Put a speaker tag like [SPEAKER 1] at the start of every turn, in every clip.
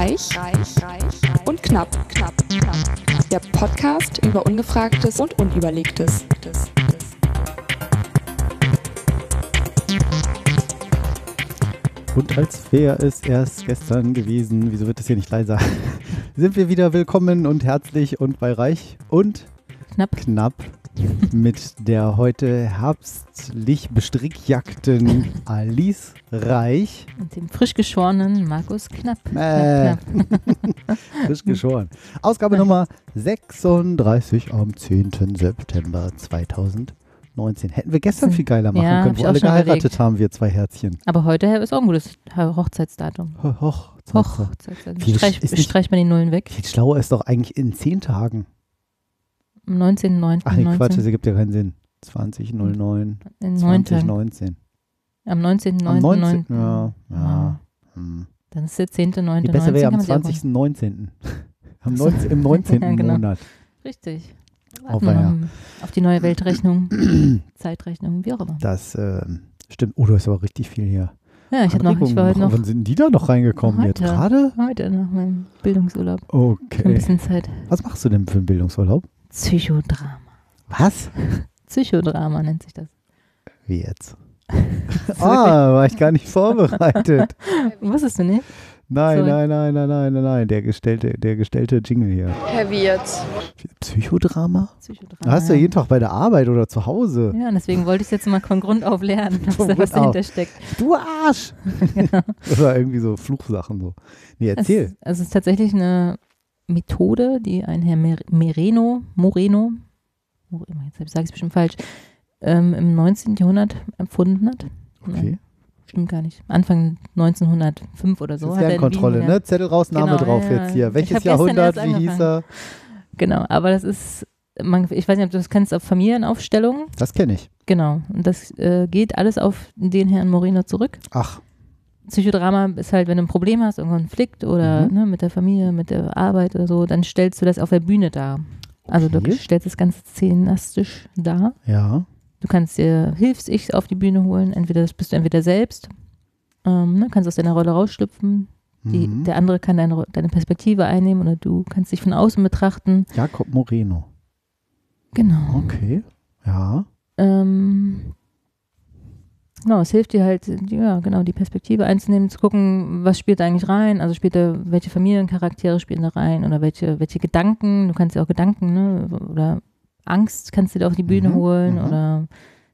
[SPEAKER 1] Reich, reich, reich und knapp, knapp, knapp. Der Podcast über Ungefragtes und Unüberlegtes.
[SPEAKER 2] Und als wäre es erst gestern gewesen, wieso wird das hier nicht leiser? Sind wir wieder willkommen und herzlich und bei Reich und
[SPEAKER 3] Knapp.
[SPEAKER 2] knapp mit der heute herbstlich bestrickjagten Alice Reich.
[SPEAKER 3] Und dem frisch geschorenen Markus Knapp.
[SPEAKER 2] Äh.
[SPEAKER 3] Knapp, knapp.
[SPEAKER 2] Frisch geschoren. Ausgabe Nummer 36 am 10. September 2019. Hätten wir gestern viel geiler machen
[SPEAKER 3] Ja,
[SPEAKER 2] können, wo alle geheiratet
[SPEAKER 3] überlegt.
[SPEAKER 2] haben, wir zwei Herzchen.
[SPEAKER 3] Aber heute ist auch ein gutes Hochzeitsdatum.
[SPEAKER 2] Ho- Hoch.
[SPEAKER 3] Hochzeitsdatum.
[SPEAKER 2] Viel
[SPEAKER 3] Streich, streicht man die Nullen weg.
[SPEAKER 2] Viel schlauer ist doch eigentlich in 10 Tagen.
[SPEAKER 3] Am 19.09.
[SPEAKER 2] Ach nee, Quatsch,
[SPEAKER 3] 19.
[SPEAKER 2] das ergibt ja keinen Sinn. 2009,
[SPEAKER 3] In neun Tagen.
[SPEAKER 2] 2019.
[SPEAKER 3] Am 19.09.
[SPEAKER 2] Am 19.
[SPEAKER 3] 9..
[SPEAKER 2] Ja, ja.
[SPEAKER 3] Ja.
[SPEAKER 2] Hm.
[SPEAKER 3] Dann ist der 10.09.
[SPEAKER 2] Nee, besser wäre am
[SPEAKER 3] 19, kann man sich auch
[SPEAKER 2] 20.19. Am
[SPEAKER 3] so.
[SPEAKER 2] 19, Im 19.
[SPEAKER 3] Ja, genau.
[SPEAKER 2] Monat.
[SPEAKER 3] Richtig.
[SPEAKER 2] Weia.
[SPEAKER 3] noch auf die neue Weltrechnung, Zeitrechnung, wie auch immer.
[SPEAKER 2] Das ähm, stimmt. Oh, du hast aber richtig viel hier.
[SPEAKER 3] Ja, ich, hab noch, ich war heute noch,
[SPEAKER 2] Wann sind die da noch reingekommen? Jetzt
[SPEAKER 3] Heute.
[SPEAKER 2] gerade?
[SPEAKER 3] heute nach meinem Bildungsurlaub ein
[SPEAKER 2] Okay.
[SPEAKER 3] bisschen Zeit.
[SPEAKER 2] Was machst du denn für einen Bildungsurlaub?
[SPEAKER 3] Psychodrama.
[SPEAKER 2] Was?
[SPEAKER 3] Psychodrama nennt sich das.
[SPEAKER 2] Wie jetzt? ah, war ich gar nicht vorbereitet.
[SPEAKER 3] Wusstest du nicht?
[SPEAKER 2] Nein, nein, nein, nein, nein, nein, nein. Der gestellte, der gestellte Jingle hier.
[SPEAKER 1] Heavy jetzt.
[SPEAKER 2] Psychodrama?
[SPEAKER 3] Psychodrama.
[SPEAKER 2] Hast du jeden Tag bei der Arbeit oder zu Hause?
[SPEAKER 3] Ja, und deswegen wollte ich es jetzt mal von Grund auf lernen, was, da, was dahinter steckt.
[SPEAKER 2] Du Arsch! Oder irgendwie so Fluchsachen so. Nee,
[SPEAKER 3] Es,
[SPEAKER 2] erzähl.
[SPEAKER 3] also es ist tatsächlich eine Methode, die ein Herr Mer Mereno, Moreno, Mo- jetzt sage ich es bestimmt falsch, ähm, im 19. Jahrhundert erfunden hat.
[SPEAKER 2] Okay.
[SPEAKER 3] Stimmt gar nicht. Anfang 1905 oder so.
[SPEAKER 2] das ist
[SPEAKER 3] er
[SPEAKER 2] Lernkontrolle, ne? Zettel raus, Name
[SPEAKER 3] Genau,
[SPEAKER 2] drauf
[SPEAKER 3] ja,
[SPEAKER 2] jetzt hier. Welches Jahrhundert, wie hieß er?
[SPEAKER 3] Genau, aber das ist, man, ich weiß nicht, ob du das kennst, auf Familienaufstellungen.
[SPEAKER 2] Das kenne ich.
[SPEAKER 3] Genau. Und das äh, geht alles auf den Herrn Moreno zurück.
[SPEAKER 2] Ach,
[SPEAKER 3] Psychodrama ist halt, wenn du ein Problem hast, einen Konflikt oder
[SPEAKER 2] Mhm.
[SPEAKER 3] ne, mit der Familie, mit der Arbeit oder so, dann stellst du das auf der Bühne dar. Also du
[SPEAKER 2] Okay.
[SPEAKER 3] stellst das Ganze szenastisch dar.
[SPEAKER 2] ja.
[SPEAKER 3] Du kannst dir Hilfs-Ich auf die Bühne holen. Entweder das bist du entweder selbst, ähm, ne, kannst aus deiner Rolle rausschlüpfen. Die,
[SPEAKER 2] Mhm.
[SPEAKER 3] Der andere kann deine, deine Perspektive einnehmen oder du kannst dich von außen betrachten.
[SPEAKER 2] Jakob Moreno.
[SPEAKER 3] Genau.
[SPEAKER 2] Okay. Ja.
[SPEAKER 3] Ähm, genau, es hilft dir halt, die- ja, genau, die Perspektive einzunehmen, zu gucken, was spielt da eigentlich rein, also spielt da, welche Familiencharaktere spielen da rein oder welche, welche Gedanken, du kannst ja auch Gedanken, ne, oder Angst kannst du dir auf die Bühne
[SPEAKER 2] Mhm,
[SPEAKER 3] holen
[SPEAKER 2] mhm.
[SPEAKER 3] oder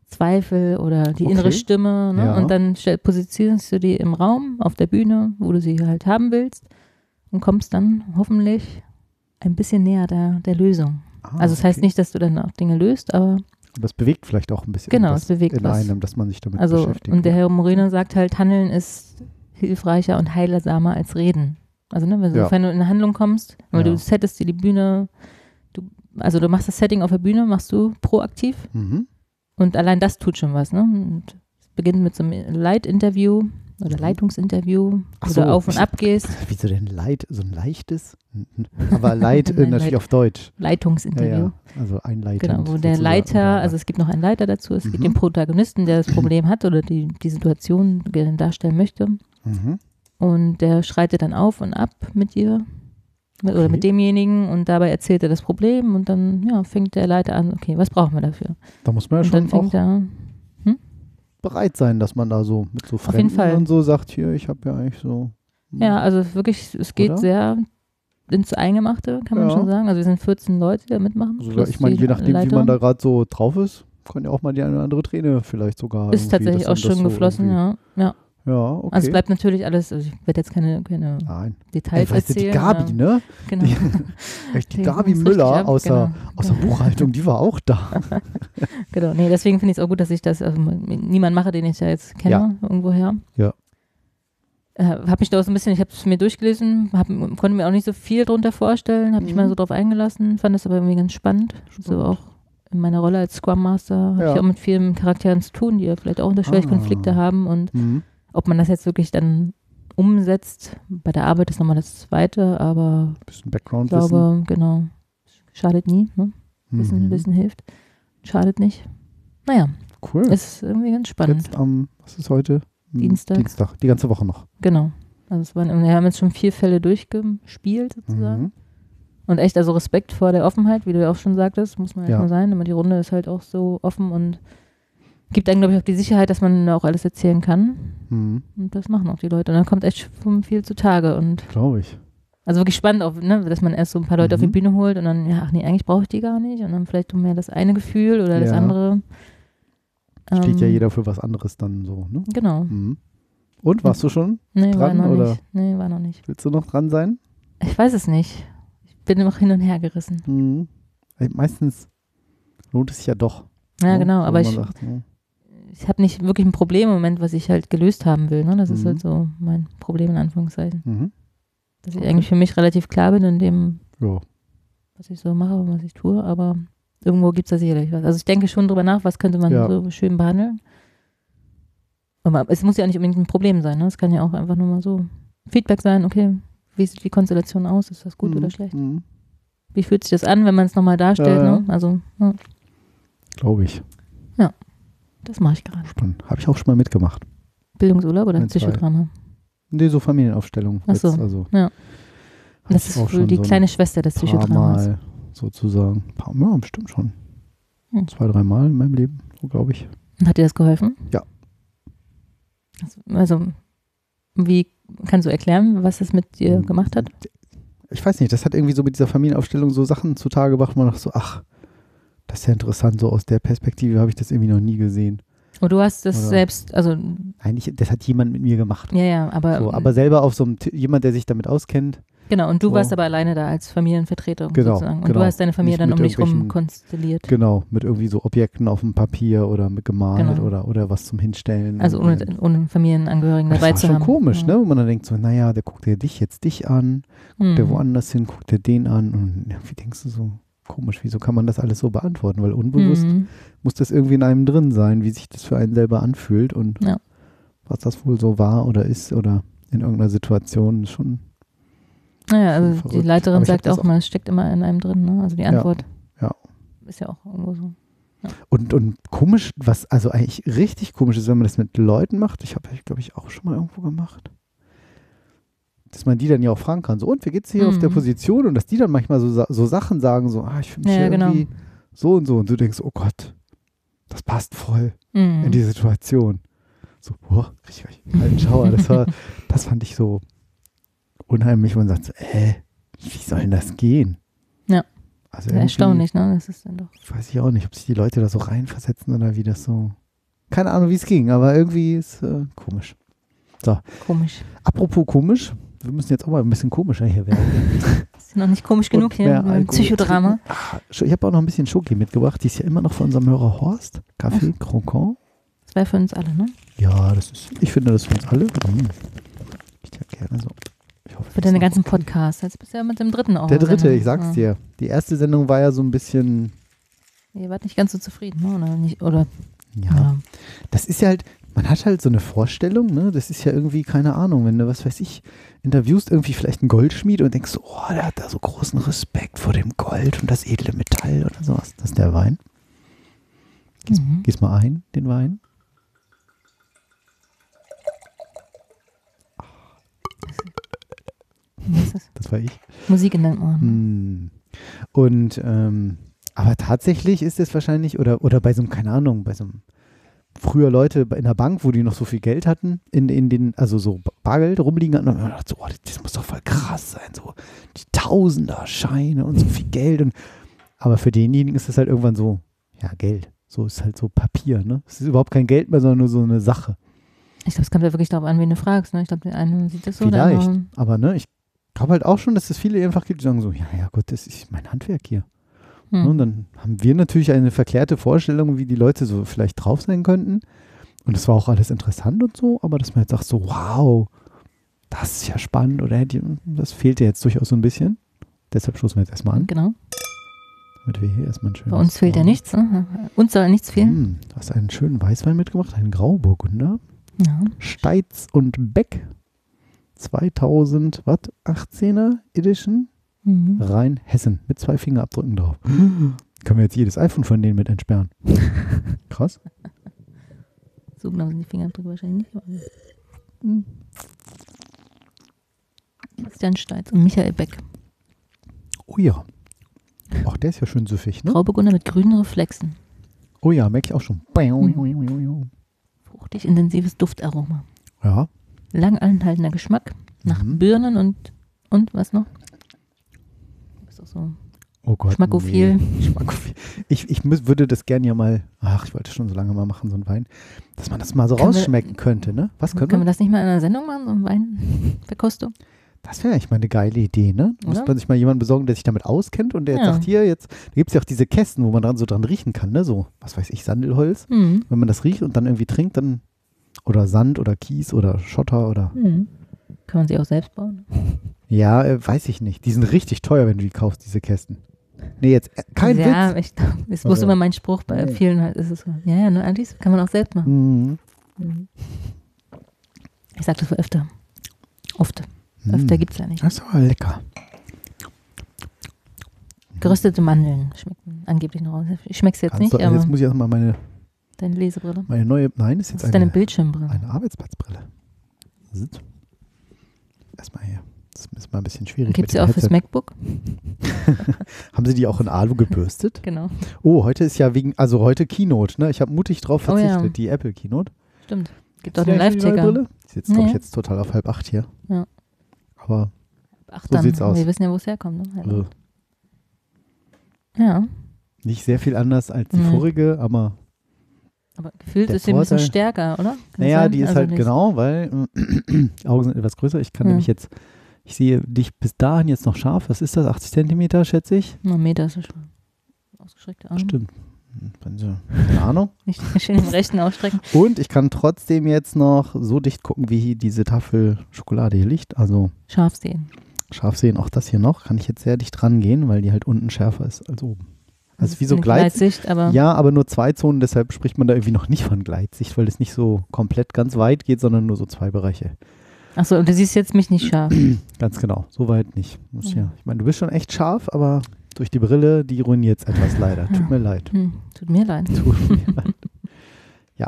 [SPEAKER 3] Zweifel oder die
[SPEAKER 2] Okay.
[SPEAKER 3] innere Stimme, ne,
[SPEAKER 2] Ja.
[SPEAKER 3] und dann stell, positionierst du die im Raum, auf der Bühne, wo du sie halt haben willst und kommst dann hoffentlich ein bisschen näher der, der Lösung.
[SPEAKER 2] Ah,
[SPEAKER 3] Also es heißt
[SPEAKER 2] okay.
[SPEAKER 3] nicht, dass du dann auch Dinge löst, aber
[SPEAKER 2] Aber es bewegt vielleicht auch ein bisschen
[SPEAKER 3] Genau,
[SPEAKER 2] was
[SPEAKER 3] es bewegt
[SPEAKER 2] in
[SPEAKER 3] was.
[SPEAKER 2] einem, dass man sich damit
[SPEAKER 3] Also,
[SPEAKER 2] beschäftigt.
[SPEAKER 3] und der Herr Moreno sagt halt, Handeln ist hilfreicher und heilsamer als Reden. Also, ne, wenn, du,
[SPEAKER 2] Ja.
[SPEAKER 3] wenn du in eine Handlung kommst, weil
[SPEAKER 2] Ja.
[SPEAKER 3] du settest dir die Bühne, du, also du machst das Setting auf der Bühne, machst du proaktiv
[SPEAKER 2] mhm.
[SPEAKER 3] und allein das tut schon was, ne? Und es beginnt mit so einem Leitinterview oder Leitungsinterview,
[SPEAKER 2] Mhm. Ach
[SPEAKER 3] wo
[SPEAKER 2] so,
[SPEAKER 3] du auf und ab gehst.
[SPEAKER 2] Wieso denn Leid? So ein leichtes? Aber Leid äh,
[SPEAKER 3] Nein,
[SPEAKER 2] natürlich
[SPEAKER 3] Leid.
[SPEAKER 2] auf Deutsch. Ja,
[SPEAKER 3] Leitungsinterview.
[SPEAKER 2] ja. Also ein Leiter.
[SPEAKER 3] Genau, wo der Leiter, also es gibt noch einen Leiter dazu, es gibt
[SPEAKER 2] Mhm.
[SPEAKER 3] den Protagonisten, der das Problem hat oder die, die Situation gerne darstellen möchte.
[SPEAKER 2] Mhm.
[SPEAKER 3] Und der schreitet dann auf und ab mit dir mit, oder
[SPEAKER 2] Okay.
[SPEAKER 3] mit demjenigen und dabei erzählt er das Problem und dann ja, fängt der Leiter an, okay, was brauchen wir dafür?
[SPEAKER 2] Da muss man ja
[SPEAKER 3] und dann
[SPEAKER 2] schon
[SPEAKER 3] fängt
[SPEAKER 2] auch
[SPEAKER 3] er,
[SPEAKER 2] bereit sein, dass man da so mit so
[SPEAKER 3] jeden
[SPEAKER 2] Fremden
[SPEAKER 3] Fall.
[SPEAKER 2] und so sagt, hier, ich habe ja eigentlich so.
[SPEAKER 3] ja, also wirklich, es geht
[SPEAKER 2] Oder?
[SPEAKER 3] sehr ins Eingemachte, kann man
[SPEAKER 2] Ja.
[SPEAKER 3] schon sagen. Also wir sind 14 Leute, die da mitmachen.
[SPEAKER 2] Also, ich meine, je nachdem, wie
[SPEAKER 3] Leiter.
[SPEAKER 2] man da gerade so drauf ist, kann ja auch mal die eine oder andere Träne vielleicht sogar.
[SPEAKER 3] ist tatsächlich auch schön
[SPEAKER 2] so
[SPEAKER 3] geflossen, ja. ja.
[SPEAKER 2] Ja, okay.
[SPEAKER 3] Also es bleibt natürlich alles, also ich werde jetzt keine, keine
[SPEAKER 2] Nein.
[SPEAKER 3] Details
[SPEAKER 2] Ey, du, die
[SPEAKER 3] erzählen.
[SPEAKER 2] Gabi, ne?
[SPEAKER 3] Genau.
[SPEAKER 2] Die, die Gabi Müller aus, der,
[SPEAKER 3] genau.
[SPEAKER 2] aus der Buchhaltung, die war auch da.
[SPEAKER 3] Genau, nee, deswegen finde ich es auch gut, dass ich das also, niemand mache, den ich ja jetzt kenne,
[SPEAKER 2] Ja.
[SPEAKER 3] irgendwoher.
[SPEAKER 2] Ja.
[SPEAKER 3] Äh, habe mich da auch so ein bisschen, ich habe es mir durchgelesen, hab, konnte mir auch nicht so viel drunter vorstellen, habe mich
[SPEAKER 2] Mhm.
[SPEAKER 3] mal so drauf eingelassen, fand das aber irgendwie ganz spannend. So auch in meiner Rolle als Scrum Master habe
[SPEAKER 2] Ja.
[SPEAKER 3] ich auch mit vielen Charakteren zu tun, die ja vielleicht auch
[SPEAKER 2] Ah.
[SPEAKER 3] Konflikte haben und
[SPEAKER 2] Mhm.
[SPEAKER 3] Ob man das jetzt wirklich dann umsetzt, bei der Arbeit ist nochmal das Zweite, aber
[SPEAKER 2] Bisschen
[SPEAKER 3] ich
[SPEAKER 2] Background-Wissen.
[SPEAKER 3] glaube, genau, schadet nie, ne? Wissen,
[SPEAKER 2] Mhm.
[SPEAKER 3] Wissen hilft, schadet nicht. Naja,
[SPEAKER 2] Cool.
[SPEAKER 3] ist irgendwie ganz spannend.
[SPEAKER 2] Jetzt am, was ist heute? Hm,
[SPEAKER 3] Dienstag.
[SPEAKER 2] Dienstag, die ganze Woche noch.
[SPEAKER 3] Genau. Also es waren, wir haben jetzt schon vier Fälle durchgespielt sozusagen.
[SPEAKER 2] Mhm.
[SPEAKER 3] Und echt, also Respekt vor der Offenheit, wie du ja auch schon sagtest, muss man ja,
[SPEAKER 2] Ja.
[SPEAKER 3] mal sein. Aber die Runde ist halt auch so offen und gibt einem, glaube ich, auch die Sicherheit, dass man auch alles erzählen kann.
[SPEAKER 2] Mhm.
[SPEAKER 3] Und das machen auch die Leute. Und dann kommt echt schon viel zutage. Und
[SPEAKER 2] Glaube ich.
[SPEAKER 3] also wirklich spannend, auch, ne, dass man erst so ein paar Leute auf die
[SPEAKER 2] Mhm.
[SPEAKER 3] Bühne holt und dann, ja, ach nee, eigentlich brauche ich die gar nicht. Und dann vielleicht mehr das eine Gefühl oder das
[SPEAKER 2] Ja.
[SPEAKER 3] andere.
[SPEAKER 2] Steht ja
[SPEAKER 3] Ähm,
[SPEAKER 2] jeder für was anderes dann so, ne?
[SPEAKER 3] Genau.
[SPEAKER 2] Mhm. Und warst du schon?
[SPEAKER 3] Nee, war
[SPEAKER 2] Dran,
[SPEAKER 3] noch
[SPEAKER 2] oder?
[SPEAKER 3] nicht. Nee, war noch nicht.
[SPEAKER 2] Willst du noch dran sein?
[SPEAKER 3] Ich weiß es nicht. Ich bin noch hin und her gerissen.
[SPEAKER 2] Mhm. Meistens lohnt es sich ja doch.
[SPEAKER 3] Ja,
[SPEAKER 2] ne?
[SPEAKER 3] genau. Aber ich,
[SPEAKER 2] sagt, ne?
[SPEAKER 3] Ich habe nicht wirklich ein Problem im Moment, was ich halt gelöst haben will. Ne? Das ist
[SPEAKER 2] Mhm.
[SPEAKER 3] halt so mein Problem in Anführungszeichen.
[SPEAKER 2] Mhm.
[SPEAKER 3] Dass ich
[SPEAKER 2] Okay.
[SPEAKER 3] eigentlich für mich relativ klar bin in dem,
[SPEAKER 2] Ja.
[SPEAKER 3] was ich so mache und was ich tue, aber irgendwo gibt es da sicherlich was. Also ich denke schon drüber nach, was könnte man
[SPEAKER 2] Ja.
[SPEAKER 3] so schön behandeln. Aber es muss ja nicht unbedingt ein Problem sein. Ne? Es kann ja auch einfach nur mal so Feedback sein, okay, wie sieht die Konstellation aus? Ist das gut
[SPEAKER 2] Mhm.
[SPEAKER 3] oder schlecht?
[SPEAKER 2] Mhm.
[SPEAKER 3] Wie fühlt sich das an, wenn man es nochmal darstellt?
[SPEAKER 2] Ja, ja.
[SPEAKER 3] Ne? Also, ja,
[SPEAKER 2] Glaube ich.
[SPEAKER 3] Das mache ich gerade.
[SPEAKER 2] Spannend. Habe ich auch schon mal mitgemacht.
[SPEAKER 3] Bildungsurlaub oder. Psychodrama?
[SPEAKER 2] Nee, so Familienaufstellung.
[SPEAKER 3] Ach so,
[SPEAKER 2] Jetzt, also,
[SPEAKER 3] ja. Das ist wohl die
[SPEAKER 2] so ein
[SPEAKER 3] kleine Schwester des
[SPEAKER 2] paar
[SPEAKER 3] Psychodramas.
[SPEAKER 2] Mal sozusagen. Paar, ja, bestimmt schon.
[SPEAKER 3] Hm.
[SPEAKER 2] Zwei, drei Mal in meinem Leben, so glaube ich.
[SPEAKER 3] Und hat dir das geholfen?
[SPEAKER 2] Ja.
[SPEAKER 3] Also, also, wie kannst du erklären, was es mit dir
[SPEAKER 2] Hm.
[SPEAKER 3] gemacht hat?
[SPEAKER 2] Ich weiß nicht, das hat irgendwie so mit dieser Familienaufstellung so Sachen zutage gebracht, wo man dachte so, ach, das ist ja interessant, so aus der Perspektive habe ich das irgendwie noch nie gesehen.
[SPEAKER 3] Und du hast das
[SPEAKER 2] Oder-
[SPEAKER 3] selbst, also,
[SPEAKER 2] Eigentlich, das hat jemand mit mir gemacht.
[SPEAKER 3] ja, ja, aber,
[SPEAKER 2] So, aber selber auf so einem, jemand, der sich damit auskennt.
[SPEAKER 3] genau, und du
[SPEAKER 2] so.
[SPEAKER 3] warst aber alleine da als Familienvertreter
[SPEAKER 2] Genau,
[SPEAKER 3] sozusagen. Und
[SPEAKER 2] genau.
[SPEAKER 3] du hast deine Familie
[SPEAKER 2] Nicht
[SPEAKER 3] dann um dich rum konstelliert.
[SPEAKER 2] Genau, mit irgendwie so Objekten auf dem Papier oder mit gemalt
[SPEAKER 3] Genau.
[SPEAKER 2] oder, oder was zum Hinstellen.
[SPEAKER 3] Also ohne, ohne Familienangehörigen
[SPEAKER 2] das
[SPEAKER 3] dabei
[SPEAKER 2] war
[SPEAKER 3] zu
[SPEAKER 2] schon
[SPEAKER 3] haben.
[SPEAKER 2] komisch,
[SPEAKER 3] ja.
[SPEAKER 2] ne? Wo man dann denkt so, naja, der guckt ja dich jetzt dich an,
[SPEAKER 3] Mhm.
[SPEAKER 2] der woanders hin, guckt der den an und ja, wie denkst du so, komisch, wieso kann man das alles so beantworten? Weil unbewusst
[SPEAKER 3] Mhm.
[SPEAKER 2] muss das irgendwie in einem drin sein, wie sich das für einen selber anfühlt und
[SPEAKER 3] Ja.
[SPEAKER 2] was das wohl so war oder ist oder in irgendeiner Situation schon.
[SPEAKER 3] Naja,
[SPEAKER 2] Schon
[SPEAKER 3] also die
[SPEAKER 2] verrückt. Aber
[SPEAKER 3] Leiterin sagt
[SPEAKER 2] das
[SPEAKER 3] auch mal, es steckt immer in einem drin, ne? Also die Antwort
[SPEAKER 2] ja.
[SPEAKER 3] ist ja auch irgendwo so.
[SPEAKER 2] Und, und komisch, was also eigentlich richtig komisch ist, wenn man das mit Leuten macht, ich habe, glaube ich, auch schon mal irgendwo gemacht, dass man die dann ja auch fragen kann, so, und wie geht's hier auf der
[SPEAKER 3] Mhm.
[SPEAKER 2] Position? Und dass die dann manchmal so, so Sachen sagen, so, ah, ich fühle mich
[SPEAKER 3] Ja,
[SPEAKER 2] hier
[SPEAKER 3] genau.
[SPEAKER 2] irgendwie so und so. Und du denkst, oh Gott, das passt voll
[SPEAKER 3] Mhm.
[SPEAKER 2] in die Situation. So, boah, richtig, richtig kalten Schauer. Das war, das fand ich so unheimlich. Man sagt so, äh, wie soll denn das gehen?
[SPEAKER 3] Ja.
[SPEAKER 2] Also
[SPEAKER 3] erstaunlich, ne? Das ist dann doch.
[SPEAKER 2] Weiß ich auch nicht, ob sich die Leute da so reinversetzen oder wie das so. Keine Ahnung, wie es ging, aber irgendwie ist äh, komisch.
[SPEAKER 3] Komisch.
[SPEAKER 2] Apropos komisch, wir müssen jetzt auch mal ein bisschen komischer hier werden.
[SPEAKER 3] Ist noch nicht komisch genug hier im Psychodrama.
[SPEAKER 2] Ah, Ich habe auch noch ein bisschen Schoki mitgebracht. Die ist ja immer noch von unserem Hörer Horst. Kaffee, Croquant.
[SPEAKER 3] Das wäre für uns alle, ne?
[SPEAKER 2] Ja, das ist, ich finde das für uns alle. Mm. Ich ja gerne so. Ich hoffe,
[SPEAKER 3] Für deine ganzen Podcasts. Jetzt bist du ja mit dem dritten auch.
[SPEAKER 2] Der dritte,
[SPEAKER 3] drin.
[SPEAKER 2] ich sag's
[SPEAKER 3] Ja.
[SPEAKER 2] dir. Die erste Sendung war ja so ein bisschen,
[SPEAKER 3] Ihr wart nicht ganz so zufrieden, ne? Oder nicht? Oder,
[SPEAKER 2] ja,
[SPEAKER 3] ja.
[SPEAKER 2] das ist ja halt, man hat halt so eine Vorstellung, ne? Das ist ja irgendwie, keine Ahnung, wenn du, was weiß ich, interviewst irgendwie vielleicht einen Goldschmied und denkst so, oh, der hat da so großen Respekt vor dem Gold und das edle Metall oder sowas. Das ist der Wein.
[SPEAKER 3] Mhm.
[SPEAKER 2] Gieß mal ein, den Wein.
[SPEAKER 3] Was ist das?
[SPEAKER 2] Das war ich.
[SPEAKER 3] Musik in deinen Ohren.
[SPEAKER 2] Hm. Und, ähm, aber tatsächlich ist es wahrscheinlich, oder, oder bei so einem, keine Ahnung, bei so einem, früher Leute in der Bank, wo die noch so viel Geld hatten, in, in den, also so Bargeld rumliegen hatten, und man dachte so, oh, das, das muss doch voll krass sein, so die Tausender-Scheine und so viel Geld. Und, aber für denjenigen ist das halt irgendwann so, ja, Geld. So ist halt so Papier, ne? Es ist überhaupt kein Geld mehr, sondern nur so eine Sache.
[SPEAKER 3] Ich glaube, es kommt ja wirklich darauf an, wen du fragst. Ne? Ich glaube, der eine sieht das so.
[SPEAKER 2] Vielleicht. Aber ne, ich glaube halt auch schon, dass es viele einfach gibt, die sagen so, ja, ja Gott, das ist mein Handwerk hier.
[SPEAKER 3] Hm.
[SPEAKER 2] Ne, Und dann haben wir natürlich eine verklärte Vorstellung, wie die Leute so vielleicht drauf sein könnten. Und das war auch alles interessant und so, aber dass man jetzt sagt so, wow, das ist ja spannend oder das fehlte jetzt durchaus so ein bisschen. Deshalb stoßen wir jetzt erstmal an,
[SPEAKER 3] Genau.
[SPEAKER 2] damit wir hier erstmal ein schönes
[SPEAKER 3] Bei uns fehlt ja nichts. Ne? Uns soll nichts fehlen.
[SPEAKER 2] Hm, du hast einen schönen Weißwein mitgebracht, einen Grauburgunder.
[SPEAKER 3] Ja.
[SPEAKER 2] Steitz und Beck 2000, was? 18er Edition?
[SPEAKER 3] Mhm.
[SPEAKER 2] Rheinhessen mit zwei Fingerabdrücken drauf. Können wir jetzt jedes iPhone von denen mit entsperren. Krass.
[SPEAKER 3] So genau sind die Fingerabdrücke wahrscheinlich nicht. aber- Christian Steitz und Michael Beck.
[SPEAKER 2] Oh ja. Ach, der ist ja schön süffig, ne?
[SPEAKER 3] Grauburgunder mit grünen Reflexen.
[SPEAKER 2] Oh ja, merke ich auch schon.
[SPEAKER 3] Fruchtig intensives Duftaroma.
[SPEAKER 2] Ja.
[SPEAKER 3] Lang anhaltender Geschmack. Nach
[SPEAKER 2] Mhm.
[SPEAKER 3] Birnen und, und was noch? So
[SPEAKER 2] Oh Gott.
[SPEAKER 3] Schmackophil.
[SPEAKER 2] Nee. Schmackophil. Ich, ich müß, würde das gerne ja mal, ach, ich wollte schon so lange mal machen, so einen Wein, dass man das mal so
[SPEAKER 3] Können wir-
[SPEAKER 2] rausschmecken könnte, ne? Was
[SPEAKER 3] Können,
[SPEAKER 2] können
[SPEAKER 3] wir
[SPEAKER 2] wir?
[SPEAKER 3] das nicht mal in einer Sendung machen, so ein Weinverkostung?
[SPEAKER 2] Das wäre eigentlich mal eine geile Idee, ne? Muss man sich mal jemanden besorgen, der sich damit auskennt und der jetzt
[SPEAKER 3] Ja.
[SPEAKER 2] sagt, hier, jetzt, da gibt es ja auch diese Kästen, wo man dran so dran riechen kann, ne? So, was weiß ich, Sandelholz.
[SPEAKER 3] Hm.
[SPEAKER 2] Wenn man das riecht und dann irgendwie trinkt, dann, oder Sand oder Kies oder Schotter oder,
[SPEAKER 3] Hm. Kann man sie auch selbst bauen?
[SPEAKER 2] Ja, äh, weiß ich nicht. Die sind richtig teuer, wenn du die kaufst, diese Kästen. Nee, jetzt, äh, kein
[SPEAKER 3] ja,
[SPEAKER 2] Witz.
[SPEAKER 3] ich, das muss
[SPEAKER 2] Also,
[SPEAKER 3] immer mein Spruch bei
[SPEAKER 2] nee.
[SPEAKER 3] vielen halt. Ist es so. Ja, ja, nur Alice kann man auch selbst machen.
[SPEAKER 2] Mhm.
[SPEAKER 3] Mhm. Ich sag das wohl öfter. Oft. Öfter
[SPEAKER 2] Mhm.
[SPEAKER 3] gibt es ja nicht.
[SPEAKER 2] Das ist aber lecker.
[SPEAKER 3] Geröstete Mandeln schmecken angeblich noch. raus. Ich schmeck's jetzt
[SPEAKER 2] Kannst
[SPEAKER 3] nicht,
[SPEAKER 2] du, jetzt muss ich erstmal meine,
[SPEAKER 3] deine Lesebrille.
[SPEAKER 2] meine neue, nein, ist jetzt
[SPEAKER 3] ist deine
[SPEAKER 2] eine,
[SPEAKER 3] Bildschirmbrille.
[SPEAKER 2] eine Arbeitsplatzbrille. Erstmal hier. Das ist mal ein bisschen schwierig.
[SPEAKER 3] Gibt es ja auch fürs
[SPEAKER 2] Headset.
[SPEAKER 3] MacBook.
[SPEAKER 2] Haben Sie die auch in Alu gebürstet?
[SPEAKER 3] Genau.
[SPEAKER 2] Oh, heute ist ja wegen, also heute Keynote, ne? Ich habe mutig drauf
[SPEAKER 3] Oh ja.
[SPEAKER 2] verzichtet, die Apple Keynote.
[SPEAKER 3] Stimmt. Gibt auch einen Live-Ticker.
[SPEAKER 2] Ist jetzt, glaube ich, jetzt total auf halb acht hier.
[SPEAKER 3] Ja.
[SPEAKER 2] Aber,
[SPEAKER 3] Ach,
[SPEAKER 2] So
[SPEAKER 3] dann.
[SPEAKER 2] sieht's aus.
[SPEAKER 3] Wir wissen ja, wo es herkommt. Ne?
[SPEAKER 2] äh,
[SPEAKER 3] Ja,
[SPEAKER 2] nicht sehr viel anders als die
[SPEAKER 3] Nee.
[SPEAKER 2] vorige, aber
[SPEAKER 3] aber gefühlt ist sie ein bisschen stärker, oder? Kann
[SPEAKER 2] naja,
[SPEAKER 3] sein?
[SPEAKER 2] die ist
[SPEAKER 3] Also
[SPEAKER 2] halt
[SPEAKER 3] nicht-
[SPEAKER 2] genau, weil Augen sind etwas größer. Ich kann
[SPEAKER 3] Ja.
[SPEAKER 2] nämlich jetzt, ich sehe dich bis dahin jetzt noch scharf. Was ist das? 80 Zentimeter, schätze ich?
[SPEAKER 3] Na, Meter ist es schon. Ausgestreckte Arme.
[SPEAKER 2] Stimmt. Keine Ahnung.
[SPEAKER 3] Nicht schön im rechten ausstrecken.
[SPEAKER 2] Und ich kann trotzdem jetzt noch so dicht gucken, wie hier diese Tafel Schokolade hier liegt. Also
[SPEAKER 3] Scharf sehen.
[SPEAKER 2] scharf sehen, auch das hier noch, kann ich jetzt sehr dicht rangehen, weil die halt unten schärfer ist als oben. Also wie so Gleitsicht.
[SPEAKER 3] Gleitsicht, aber
[SPEAKER 2] Ja, aber nur zwei Zonen, deshalb spricht man da irgendwie noch nicht von Gleitsicht, weil es nicht so komplett ganz weit geht, sondern nur so zwei Bereiche.
[SPEAKER 3] Achso, und du siehst jetzt mich nicht scharf.
[SPEAKER 2] Ganz genau, so weit nicht. Muss ja. Ich meine, du bist schon echt scharf, aber durch die Brille, die ruiniert es etwas leider. Tut
[SPEAKER 3] Ja.
[SPEAKER 2] mir leid.
[SPEAKER 3] Hm, tut mir leid.
[SPEAKER 2] Tut mir leid. Ja.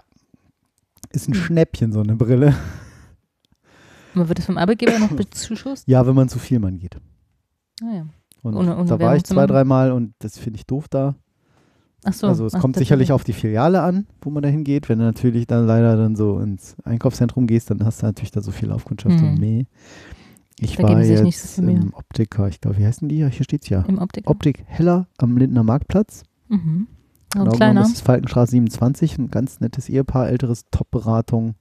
[SPEAKER 2] Ist ein
[SPEAKER 3] Hm.
[SPEAKER 2] Schnäppchen, so eine Brille.
[SPEAKER 3] Aber wird es vom Arbeitgeber noch bezuschusst?
[SPEAKER 2] Ja, wenn man zu viel man geht.
[SPEAKER 3] Naja.
[SPEAKER 2] Und
[SPEAKER 3] Ohne- ohne
[SPEAKER 2] da war ich zwei, dreimal und das finde ich doof da.
[SPEAKER 3] Achso.
[SPEAKER 2] also es kommt sicherlich auf die Filiale an, wo man da hingeht. Wenn du natürlich dann leider dann so ins Einkaufszentrum gehst, dann hast du natürlich da so viel Aufkundschaft
[SPEAKER 3] Mhm.
[SPEAKER 2] und nee. Ich
[SPEAKER 3] Da
[SPEAKER 2] war jetzt
[SPEAKER 3] so
[SPEAKER 2] im Optiker, ich glaube, wie heißen die? Ja, hier steht's ja.
[SPEAKER 3] Im Optik.
[SPEAKER 2] Optik Heller am Lindner Marktplatz.
[SPEAKER 3] Mhm. Oh,
[SPEAKER 2] Genau
[SPEAKER 3] kleiner.
[SPEAKER 2] ist es Falkenstraße 27, ein ganz nettes Ehepaar, älteres Top-Beratung.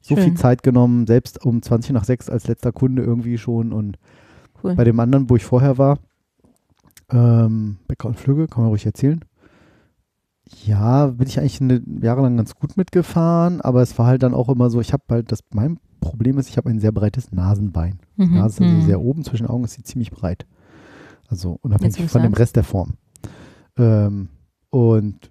[SPEAKER 2] So
[SPEAKER 3] Schön.
[SPEAKER 2] viel Zeit genommen, selbst um 20 nach 6 als letzter Kunde irgendwie schon und
[SPEAKER 3] Cool.
[SPEAKER 2] bei dem anderen, wo ich vorher war, ähm, Bäcker und Flügge, kann man ruhig erzählen. Ja, bin ich eigentlich eine, jahrelang ganz gut mitgefahren, aber es war halt dann auch immer so, ich habe halt, das, mein Problem ist, ich habe ein sehr breites Nasenbein. Die
[SPEAKER 3] Mhm.
[SPEAKER 2] Nase ist also
[SPEAKER 3] Mhm.
[SPEAKER 2] sehr oben, zwischen den Augen ist sie ziemlich breit. Also unabhängig von dem
[SPEAKER 3] sagst.
[SPEAKER 2] Rest der Form. Ähm, und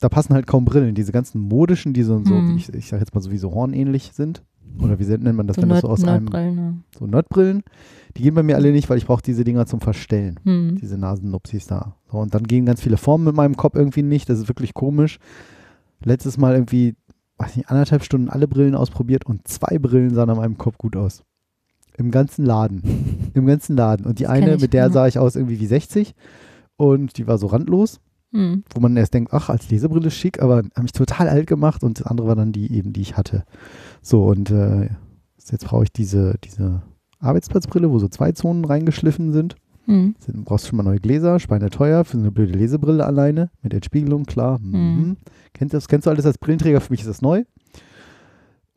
[SPEAKER 2] da passen halt kaum Brillen. Diese ganzen modischen, die so, so
[SPEAKER 3] Mhm.
[SPEAKER 2] ich, ich sage jetzt mal so wie so hornähnlich sind. Oder wie nennt man das,
[SPEAKER 3] So
[SPEAKER 2] wenn das
[SPEAKER 3] Nerd,
[SPEAKER 2] so aus einem,
[SPEAKER 3] ja.
[SPEAKER 2] so Nerdbrillen. Die gehen bei mir alle nicht, weil ich brauche diese Dinger zum Verstellen.
[SPEAKER 3] Hm.
[SPEAKER 2] Diese Nasennupsis da. So, und dann gehen ganz viele Formen mit meinem Kopf irgendwie nicht. Das ist wirklich komisch. Letztes Mal irgendwie, weiß nicht, anderthalb Stunden alle Brillen ausprobiert und zwei Brillen sahen an meinem Kopf gut aus. Im ganzen Laden. Im ganzen Laden. Und die
[SPEAKER 3] Das
[SPEAKER 2] eine, mit der sah ich aus irgendwie wie 60 und die war so randlos,
[SPEAKER 3] Hm.
[SPEAKER 2] wo man erst denkt, ach, als Lesebrille schick, aber hat mich total alt gemacht und das andere war dann die eben, die ich hatte. So, und äh, jetzt brauche ich diese, diese Arbeitsplatzbrille, wo so zwei Zonen reingeschliffen sind.
[SPEAKER 3] Hm.
[SPEAKER 2] Sind, brauchst schon mal neue Gläser, schweineteuer für so eine blöde Lesebrille alleine mit Entspiegelung, klar. Mhm.
[SPEAKER 3] Mhm.
[SPEAKER 2] Kennst, du das, kennst du alles als Brillenträger? Für mich ist das neu.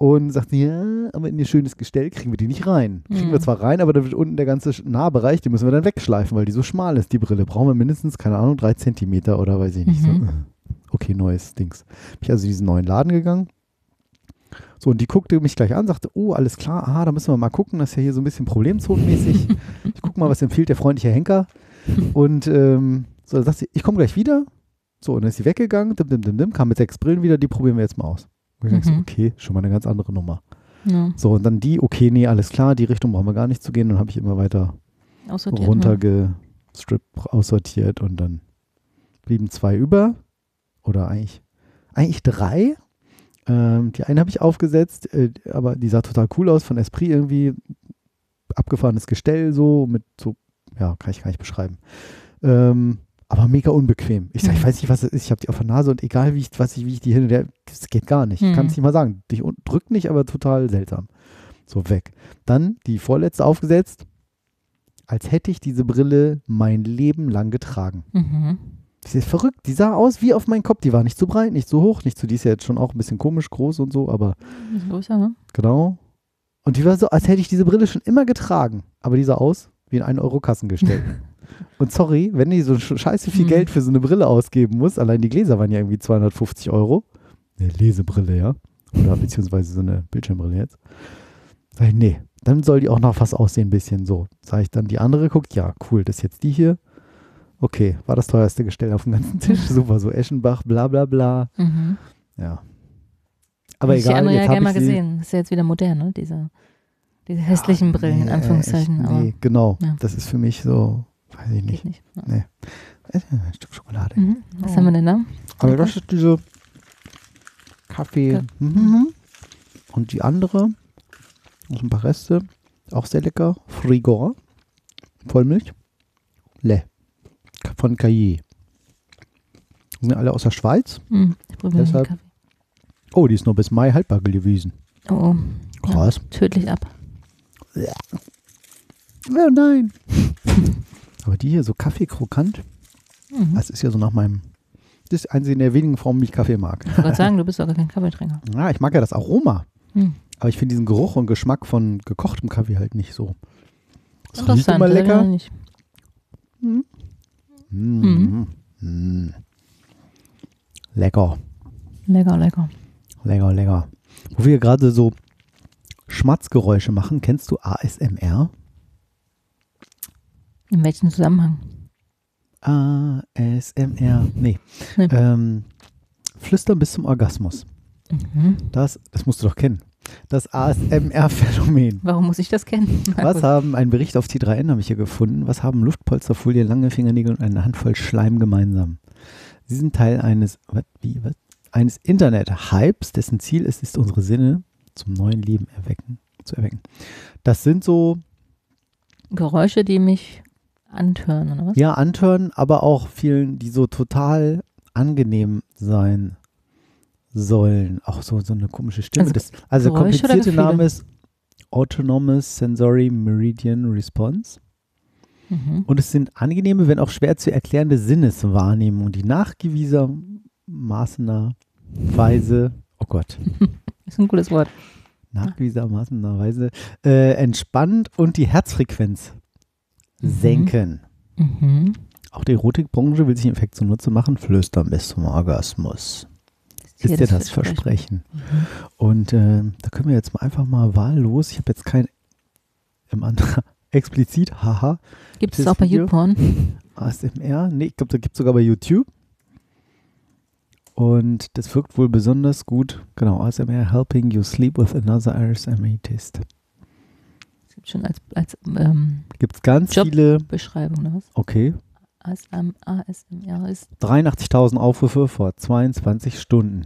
[SPEAKER 2] Und sagt sie, ja, aber in ihr schönes Gestell kriegen wir die nicht rein. Kriegen wir
[SPEAKER 3] Mhm.
[SPEAKER 2] zwar rein, aber da wird unten der ganze Nahbereich, den müssen wir dann wegschleifen, weil die so schmal ist, die Brille. Brauchen wir mindestens, keine Ahnung, drei Zentimeter oder weiß ich nicht.
[SPEAKER 3] Mhm.
[SPEAKER 2] So. Okay, neues Dings. Bin ich also in diesen neuen Laden gegangen. So, und die guckte mich gleich an, sagte, oh, alles klar, aha, da müssen wir mal gucken, das ist ja hier so ein bisschen problemzonenmäßig. ich guck mal, was empfiehlt der freundliche Henker. Und ähm, so, dann sagt sie, ich komme gleich wieder. So, und dann ist sie weggegangen, dim, dim, dim, dim, kam mit sechs Brillen wieder, die probieren wir jetzt mal aus. Und ich so,
[SPEAKER 3] Mhm.
[SPEAKER 2] okay, schon mal eine ganz andere Nummer.
[SPEAKER 3] Ja.
[SPEAKER 2] So, und dann die, okay, nee, alles klar, die Richtung brauchen wir gar nicht zu gehen. Dann habe ich immer weiter
[SPEAKER 3] ne?
[SPEAKER 2] runtergestrippt, aussortiert und dann blieben zwei über. Oder eigentlich, eigentlich drei. Ähm, die eine habe ich aufgesetzt, äh, aber die sah total cool aus, von Esprit irgendwie abgefahrenes Gestell so mit so, ja, kann ich gar nicht beschreiben. Ähm, aber mega unbequem. Ich sag, ich
[SPEAKER 3] Mhm.
[SPEAKER 2] weiß nicht, was es ist. Ich habe die auf der Nase und egal wie ich, was ich, wie ich die hin und her, das geht gar nicht. Ich kann es
[SPEAKER 3] Mhm.
[SPEAKER 2] nicht mal sagen. Dich drückt nicht, aber total seltsam. So weg. Dann die vorletzte aufgesetzt, als hätte ich diese Brille mein Leben lang getragen.
[SPEAKER 3] Mhm.
[SPEAKER 2] Das ist verrückt. Die sah aus wie auf meinen Kopf. Die war nicht zu breit, nicht zu hoch, nicht zu, die ist ja jetzt schon auch ein bisschen komisch groß und so, aber
[SPEAKER 3] Bisschen größer, ne?
[SPEAKER 2] genau. Und die war so, als hätte ich diese Brille schon immer getragen. Aber die sah aus wie ein 1-Euro-Kassengestell. und sorry, wenn ich so sch- scheiße viel
[SPEAKER 3] Mhm.
[SPEAKER 2] Geld für so eine Brille ausgeben muss, allein die Gläser waren ja irgendwie 250 Euro. Eine Lesebrille, ja. Oder beziehungsweise so eine Bildschirmbrille jetzt. Sag ich, nee, dann soll die auch noch was aussehen, ein bisschen so. Sag ich dann, die andere guckt, ja, cool, das ist jetzt die hier. Okay, war das teuerste Gestell auf dem ganzen Tisch. Super, so Eschenbach, bla bla bla.
[SPEAKER 3] Mhm.
[SPEAKER 2] Ja. Aber
[SPEAKER 3] ich die
[SPEAKER 2] egal,
[SPEAKER 3] andere
[SPEAKER 2] jetzt
[SPEAKER 3] ja gerne
[SPEAKER 2] ich
[SPEAKER 3] mal gesehen. Das ist ja jetzt wieder modern, ne? Diese, diese hässlichen Brillen, in
[SPEAKER 2] Nee,
[SPEAKER 3] Anführungszeichen.
[SPEAKER 2] echt, nee, genau.
[SPEAKER 3] Ja.
[SPEAKER 2] Das ist für mich so, weiß ich nicht.
[SPEAKER 3] nicht. Ja.
[SPEAKER 2] Nee. Ein Stück Schokolade.
[SPEAKER 3] Mhm. Was
[SPEAKER 2] Oh.
[SPEAKER 3] haben wir denn da?
[SPEAKER 2] Aber das ist diese Kaffee.
[SPEAKER 3] Ja.
[SPEAKER 2] Mhm. Und die andere, noch ein paar Reste, auch sehr lecker. Frigor. Vollmilch. Le. Von Caillé. Sind alle aus der Schweiz.
[SPEAKER 3] Mhm.
[SPEAKER 2] Deshalb-
[SPEAKER 3] Kaffee.
[SPEAKER 2] Oh, die ist nur bis Mai haltbar gewesen.
[SPEAKER 3] Oh, oh.
[SPEAKER 2] Krass.
[SPEAKER 3] Ja, tödlich ab.
[SPEAKER 2] Oh nein. Aber die hier so Kaffee-krokant,
[SPEAKER 3] Mhm.
[SPEAKER 2] das ist ja so nach meinem. Das ist eine der wenigen Formen, wie ich Kaffee mag.
[SPEAKER 3] Ich wollte sagen, du bist gar kein Kaffeetrinker.
[SPEAKER 2] Ja, ich mag ja das Aroma.
[SPEAKER 3] Hm.
[SPEAKER 2] Aber ich finde diesen Geruch und Geschmack von gekochtem Kaffee halt nicht so. Es riecht immer
[SPEAKER 3] das
[SPEAKER 2] lecker.
[SPEAKER 3] nicht.
[SPEAKER 2] Mm.
[SPEAKER 3] Mhm.
[SPEAKER 2] Mm. Lecker,
[SPEAKER 3] Lecker, lecker.
[SPEAKER 2] lecker, lecker. Wo wir gerade so Schmatzgeräusche machen, kennst du ASMR?
[SPEAKER 3] In welchem Zusammenhang?
[SPEAKER 2] ASMR. Nee.
[SPEAKER 3] Nee.
[SPEAKER 2] Ähm, Flüstern bis zum Orgasmus.
[SPEAKER 3] Mhm.
[SPEAKER 2] Das, das musst du doch kennen. Das ASMR-Phänomen.
[SPEAKER 3] Warum muss ich das kennen?
[SPEAKER 2] Was haben, ein Bericht auf T3N habe ich hier gefunden, was haben Luftpolsterfolie, lange Fingernägel und eine Handvoll Schleim gemeinsam? Sie sind Teil eines, wie, eines Internet-Hypes, dessen Ziel es ist, unsere Sinne zum neuen Leben erwecken, zu erwecken. Das sind so,
[SPEAKER 3] Geräusche, die mich antören, oder was?
[SPEAKER 2] ja, antören, aber auch vielen, die so total angenehm sein sollen. Auch so, so eine komische Stimme.
[SPEAKER 3] Also
[SPEAKER 2] das, also der komplizierte? Name ist Autonomous Sensory Meridian Response.
[SPEAKER 3] Mhm.
[SPEAKER 2] Und es sind angenehme, wenn auch schwer zu erklärende Sinneswahrnehmungen, die nachgewiesenermaßenerweise, oh Gott,
[SPEAKER 3] Ist ein gutes Wort.
[SPEAKER 2] nachgewiesenermaßenerweise äh, entspannt und die Herzfrequenz. Senken.
[SPEAKER 3] Mhm.
[SPEAKER 2] Auch die Erotikbranche will sich im Effekt zunutze machen, flüstern bis zum Orgasmus. Ist dir das Versprechen.
[SPEAKER 3] Mhm.
[SPEAKER 2] Und äh, da können wir jetzt mal einfach mal wahllos, ich habe jetzt kein im anderen explizit, haha,
[SPEAKER 3] Gibt es auch bei? YouPorn?
[SPEAKER 2] ASMR, nee, ich glaube, da gibt es sogar bei YouTube. Und das wirkt wohl besonders gut. Genau, ASMR helping you sleep with another ASMR-Test.
[SPEAKER 3] Es gibt schon als, als ähm,
[SPEAKER 2] Gibt es ganz
[SPEAKER 3] Job.
[SPEAKER 2] viele,
[SPEAKER 3] Beschreibung, oder was?
[SPEAKER 2] okay,
[SPEAKER 3] ASM, ASMR ist
[SPEAKER 2] 83.000 Aufrufe vor 22 Stunden.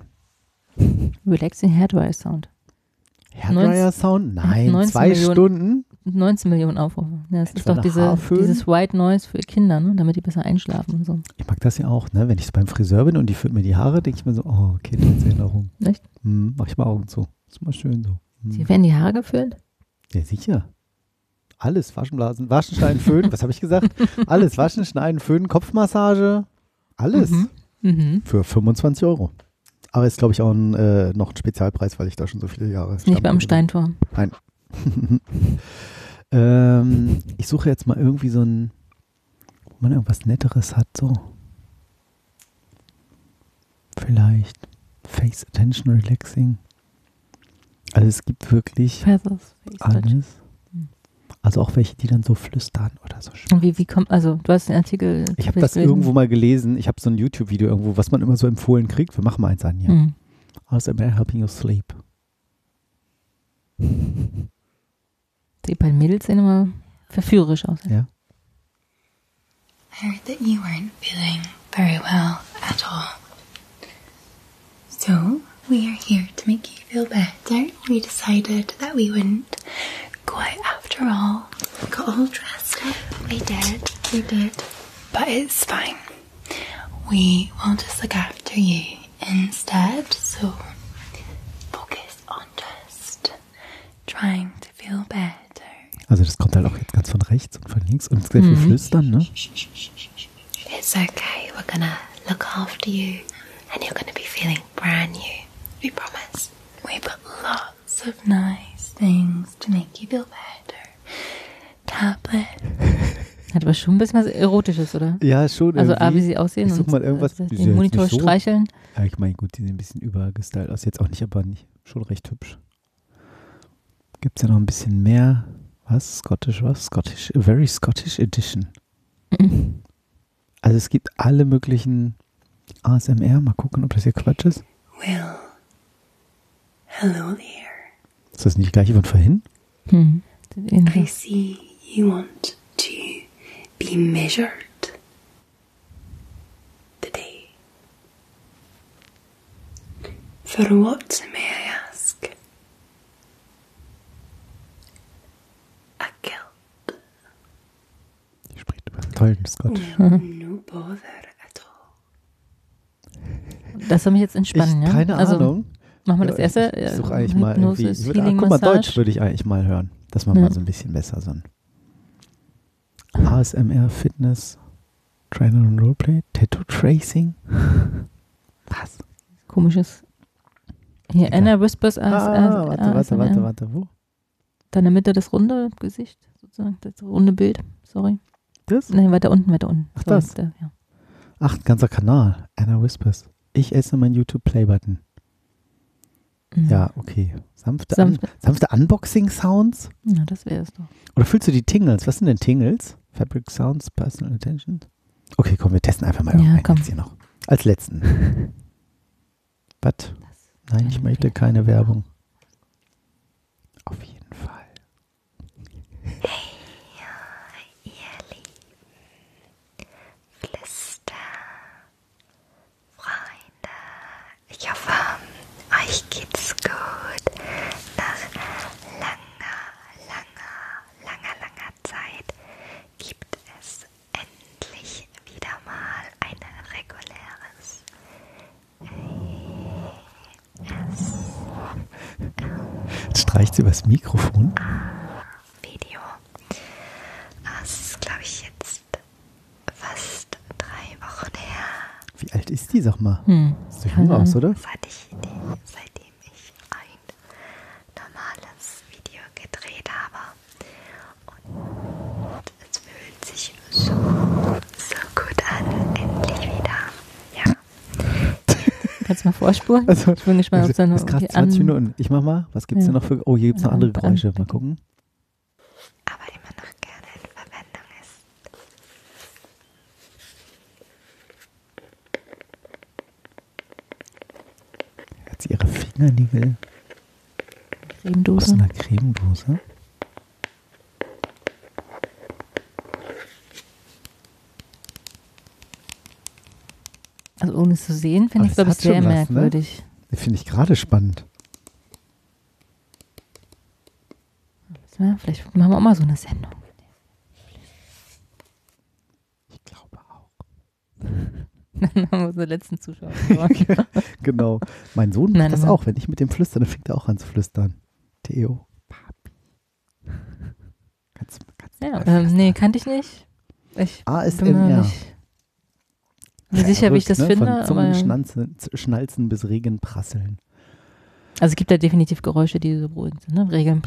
[SPEAKER 3] Relaxing Hairdryer Sound.
[SPEAKER 2] Hairdryer Sound? Nein,
[SPEAKER 3] 19
[SPEAKER 2] zwei
[SPEAKER 3] Millionen.
[SPEAKER 2] Stunden.
[SPEAKER 3] 19 Millionen Aufrufe. Ja, das ist doch diese, dieses White Noise für Kinder, ne? damit die besser einschlafen und so.
[SPEAKER 2] Ich mag das ja auch, ne? Wenn ich so beim Friseur bin und die führt mir die Haare, denke ich mir so, oh, Kindheitserinnerung.
[SPEAKER 3] Echt?
[SPEAKER 2] Hm, mach ich mal Augen zu. Ist mal schön so. Hm.
[SPEAKER 3] Hier werden die Haare gefüllt?
[SPEAKER 2] Ja, sicher. Alles, Waschen, Blasen, Waschen, Schneiden, Föhnen, was habe ich gesagt? Alles, Waschen, Schneiden, Föhnen, Kopfmassage, alles
[SPEAKER 3] Mhm. Mhm.
[SPEAKER 2] für 25 Euro. Aber ist, glaube ich, auch ein, äh, noch ein Spezialpreis, weil ich da schon so viele Jahre
[SPEAKER 3] nicht beim Steintor.
[SPEAKER 2] bin. ähm, ich suche jetzt mal irgendwie so ein, wo man irgendwas Netteres hat, so. Vielleicht Face Attention Relaxing. Also es gibt wirklich
[SPEAKER 3] Feathers.
[SPEAKER 2] Alles. Also auch welche, die dann so flüstern oder so.
[SPEAKER 3] Und wie, wie kommt, also du hast den Artikel.
[SPEAKER 2] Ich habe das
[SPEAKER 3] gelesen.
[SPEAKER 2] irgendwo mal gelesen. Ich habe so ein YouTube-Video irgendwo, was man immer so empfohlen kriegt. Wir machen mal eins an hier.
[SPEAKER 3] Mhm.
[SPEAKER 2] ASMR helping you sleep.
[SPEAKER 3] Die beiden Mädels sehen immer verführerisch aus.
[SPEAKER 2] Ja.
[SPEAKER 4] I heard that you weren't feeling very well at all. So, we are here to make you feel better. We decided that we wouldn't go out after all got all dressed up. We did. We did. But it's fine. We will just look after you instead. So focus on just trying to feel better.
[SPEAKER 2] Also das kommt halt auch jetzt ganz von rechts und von links und sehr viel mhm. Flüstern, ne?
[SPEAKER 4] It's okay. We're gonna look after you, and you're gonna be feeling brand new. We promise. We put lots of nice things to make you feel better. Tablet.
[SPEAKER 3] Hat aber schon ein bisschen was Erotisches, oder?
[SPEAKER 2] Ja, schon
[SPEAKER 3] Also A, wie sie aussehen
[SPEAKER 2] Ich such mal irgendwas. sind
[SPEAKER 3] den Monitor
[SPEAKER 2] so-
[SPEAKER 3] streicheln.
[SPEAKER 2] Ja, ich meine, gut, die sehen ein bisschen übergestylt aus. Jetzt auch nicht, aber nicht, schon recht hübsch. Gibt es ja noch ein bisschen mehr. Was? Scottish, was? Scottish, a very Scottish Edition. Also es gibt alle möglichen ASMR. Mal gucken, ob das hier Quatsch ist.
[SPEAKER 4] Well, hello there.
[SPEAKER 2] Ist das nicht gleich von vorhin?
[SPEAKER 3] Hm.
[SPEAKER 4] I see you want to be measured today. For what, may I ask? A guilt.
[SPEAKER 2] Die spricht über tollen Scottish.
[SPEAKER 4] No bother at all.
[SPEAKER 3] Das soll mich jetzt entspannen,
[SPEAKER 2] ich,
[SPEAKER 3] ja?
[SPEAKER 2] keine
[SPEAKER 3] also,
[SPEAKER 2] Ahnung.
[SPEAKER 3] Machen wir das erste?
[SPEAKER 2] Ich, ich suche eigentlich mal irgendwie. Ich würde, ah, guck mal. Deutsch würde ich eigentlich mal hören. Dass man
[SPEAKER 3] Ja.
[SPEAKER 2] mal so ein bisschen besser so ein ASMR, Fitness, Trainer und Roleplay, Tattoo Tracing. Was?
[SPEAKER 3] Komisches. Hier,
[SPEAKER 2] Egal.
[SPEAKER 3] Anna Whispers as,
[SPEAKER 2] Ah, warte, warte,
[SPEAKER 3] ASMR.
[SPEAKER 2] warte, warte, wo?
[SPEAKER 3] Da in der Mitte das runde Gesicht, sozusagen, das runde Bild. Sorry.
[SPEAKER 2] Das?
[SPEAKER 3] Nein, weiter unten, weiter unten.
[SPEAKER 2] Ach,
[SPEAKER 3] Sorry,
[SPEAKER 2] das?
[SPEAKER 3] Da, ja.
[SPEAKER 2] Ach, ein ganzer Kanal. Anna Whispers. Ich esse mein YouTube-Play-Button.
[SPEAKER 3] Mhm.
[SPEAKER 2] Ja, okay. Sanfte, An
[SPEAKER 3] Sanfte-
[SPEAKER 2] sanfte Unboxing-Sounds?
[SPEAKER 3] Na, das wäre es doch.
[SPEAKER 2] Oder fühlst du die Tingles? Was sind denn Tingles? Fabric Sounds, Personal Attention? Okay, komm, wir testen einfach mal
[SPEAKER 3] Ja, komm.
[SPEAKER 2] hier noch. Als letzten. Was? Nein, ich möchte keine Werbung. Auf jeden Fall.
[SPEAKER 4] Flüster. Freunde. Ich hoffe, euch geht's gut. Nach langer, langer, langer, langer Zeit gibt es endlich wieder mal ein reguläres
[SPEAKER 2] Streicht sie übers Mikrofon.
[SPEAKER 4] Video. Das ist, glaube ich, jetzt fast drei Wochen her.
[SPEAKER 2] Wie alt ist die, sag mal?
[SPEAKER 3] Hm.
[SPEAKER 2] Sieht so
[SPEAKER 3] Keine
[SPEAKER 2] jung aus, oder?
[SPEAKER 4] Seit ich, seitdem ich ein normales Video gedreht habe. Und es fühlt sich so, so gut an. Endlich wieder. Ja.
[SPEAKER 3] Mal vorspulen?
[SPEAKER 2] Also,
[SPEAKER 3] ich bin gespannt, ob es dann
[SPEAKER 2] ist gerade
[SPEAKER 3] okay,
[SPEAKER 2] 20
[SPEAKER 3] an-
[SPEAKER 2] Minuten. Ich mach mal. Was gibt's
[SPEAKER 3] Ja.
[SPEAKER 2] denn noch für. Oh, hier gibt's noch
[SPEAKER 3] Ja,
[SPEAKER 2] andere
[SPEAKER 3] an-
[SPEAKER 2] Geräusche. Mal gucken.
[SPEAKER 4] Aber immer noch gerne in Verwendung ist.
[SPEAKER 2] Hat sie ihre Fingernägel aus
[SPEAKER 3] Cremedose.
[SPEAKER 2] einer Cremedose?
[SPEAKER 3] Also ohne es zu sehen, finde ich, glaube ich, sehr
[SPEAKER 2] ne?
[SPEAKER 3] merkwürdig.
[SPEAKER 2] Das finde ich gerade spannend.
[SPEAKER 3] Vielleicht machen wir auch mal so eine Sendung.
[SPEAKER 2] Ich glaube auch.
[SPEAKER 3] Dann haben wir unsere letzten Zuschauer.
[SPEAKER 2] Genau. Mein Sohn macht
[SPEAKER 3] Nein,
[SPEAKER 2] das auch. Wenn ich mit dem flüstere, dann fängt er auch an zu flüstern. Theo. Papi. Kannst, kannst du
[SPEAKER 3] ja, ähm, nee, kannte ich nicht. Ich
[SPEAKER 2] ASMR.
[SPEAKER 3] nicht mir sicher, wie ich das
[SPEAKER 2] ne?
[SPEAKER 3] finde.
[SPEAKER 2] Von Zungen
[SPEAKER 3] Aber,
[SPEAKER 2] schnalzen, bis Regen prasseln.
[SPEAKER 3] also es gibt da definitiv Geräusche, die so beruhigend sind. Ne? Regeln,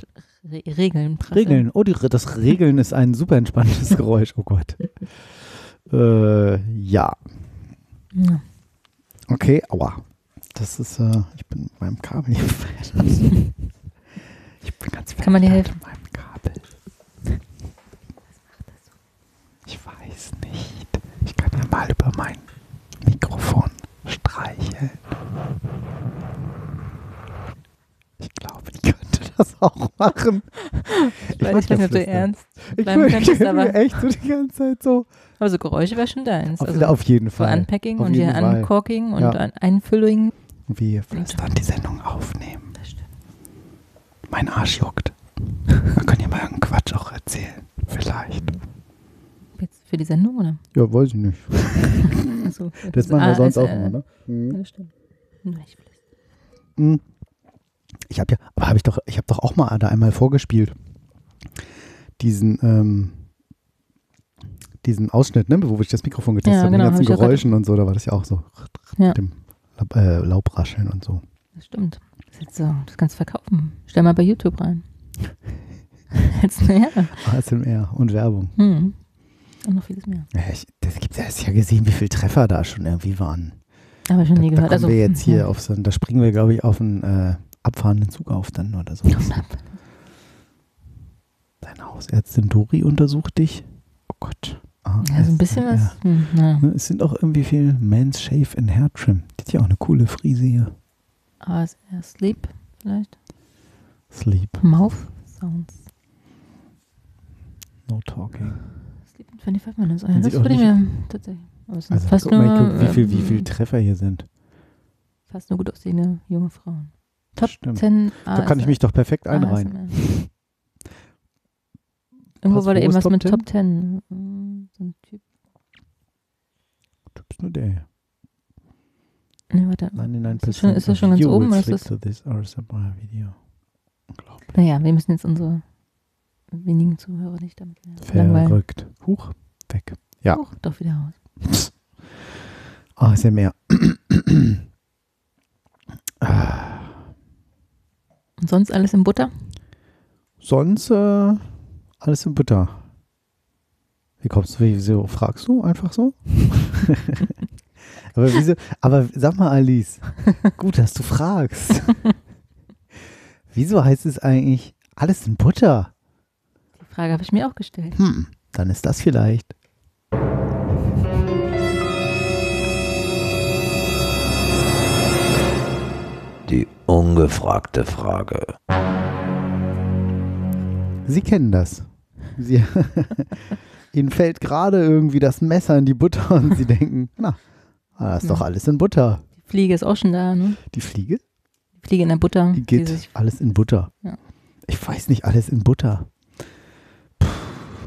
[SPEAKER 3] Re Regeln, prasseln.
[SPEAKER 2] Regeln. Oh, die, das Regeln ist ein super entspanntes Geräusch. Oh Gott. Äh, ja.
[SPEAKER 3] Ja.
[SPEAKER 2] Okay, aua. Das ist, äh, ich bin mit meinem Kabel hier verändert. Ich bin ganz
[SPEAKER 3] Kann man dir helfen?
[SPEAKER 2] meinem Kabel. Ich weiß nicht. Ich kann ja mal über mein Mikrofon streicheln. Ich glaube, ich könnte das auch machen.
[SPEAKER 3] Ich weiß
[SPEAKER 2] mag
[SPEAKER 3] nicht, ob du ernst
[SPEAKER 2] Ich
[SPEAKER 3] bleiben
[SPEAKER 2] bin
[SPEAKER 3] könntest, aber
[SPEAKER 2] echt so die ganze Zeit so.
[SPEAKER 3] also Geräusche wäre schon deins.
[SPEAKER 2] Auf,
[SPEAKER 3] Also
[SPEAKER 2] auf jeden Fall.
[SPEAKER 3] Unpacking
[SPEAKER 2] Auf
[SPEAKER 3] und hier. Uncorking und
[SPEAKER 2] Ja.
[SPEAKER 3] ein Einfüllung.
[SPEAKER 2] Wir flüstern die Sendung aufnehmen.
[SPEAKER 3] Das stimmt.
[SPEAKER 2] Mein Arsch juckt. Wir können ja mal irgendeinen Quatsch auch erzählen. Vielleicht.
[SPEAKER 3] Für die Sendung, oder?
[SPEAKER 2] Ja, weiß ich nicht.
[SPEAKER 3] Achso,
[SPEAKER 2] Das machen wir sonst auch immer, ne? Mhm.
[SPEAKER 3] das stimmt. Nicht vielleicht.
[SPEAKER 2] Mhm. Ich habe ja, aber habe ich doch, ich habe doch auch mal da einmal vorgespielt. Diesen, ähm, diesen Ausschnitt, ne, wo ich das Mikrofon getestet
[SPEAKER 3] Ja,
[SPEAKER 2] habe,
[SPEAKER 3] genau,
[SPEAKER 2] mit
[SPEAKER 3] hab
[SPEAKER 2] den
[SPEAKER 3] ich
[SPEAKER 2] ganzen Geräuschen und so, da war das ja auch so
[SPEAKER 3] Ja.
[SPEAKER 2] mit dem Laub, äh, Laubrascheln und so.
[SPEAKER 3] Das stimmt. Das, jetzt so, das kannst du verkaufen. Stell mal bei YouTube rein. ja.
[SPEAKER 2] ASMR und Werbung.
[SPEAKER 3] Hm. Und noch vieles mehr.
[SPEAKER 2] Ja, ich, das gibt's ja, hast ja gesehen, wie viele Treffer da schon irgendwie waren.
[SPEAKER 3] Aber schon
[SPEAKER 2] Da,
[SPEAKER 3] nie
[SPEAKER 2] da
[SPEAKER 3] gehört.
[SPEAKER 2] kommen
[SPEAKER 3] also,
[SPEAKER 2] wir jetzt hier
[SPEAKER 3] ja.
[SPEAKER 2] auf so, da springen wir, glaube ich, auf einen äh, abfahrenden Zug auf dann oder so. Deine Hausärztin Dori untersucht dich. Oh Gott. Ah,
[SPEAKER 3] Ja, so ein bisschen
[SPEAKER 2] ASMR.
[SPEAKER 3] was. Hm, na.
[SPEAKER 2] Ne, Es sind auch irgendwie viel Men's Shave and Hair Trim. Die hat ja auch eine coole Frise hier.
[SPEAKER 3] ASR Sleep vielleicht.
[SPEAKER 2] Sleep,
[SPEAKER 3] Mouth Sounds.
[SPEAKER 2] no talking.
[SPEAKER 3] Sleep in 25 Minutes. Ja, das würde ich mir tatsächlich. Aber es sind
[SPEAKER 2] Also
[SPEAKER 3] fast,
[SPEAKER 2] guck
[SPEAKER 3] nur,
[SPEAKER 2] mal, guck, wie viel, wie viel
[SPEAKER 3] ähm,
[SPEAKER 2] Treffer hier sind.
[SPEAKER 3] fast nur gut aussehende junge Frauen. Top
[SPEAKER 2] Stimmt.
[SPEAKER 3] 10
[SPEAKER 2] Da kann ich mich doch perfekt einreihen.
[SPEAKER 3] ASMR. Irgendwo war da eben
[SPEAKER 2] ist
[SPEAKER 3] was
[SPEAKER 2] Top
[SPEAKER 3] mit
[SPEAKER 2] 10?
[SPEAKER 3] Top 10. Hm, So ein Typ.
[SPEAKER 2] Du bist nur der hier.
[SPEAKER 3] Nee, warte.
[SPEAKER 2] 99%
[SPEAKER 3] Ist das schon- ist das schon ganz oben, oder ist das-
[SPEAKER 2] to this ASMR Video. Unglaublich.
[SPEAKER 3] Naja, wir müssen jetzt unsere wenigen Zuhörer nicht damit.
[SPEAKER 2] Verrückt. Huch, weg. Ja.
[SPEAKER 3] Huch, doch wieder aus.
[SPEAKER 2] ASMR.
[SPEAKER 3] Und sonst alles in Butter?
[SPEAKER 2] Sonst äh, alles in Butter. Wie kommst du, wieso fragst du einfach so? aber wieso, aber sag mal Alice, gut, dass du fragst. wieso heißt es eigentlich alles in Butter?
[SPEAKER 3] Die Frage habe ich mir auch gestellt.
[SPEAKER 2] Hm, dann ist das vielleicht.
[SPEAKER 5] Die ungefragte Frage.
[SPEAKER 2] Sie kennen das. Sie, Ihnen fällt gerade irgendwie das Messer in die Butter und Sie denken, na, ah, das ist doch
[SPEAKER 3] Ja.
[SPEAKER 2] alles in Butter.
[SPEAKER 3] Die Fliege ist auch schon da, ne?
[SPEAKER 2] Die Fliege?
[SPEAKER 3] Die Fliege in der Butter.
[SPEAKER 2] Die geht
[SPEAKER 3] sich,
[SPEAKER 2] alles in Butter.
[SPEAKER 3] Ja.
[SPEAKER 2] Ich weiß nicht, alles in Butter.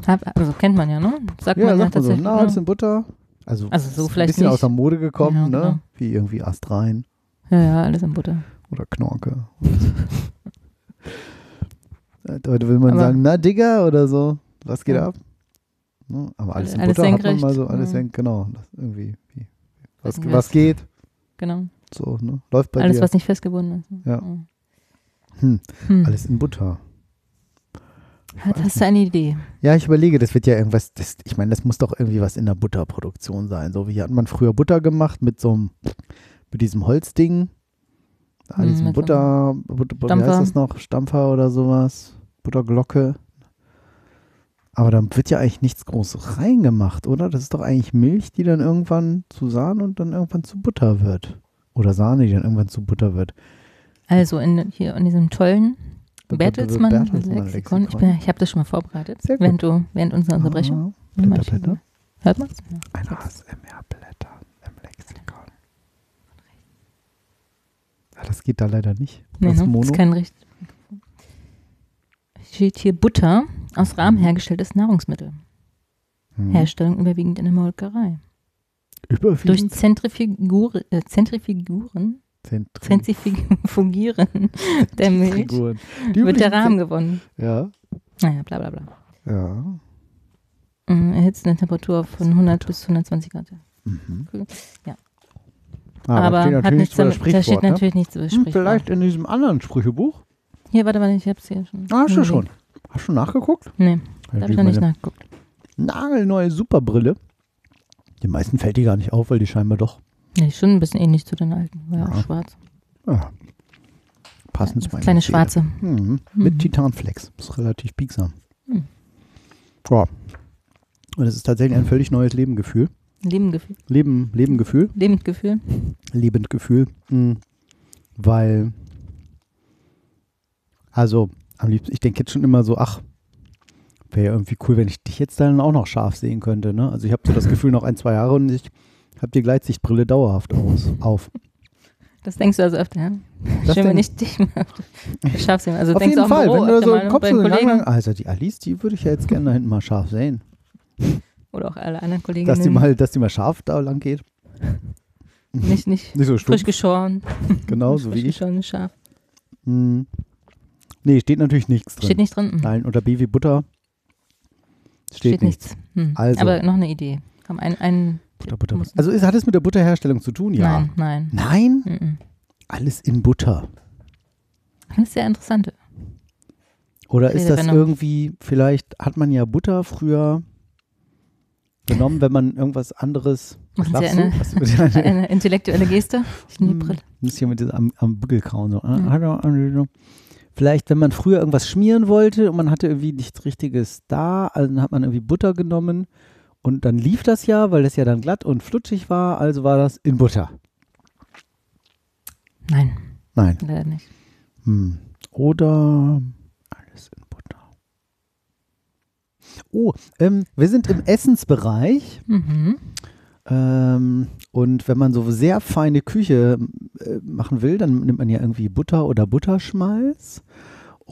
[SPEAKER 3] Also kennt man ja, ne? Sagt
[SPEAKER 2] Ja,
[SPEAKER 3] man ja
[SPEAKER 2] sagt man so, na, alles
[SPEAKER 3] ne?
[SPEAKER 2] in Butter. Also,
[SPEAKER 3] Also so
[SPEAKER 2] ist
[SPEAKER 3] vielleicht
[SPEAKER 2] ein bisschen
[SPEAKER 3] nicht.
[SPEAKER 2] aus der Mode gekommen,
[SPEAKER 3] Ja,
[SPEAKER 2] ne?
[SPEAKER 3] genau.
[SPEAKER 2] Wie irgendwie Astrein
[SPEAKER 3] Ja, ja, alles in Butter.
[SPEAKER 2] oder Knorke. Heute will man
[SPEAKER 3] Aber-
[SPEAKER 2] sagen, na Digga oder so. Was geht
[SPEAKER 3] Ja.
[SPEAKER 2] ab? Ne? Aber alles in
[SPEAKER 3] Alles
[SPEAKER 2] Butter hat man
[SPEAKER 3] senkrecht.
[SPEAKER 2] mal so, alles
[SPEAKER 3] Ja.
[SPEAKER 2] senkt, genau. Irgendwie, wie, was, was geht?
[SPEAKER 3] Genau.
[SPEAKER 2] So, ne? Läuft bei
[SPEAKER 3] alles,
[SPEAKER 2] dir.
[SPEAKER 3] was nicht festgebunden ist.
[SPEAKER 2] Ja. Hm,
[SPEAKER 3] Hm.
[SPEAKER 2] alles in Butter.
[SPEAKER 3] Hat, hast du eine Idee?
[SPEAKER 2] Ja, ich überlege, das wird ja irgendwas, das, ich meine, das muss doch irgendwie was in der Butterproduktion sein. So wie hat man früher Butter gemacht mit so einem, mit diesem Holzding. Da
[SPEAKER 3] Hm,
[SPEAKER 2] diesem
[SPEAKER 3] mit so
[SPEAKER 2] Butter, Butter, wie heißt das noch? Stampfer oder sowas. Butterglocke. Aber da wird ja eigentlich nichts groß reingemacht, oder? Das ist doch eigentlich Milch, die dann irgendwann zu Sahne und dann irgendwann zu Butter wird. Oder Sahne, die dann irgendwann zu Butter wird.
[SPEAKER 3] Also in, hier in diesem tollen Bertelsmann,
[SPEAKER 2] Bertelsmann
[SPEAKER 3] Lexikon. Ich, bin- ich habe das schon mal vorbereitet,
[SPEAKER 2] Sehr gut.
[SPEAKER 3] während, du, während unserer Unterbrechung.
[SPEAKER 2] Ah, Blätter, Blätter.
[SPEAKER 3] Hört man Ja.
[SPEAKER 2] Ein ASMR-Blätter im Lexikon. Ja, das geht da leider nicht.
[SPEAKER 3] Nee,
[SPEAKER 2] das
[SPEAKER 3] ne? Ist kein Richt. Steht hier Butter aus Rahmen hergestelltes Nahrungsmittel.
[SPEAKER 2] Hm.
[SPEAKER 3] Herstellung überwiegend in der Molkerei. Durch
[SPEAKER 2] Überwiegend
[SPEAKER 3] Zentrifugur, äh, Zentrifiguren,
[SPEAKER 2] Zentri-
[SPEAKER 3] Zentrifugieren der Milch.
[SPEAKER 2] Die
[SPEAKER 3] wird der Rahmen gewonnen.
[SPEAKER 2] Ja,
[SPEAKER 3] Naja, bla bla bla.
[SPEAKER 2] ja.
[SPEAKER 3] Mhm, Erhitzt eine Temperatur von 100 bis 120 Grad.
[SPEAKER 2] Mhm.
[SPEAKER 3] Ja.
[SPEAKER 2] Ah, da
[SPEAKER 3] Aber
[SPEAKER 2] steht
[SPEAKER 3] hat
[SPEAKER 2] natürlich
[SPEAKER 3] nichts da steht
[SPEAKER 2] ne?
[SPEAKER 3] natürlich nichts über
[SPEAKER 2] Hm,
[SPEAKER 3] Sprichwort.
[SPEAKER 2] Vielleicht in diesem anderen Sprüchebuch.
[SPEAKER 3] Hier, warte, warte, ich hab's hier schon.
[SPEAKER 2] Ah, hast du schon. Hast du schon nachgeguckt?
[SPEAKER 3] Nee, da hab ich noch nicht nachgeguckt.
[SPEAKER 2] Nagelneue Superbrille. Den meisten fällt die gar nicht auf, weil die scheinbar doch
[SPEAKER 3] Ja, schon ein bisschen ähnlich zu den alten. War ja
[SPEAKER 2] Ja.
[SPEAKER 3] auch schwarz.
[SPEAKER 2] ja, passend zu meiner
[SPEAKER 3] Kleine
[SPEAKER 2] Seele.
[SPEAKER 3] schwarze.
[SPEAKER 2] Mhm. Mit
[SPEAKER 3] Mhm.
[SPEAKER 2] Titanflex. Ist relativ biegsam.
[SPEAKER 3] Mhm.
[SPEAKER 2] Ja. Und es ist tatsächlich ein völlig neues Lebengefühl.
[SPEAKER 3] Lebendgefühl.
[SPEAKER 2] Leben, Lebengefühl.
[SPEAKER 3] Lebendgefühl.
[SPEAKER 2] Lebendgefühl. Mhm. Weil, also, am liebsten, ich denke jetzt schon immer so, ach, wäre ja irgendwie cool, wenn ich dich jetzt dann auch noch scharf sehen könnte. Ne? Also ich habe so das Gefühl, noch ein, zwei Jahre und ich habe die Gleitsichtbrille dauerhaft aus, auf.
[SPEAKER 3] Das denkst du also öfter, ja?
[SPEAKER 2] Das
[SPEAKER 3] Schön, wenn ich dich öfter scharf sehe. Also
[SPEAKER 2] Auf
[SPEAKER 3] denkst
[SPEAKER 2] jeden
[SPEAKER 3] du auch
[SPEAKER 2] Fall,
[SPEAKER 3] Büro
[SPEAKER 2] wenn du so
[SPEAKER 3] mal,
[SPEAKER 2] kommst du
[SPEAKER 3] Kollegen
[SPEAKER 2] Gang, also die Alice, die würde ich ja jetzt gerne da hinten mal scharf sehen.
[SPEAKER 3] oder auch alle anderen Kollegen.
[SPEAKER 2] Dass die mal, dass die mal scharf da lang geht.
[SPEAKER 3] nicht, nicht
[SPEAKER 2] Nicht so
[SPEAKER 3] frisch
[SPEAKER 2] stumpf,
[SPEAKER 3] geschoren.
[SPEAKER 2] genau, so
[SPEAKER 3] frisch
[SPEAKER 2] wie ich.
[SPEAKER 3] geschoren, scharf.
[SPEAKER 2] Hm. Nee, steht natürlich nichts drin.
[SPEAKER 3] Steht nicht drin?
[SPEAKER 2] Nein, oder B wie Butter. Steht, nichts.
[SPEAKER 3] Hm.
[SPEAKER 2] Also.
[SPEAKER 3] Aber noch eine Idee. Komm, ein, ein
[SPEAKER 2] Butter, Butter, Butter. Also ist, hat es mit der Butterherstellung zu tun? Ja.
[SPEAKER 3] Nein, nein.
[SPEAKER 2] Nein?
[SPEAKER 3] Mhm.
[SPEAKER 2] Alles in Butter.
[SPEAKER 3] Das ist sehr interessant.
[SPEAKER 2] Oder ist das irgendwie, vielleicht hat man ja Butter früher genommen, wenn man irgendwas anderes.
[SPEAKER 3] Machen Sie eine,
[SPEAKER 2] der-
[SPEAKER 3] eine intellektuelle Geste? Ich nehme die
[SPEAKER 2] Hm,
[SPEAKER 3] Brille.
[SPEAKER 2] Muss hier mit diesem am, am Buckel kauen. So.
[SPEAKER 3] Mhm.
[SPEAKER 2] Vielleicht, wenn man früher irgendwas schmieren wollte und man hatte irgendwie nichts Richtiges da, also dann hat man irgendwie Butter genommen und dann lief das ja, weil das ja dann glatt und flutschig war, also war das in Butter.
[SPEAKER 3] Nein,
[SPEAKER 2] Nein.
[SPEAKER 3] leider nicht.
[SPEAKER 2] Hm. Oder alles in Butter. Oh, ähm, wir sind im Essensbereich.
[SPEAKER 3] Mhm.
[SPEAKER 2] Ähm, und wenn man so sehr feine Küche äh, machen will, dann nimmt man ja irgendwie Butter oder Butterschmalz.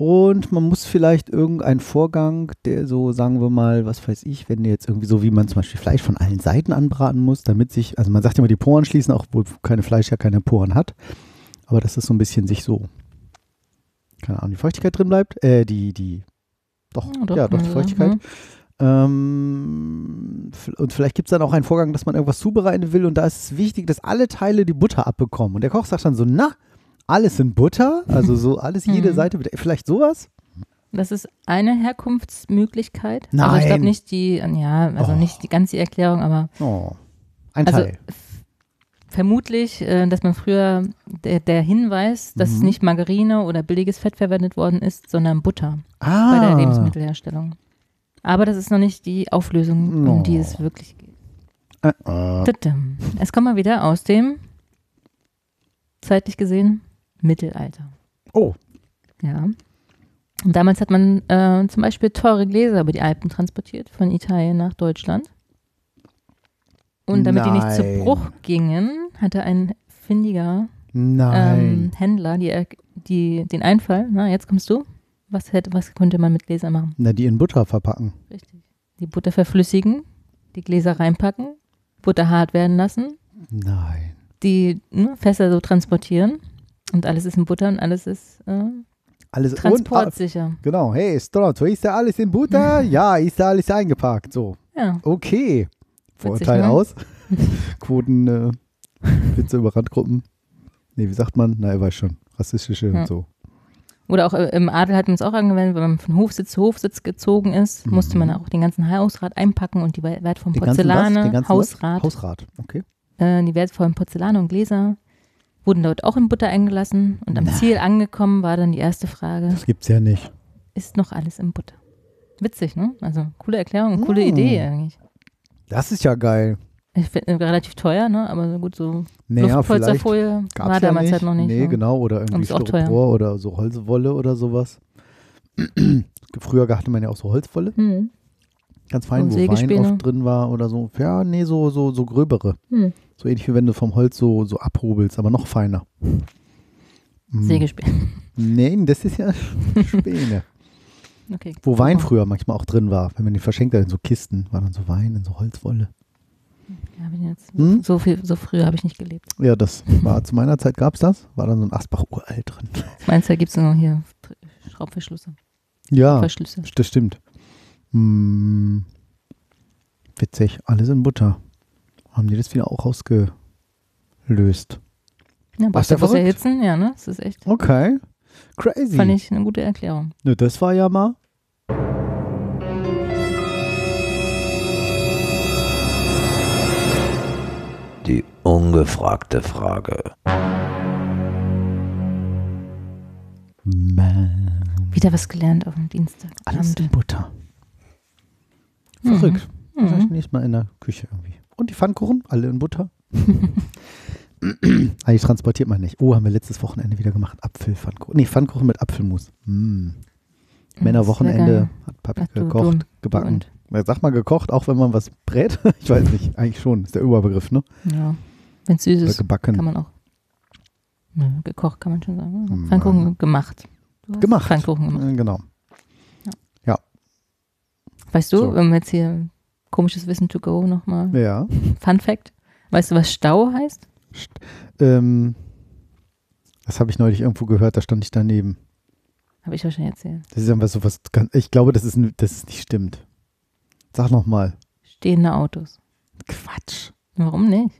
[SPEAKER 2] Und man muss vielleicht irgendeinen Vorgang, der so, sagen wir mal, was weiß ich, wenn jetzt irgendwie so, wie man zum Beispiel Fleisch von allen Seiten anbraten muss, damit sich, also man sagt immer die Poren schließen, auch obwohl keine Fleisch ja keine Poren hat. Aber dass es so ein bisschen sich so, keine Ahnung, die Feuchtigkeit drin bleibt. Äh, die, die, doch,
[SPEAKER 3] Ja, doch,
[SPEAKER 2] ja, doch, die Feuchtigkeit.
[SPEAKER 3] mhm.
[SPEAKER 2] Ähm, und vielleicht gibt es dann auch einen Vorgang, dass man irgendwas zubereiten will und da ist es wichtig, dass alle Teile die Butter abbekommen. Und der Koch sagt dann so, na, alles in Butter, also so alles, jede
[SPEAKER 3] Mhm.
[SPEAKER 2] Seite, vielleicht sowas?
[SPEAKER 3] Das ist eine Herkunftsmöglichkeit. Also ich
[SPEAKER 2] Nein.
[SPEAKER 3] glaube nicht die, ja, also
[SPEAKER 2] Oh.
[SPEAKER 3] nicht die ganze Erklärung, aber
[SPEAKER 2] Oh, ein
[SPEAKER 3] also
[SPEAKER 2] Teil.
[SPEAKER 3] f- vermutlich, äh, dass man früher der, der Hinweis, dass
[SPEAKER 2] Mhm.
[SPEAKER 3] nicht Margarine oder billiges Fett verwendet worden ist, sondern Butter
[SPEAKER 2] Ah,
[SPEAKER 3] bei der Lebensmittelherstellung. Aber das ist noch nicht die Auflösung, um
[SPEAKER 2] Oh.
[SPEAKER 3] die es wirklich geht.
[SPEAKER 2] äh, äh.
[SPEAKER 3] Es kommt mal wieder aus dem, zeitlich gesehen, Mittelalter.
[SPEAKER 2] Oh,
[SPEAKER 3] Ja. Und damals hat man äh, zum Beispiel teure Gläser über die Alpen transportiert, von Italien nach Deutschland. Und damit die nicht zu
[SPEAKER 2] Nein.
[SPEAKER 3] Bruch gingen, hatte ein findiger ähm,
[SPEAKER 2] nein.
[SPEAKER 3] Händler die, er- die, den Einfall, na, jetzt kommst du, was, hätte, was könnte man mit Gläsern machen?
[SPEAKER 2] Na, die in Butter verpacken.
[SPEAKER 3] Richtig. Die Butter verflüssigen, die Gläser reinpacken, Butter hart werden lassen,
[SPEAKER 2] Nein.
[SPEAKER 3] die ne, Fässer so transportieren und alles ist in Butter und alles ist äh,
[SPEAKER 2] Alles und,
[SPEAKER 3] transportsicher.
[SPEAKER 2] genau, hey, Stronto, ist da alles in Butter? ja, ist da alles eingepackt. So,
[SPEAKER 3] Ja.
[SPEAKER 2] okay. Vorurteil
[SPEAKER 3] ne?
[SPEAKER 2] aus. Quoten, äh, Witze über Randgruppen. Nee, wie sagt man? Na, ihr weiß schon. Rassistische
[SPEAKER 3] Ja.
[SPEAKER 2] und so.
[SPEAKER 3] Oder auch äh, im Adel hat man es auch angewendet, wenn man von Hofsitz zu Hofsitz gezogen ist,
[SPEAKER 2] Mhm.
[SPEAKER 3] musste man auch den ganzen Hausrat einpacken und die we- wertvollen
[SPEAKER 2] Den ganzen was?
[SPEAKER 3] Porzellane,
[SPEAKER 2] Den ganzen
[SPEAKER 3] Hausrat,
[SPEAKER 2] Was? Hausrat, okay.
[SPEAKER 3] äh, die wertvollen Porzellane und Gläser wurden dort auch in Butter eingelassen und am
[SPEAKER 2] Na.
[SPEAKER 3] Ziel angekommen war dann die erste Frage,
[SPEAKER 2] Das gibt's ja nicht.
[SPEAKER 3] ist noch alles in Butter? Witzig, ne? Also coole Erklärung, coole
[SPEAKER 2] Mm.
[SPEAKER 3] Idee eigentlich.
[SPEAKER 2] Das ist ja geil.
[SPEAKER 3] Ich finde relativ teuer, ne? Aber so gut, so
[SPEAKER 2] Naja,
[SPEAKER 3] Luftpolsterfolie war
[SPEAKER 2] ja
[SPEAKER 3] damals
[SPEAKER 2] nicht.
[SPEAKER 3] halt noch nicht.
[SPEAKER 2] Nee,
[SPEAKER 3] ne?
[SPEAKER 2] genau. Oder irgendwie. Styropor oder so Holzwolle oder sowas. Früher hatte man ja auch so Holzwolle,
[SPEAKER 3] Hm.
[SPEAKER 2] Ganz fein, wo Wein oft drin war oder so. Ja, nee, so, so, so gröbere.
[SPEAKER 3] Hm.
[SPEAKER 2] So ähnlich wie wenn du vom Holz so, so abhobelst, aber noch feiner. Mm.
[SPEAKER 3] Sägespäne.
[SPEAKER 2] Nein, das ist ja Späne.
[SPEAKER 3] Okay.
[SPEAKER 2] Wo Wein früher manchmal auch drin war, wenn man die verschenkt hat in so Kisten, war dann so Wein in so Holzwolle.
[SPEAKER 3] Ja,
[SPEAKER 2] Hm?
[SPEAKER 3] so, viel, so früh habe ich nicht gelebt.
[SPEAKER 2] Ja, das war zu meiner Zeit gab es das. War dann so ein Asbach uralt drin.
[SPEAKER 3] Meinst du, da gibt es noch hier Schraubverschlüsse?
[SPEAKER 2] Ja,
[SPEAKER 3] Verschlüsse.
[SPEAKER 2] das stimmt. Hm, witzig, alles in Butter. Haben die das wieder auch ausgelöst?
[SPEAKER 3] Ja,
[SPEAKER 2] Ach, ist ja verrückt.
[SPEAKER 3] erhitzen? Ja, ne? Das ist echt,
[SPEAKER 2] Okay. Crazy.
[SPEAKER 3] fand ich eine gute Erklärung.
[SPEAKER 2] Ne, das war ja mal.
[SPEAKER 5] Die ungefragte Frage.
[SPEAKER 2] Man,
[SPEAKER 3] Wieder was gelernt auf dem Dienstag.
[SPEAKER 2] alles in Butter.
[SPEAKER 3] Mhm.
[SPEAKER 2] Verrückt. Vielleicht
[SPEAKER 3] Mhm.
[SPEAKER 2] nächstes Mal in der Küche irgendwie. Und die Pfannkuchen, alle in Butter. die transportiert man nicht. Oh, haben wir letztes Wochenende wieder gemacht. Apfelpfannkuchen. Nee, Pfannkuchen mit Apfelmus. Mm. Männerwochenende hat Papi
[SPEAKER 3] Ach, du
[SPEAKER 2] gekocht,
[SPEAKER 3] dumm.
[SPEAKER 2] gebacken. Ja, Sag mal gekocht, auch wenn man was brät. ich weiß nicht, eigentlich schon. Ist der Überbegriff, ne?
[SPEAKER 3] Ja. Wenn es süß ist,
[SPEAKER 2] gebacken.
[SPEAKER 3] kann man auch. Ja, gekocht kann man schon sagen. Pfannkuchen gemacht. Du
[SPEAKER 2] Gemacht.
[SPEAKER 3] Pfannkuchen gemacht.
[SPEAKER 2] Äh, Genau.
[SPEAKER 3] Weißt du,
[SPEAKER 2] So.
[SPEAKER 3] wenn wir jetzt hier komisches Wissen to go nochmal.
[SPEAKER 2] Ja.
[SPEAKER 3] Fun Fact. Weißt du, was Stau heißt?
[SPEAKER 2] Ähm, das habe ich neulich irgendwo gehört, da stand ich daneben.
[SPEAKER 3] Habe ich wahrscheinlich erzählt.
[SPEAKER 2] Das ist einfach so was, ich glaube, das ist, das ist nicht stimmt. Sag nochmal.
[SPEAKER 3] Stehende Autos.
[SPEAKER 2] Quatsch.
[SPEAKER 3] Warum nicht?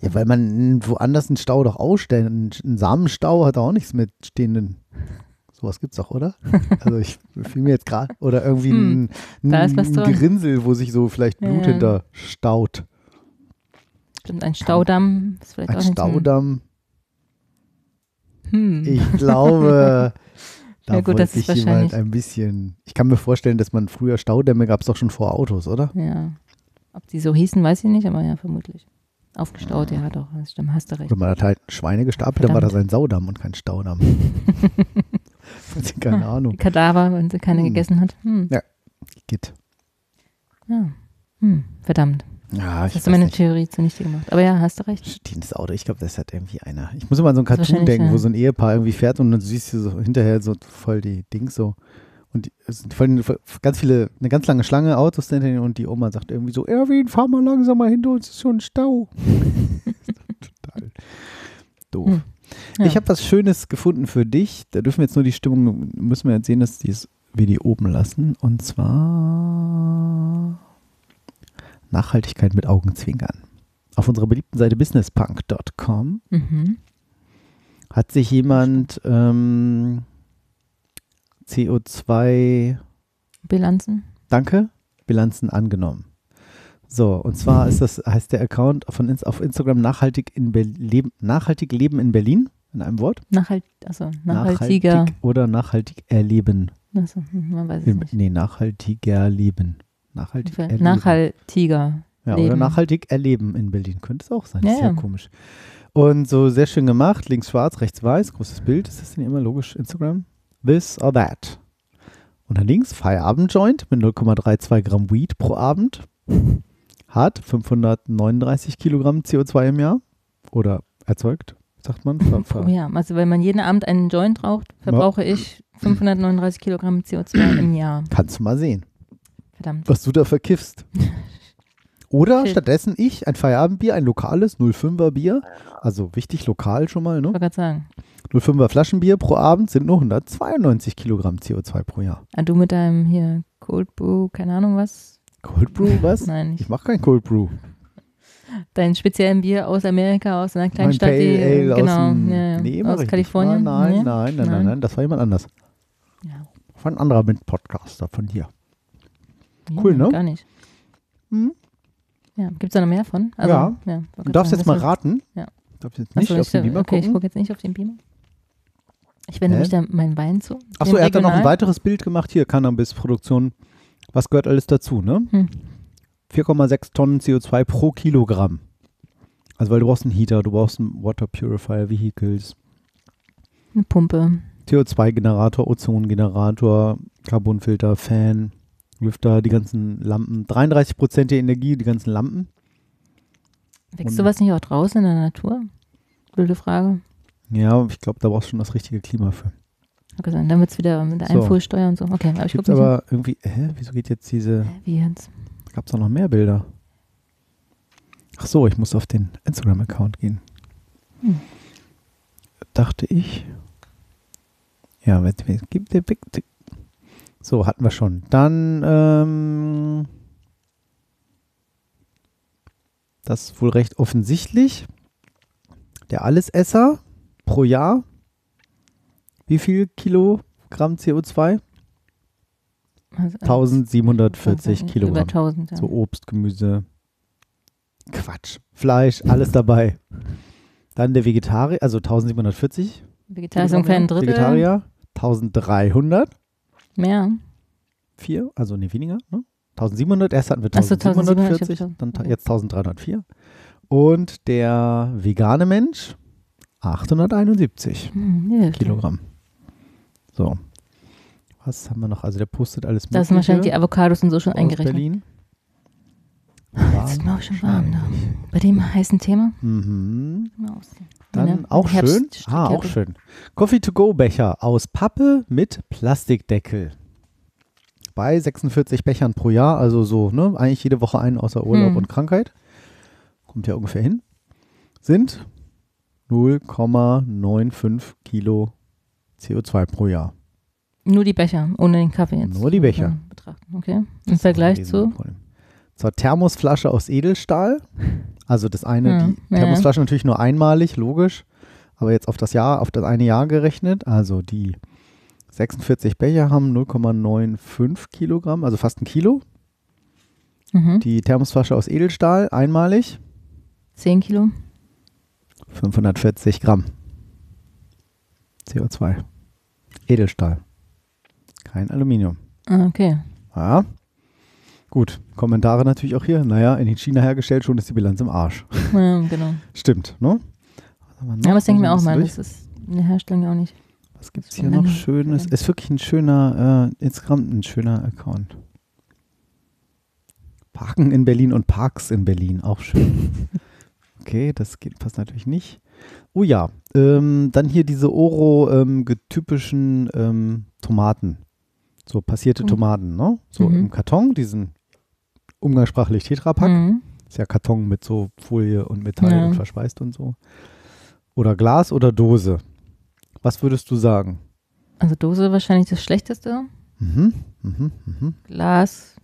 [SPEAKER 2] Ja, weil man woanders einen Stau doch ausstellt. Ein Samenstau hat auch nichts mit stehenden. Sowas gibt's doch, oder? Also ich fiel mir jetzt gerade. Oder irgendwie
[SPEAKER 3] Hm,
[SPEAKER 2] ein, ein. Gerinnsel, wo sich so vielleicht
[SPEAKER 3] Ja,
[SPEAKER 2] Blut
[SPEAKER 3] ja.
[SPEAKER 2] hinter staut.
[SPEAKER 3] Stimmt, ein Staudamm ist vielleicht
[SPEAKER 2] Ein
[SPEAKER 3] auch
[SPEAKER 2] Staudamm.
[SPEAKER 3] Hm.
[SPEAKER 2] Ich glaube, da
[SPEAKER 3] Ja, gut,
[SPEAKER 2] wollte
[SPEAKER 3] das ist
[SPEAKER 2] sich jemand
[SPEAKER 3] wahrscheinlich-
[SPEAKER 2] ein bisschen. Ich kann mir vorstellen, dass man früher Staudämme gab es doch schon vor Autos, oder?
[SPEAKER 3] Ja. Ob die so hießen, weiß ich nicht, aber ja, vermutlich. Aufgestaut, ja, doch, das stimmt, hast du recht.
[SPEAKER 2] Oder man hat halt Schweine gestapelt, dann war das
[SPEAKER 3] Verdammt.
[SPEAKER 2] ein Saudamm und kein Staudamm. Keine
[SPEAKER 3] Die
[SPEAKER 2] Ahnung.
[SPEAKER 3] Kadaver, wenn sie keine
[SPEAKER 2] Hm.
[SPEAKER 3] gegessen hat. Hm.
[SPEAKER 2] Geht.
[SPEAKER 3] Ja. Hm. Verdammt.
[SPEAKER 2] Ja, ich
[SPEAKER 3] Hast du meine
[SPEAKER 2] nicht.
[SPEAKER 3] Theorie zunichte gemacht. Aber ja, hast du recht.
[SPEAKER 2] Stehendes Auto, ich glaube, das hat irgendwie einer. Ich muss immer an so ein
[SPEAKER 3] Das ist
[SPEAKER 2] Cartoon denken, wo
[SPEAKER 3] ja.
[SPEAKER 2] so ein Ehepaar irgendwie fährt und dann siehst du so hinterher so voll die Dings so. Und es sind voll, voll, ganz viele, eine ganz lange Schlange Autos hinter ihnen und die Oma sagt irgendwie so, Erwin, fahr mal langsamer hinter uns, ist schon ein Stau. Total doof.
[SPEAKER 3] Hm. Ja.
[SPEAKER 2] Ich habe was Schönes gefunden für dich. Da dürfen wir jetzt nur die Stimmung, müssen wir jetzt sehen, dass dies, wir die oben lassen. Und zwar Nachhaltigkeit mit Augenzwinkern. Auf unserer beliebten Seite businesspunk.com
[SPEAKER 3] Mhm.
[SPEAKER 2] hat sich jemand ähm, CO2,
[SPEAKER 3] Bilanzen.
[SPEAKER 2] danke, Bilanzen angenommen. So, und zwar ist das, heißt der Account von auf Instagram nachhaltig, in Leben, nachhaltig Leben in Berlin, in einem Wort.
[SPEAKER 3] Nachhalt, also nachhaltiger.
[SPEAKER 2] Nachhaltig oder nachhaltig erleben.
[SPEAKER 3] Also, hm, man weiß es
[SPEAKER 2] Im,
[SPEAKER 3] nicht.
[SPEAKER 2] nee, nachhaltiger leben. Nachhaltig erleben.
[SPEAKER 3] Nachhaltiger.
[SPEAKER 2] ja, oder
[SPEAKER 3] leben.
[SPEAKER 2] nachhaltig erleben in Berlin. Könnte es auch sein.
[SPEAKER 3] Ja,
[SPEAKER 2] ist ja
[SPEAKER 3] ja.
[SPEAKER 2] komisch. Und so sehr schön gemacht. Links schwarz, rechts weiß. Großes Bild. Ist das denn immer logisch? Instagram? This or that. Und dann links Feierabend-Joint mit 0,32 Gramm Weed pro Abend. Hat 539 Kilogramm CO2 im Jahr. Oder erzeugt, sagt man. Ver, ver,
[SPEAKER 3] Oh ja, also wenn man jeden Abend einen Joint raucht, verbrauche ich 539 Kilogramm CO2 im Jahr.
[SPEAKER 2] Kannst du mal sehen.
[SPEAKER 3] Verdammt.
[SPEAKER 2] was du da verkiffst. Oder
[SPEAKER 3] Shit.
[SPEAKER 2] stattdessen ich, ein Feierabendbier, ein lokales 05er Bier, also wichtig lokal schon mal,
[SPEAKER 3] Ich
[SPEAKER 2] ne?
[SPEAKER 3] wollte gerade sagen.
[SPEAKER 2] 05er Flaschenbier pro Abend sind nur 192 Kilogramm CO2 pro Jahr.
[SPEAKER 3] Ah, du mit deinem hier Cold Brew, keine Ahnung was.
[SPEAKER 2] Cold Brew, was?
[SPEAKER 3] Nein,
[SPEAKER 2] Ich
[SPEAKER 3] nicht.
[SPEAKER 2] mache kein Cold Brew.
[SPEAKER 3] Dein speziellen Bier aus Amerika, aus einer kleinen
[SPEAKER 2] Mein
[SPEAKER 3] Stadt, die,
[SPEAKER 2] Pale Ale
[SPEAKER 3] genau,
[SPEAKER 2] aus, dem,
[SPEAKER 3] ja, ja.
[SPEAKER 2] nee,
[SPEAKER 3] aus
[SPEAKER 2] ich
[SPEAKER 3] Kalifornien.
[SPEAKER 2] Nicht. Nein,
[SPEAKER 3] Nee?
[SPEAKER 2] nein, nein, nein, nein,
[SPEAKER 3] Nein.
[SPEAKER 2] nein, das war jemand anders.
[SPEAKER 3] Ja.
[SPEAKER 2] Von ein anderer Mit-Podcaster von hier.
[SPEAKER 3] Ja,
[SPEAKER 2] Cool, ne?
[SPEAKER 3] Gar nicht.
[SPEAKER 2] Hm?
[SPEAKER 3] Ja, gibt es da noch mehr von? Also,
[SPEAKER 2] Ja.
[SPEAKER 3] wollte
[SPEAKER 2] Du darfst
[SPEAKER 3] sagen,
[SPEAKER 2] jetzt mal raten.
[SPEAKER 3] Ja.
[SPEAKER 2] Darfst jetzt nicht
[SPEAKER 3] so,
[SPEAKER 2] auf
[SPEAKER 3] ich,
[SPEAKER 2] den Beamer
[SPEAKER 3] okay, ich
[SPEAKER 2] gucken.
[SPEAKER 3] gucke jetzt nicht auf den Beamer. Ich wende
[SPEAKER 2] Hä?
[SPEAKER 3] mich da meinen Wein zu.
[SPEAKER 2] Achso, er hat dann noch ein weiteres Bild gemacht. Hier, Cannabis-Produktion. Was gehört alles dazu, ne?
[SPEAKER 3] Hm.
[SPEAKER 2] 4,6 Tonnen CO2 pro Kilogramm. Also, weil du brauchst einen Heater, du brauchst einen Water Purifier, Vehicles,
[SPEAKER 3] Eine Pumpe.
[SPEAKER 2] CO2-Generator, Ozongenerator, Carbonfilter, Fan, Lüfter, die ganzen Lampen. 33 Prozent der Energie, die ganzen Lampen.
[SPEAKER 3] Wächst sowas nicht auch draußen in der Natur? Wilde Frage.
[SPEAKER 2] Ja, ich glaube, da brauchst du schon das richtige Klima für.
[SPEAKER 3] Okay, dann wird es wieder mit der
[SPEAKER 2] So.
[SPEAKER 3] Einfuhrsteuer und so. Okay, aber ich gucke
[SPEAKER 2] aber irgendwie, hä, wieso geht jetzt diese,
[SPEAKER 3] hin. Wie jetzt?
[SPEAKER 2] gab es auch noch mehr Bilder? Ach so, ich muss auf den Instagram-Account gehen.
[SPEAKER 3] Hm.
[SPEAKER 2] Dachte ich. Ja, gibt der Big? So, hatten wir schon. Dann, ähm, das ist wohl recht offensichtlich. Der Allesesser pro Jahr. Wie viel Kilogramm CO2?
[SPEAKER 3] Also,
[SPEAKER 2] 1740
[SPEAKER 3] Über
[SPEAKER 2] Kilogramm.
[SPEAKER 3] 1000, ja.
[SPEAKER 2] So Obst, Gemüse, Quatsch, Fleisch, alles dabei. Dann der Vegetarier, also 1740.
[SPEAKER 3] Vegetarier so ein kleines Drittel.
[SPEAKER 2] Vegetarier, 1300.
[SPEAKER 3] Mehr.
[SPEAKER 2] Vier, also nee, weniger. Ne? 1700, erst hatten wir
[SPEAKER 3] Ach so, 1700,
[SPEAKER 2] 1740,
[SPEAKER 3] ich hab
[SPEAKER 2] dann jetzt 1304. Und der vegane Mensch, 871
[SPEAKER 3] Hm,
[SPEAKER 2] Kilogramm. So. Was haben wir noch? Also der postet alles
[SPEAKER 3] Da sind wahrscheinlich die Avocados und so schon eingerechnet.
[SPEAKER 2] Berlin.
[SPEAKER 3] jetzt ist mir auch schon warm da. Bei dem heißen Thema.
[SPEAKER 2] Mhm. Dann auch schön. Ah, auch schön. Coffee-to-go-Becher aus Pappe mit Plastikdeckel. Bei 46 Bechern pro Jahr, also so, ne, eigentlich jede Woche einen außer Urlaub
[SPEAKER 3] Hm.
[SPEAKER 2] und Krankheit. Kommt ja ungefähr hin. Sind 0,95 Kilo CO2 pro Jahr.
[SPEAKER 3] Nur die Becher, ohne den Kaffee jetzt.
[SPEAKER 2] Nur die Becher.
[SPEAKER 3] Betrachten. Okay. Im Vergleich zu.
[SPEAKER 2] Riesenproblem. Zur Thermosflasche aus Edelstahl. Also das eine,
[SPEAKER 3] Ja,
[SPEAKER 2] die
[SPEAKER 3] ja,
[SPEAKER 2] Thermosflasche natürlich nur einmalig, logisch. Aber jetzt auf das Jahr, auf das eine Jahr gerechnet. Also die 46 Becher haben 0,95 Kilogramm, also fast ein Kilo.
[SPEAKER 3] Mhm.
[SPEAKER 2] Die Thermosflasche aus Edelstahl, einmalig,
[SPEAKER 3] 10 Kilo.
[SPEAKER 2] 540 Gramm CO2. Edelstahl. Kein Aluminium.
[SPEAKER 3] Ah, okay.
[SPEAKER 2] Ja. Gut, Kommentare natürlich auch hier. Naja, in China hergestellt, schon ist die Bilanz im Arsch.
[SPEAKER 3] Ja, genau.
[SPEAKER 2] Stimmt, ne?
[SPEAKER 3] Ja, aber das denke ich mir auch mal.
[SPEAKER 2] durch.
[SPEAKER 3] Das ist in der Herstellung ja auch nicht.
[SPEAKER 2] Was gibt es hier noch Schönes? Ist wirklich ein schöner, äh, insgesamt ein schöner Account. Parken in Berlin und Parks in Berlin, auch schön. Okay, das geht, passt natürlich nicht. Oh ja, ähm, dann hier diese Oro-typischen ähm, Tomaten. So passierte
[SPEAKER 3] Mhm.
[SPEAKER 2] Tomaten, ne? So
[SPEAKER 3] Mhm.
[SPEAKER 2] im Karton, diesen umgangssprachlich Tetrapack.
[SPEAKER 3] Mhm.
[SPEAKER 2] Ist ja Karton mit so Folie und Metall
[SPEAKER 3] Ja.
[SPEAKER 2] und verschweißt und so. Oder Glas oder Dose. Was würdest du sagen?
[SPEAKER 3] Also Dose wahrscheinlich das Schlechteste.
[SPEAKER 2] Mhm, mhm, mhm.
[SPEAKER 3] Glas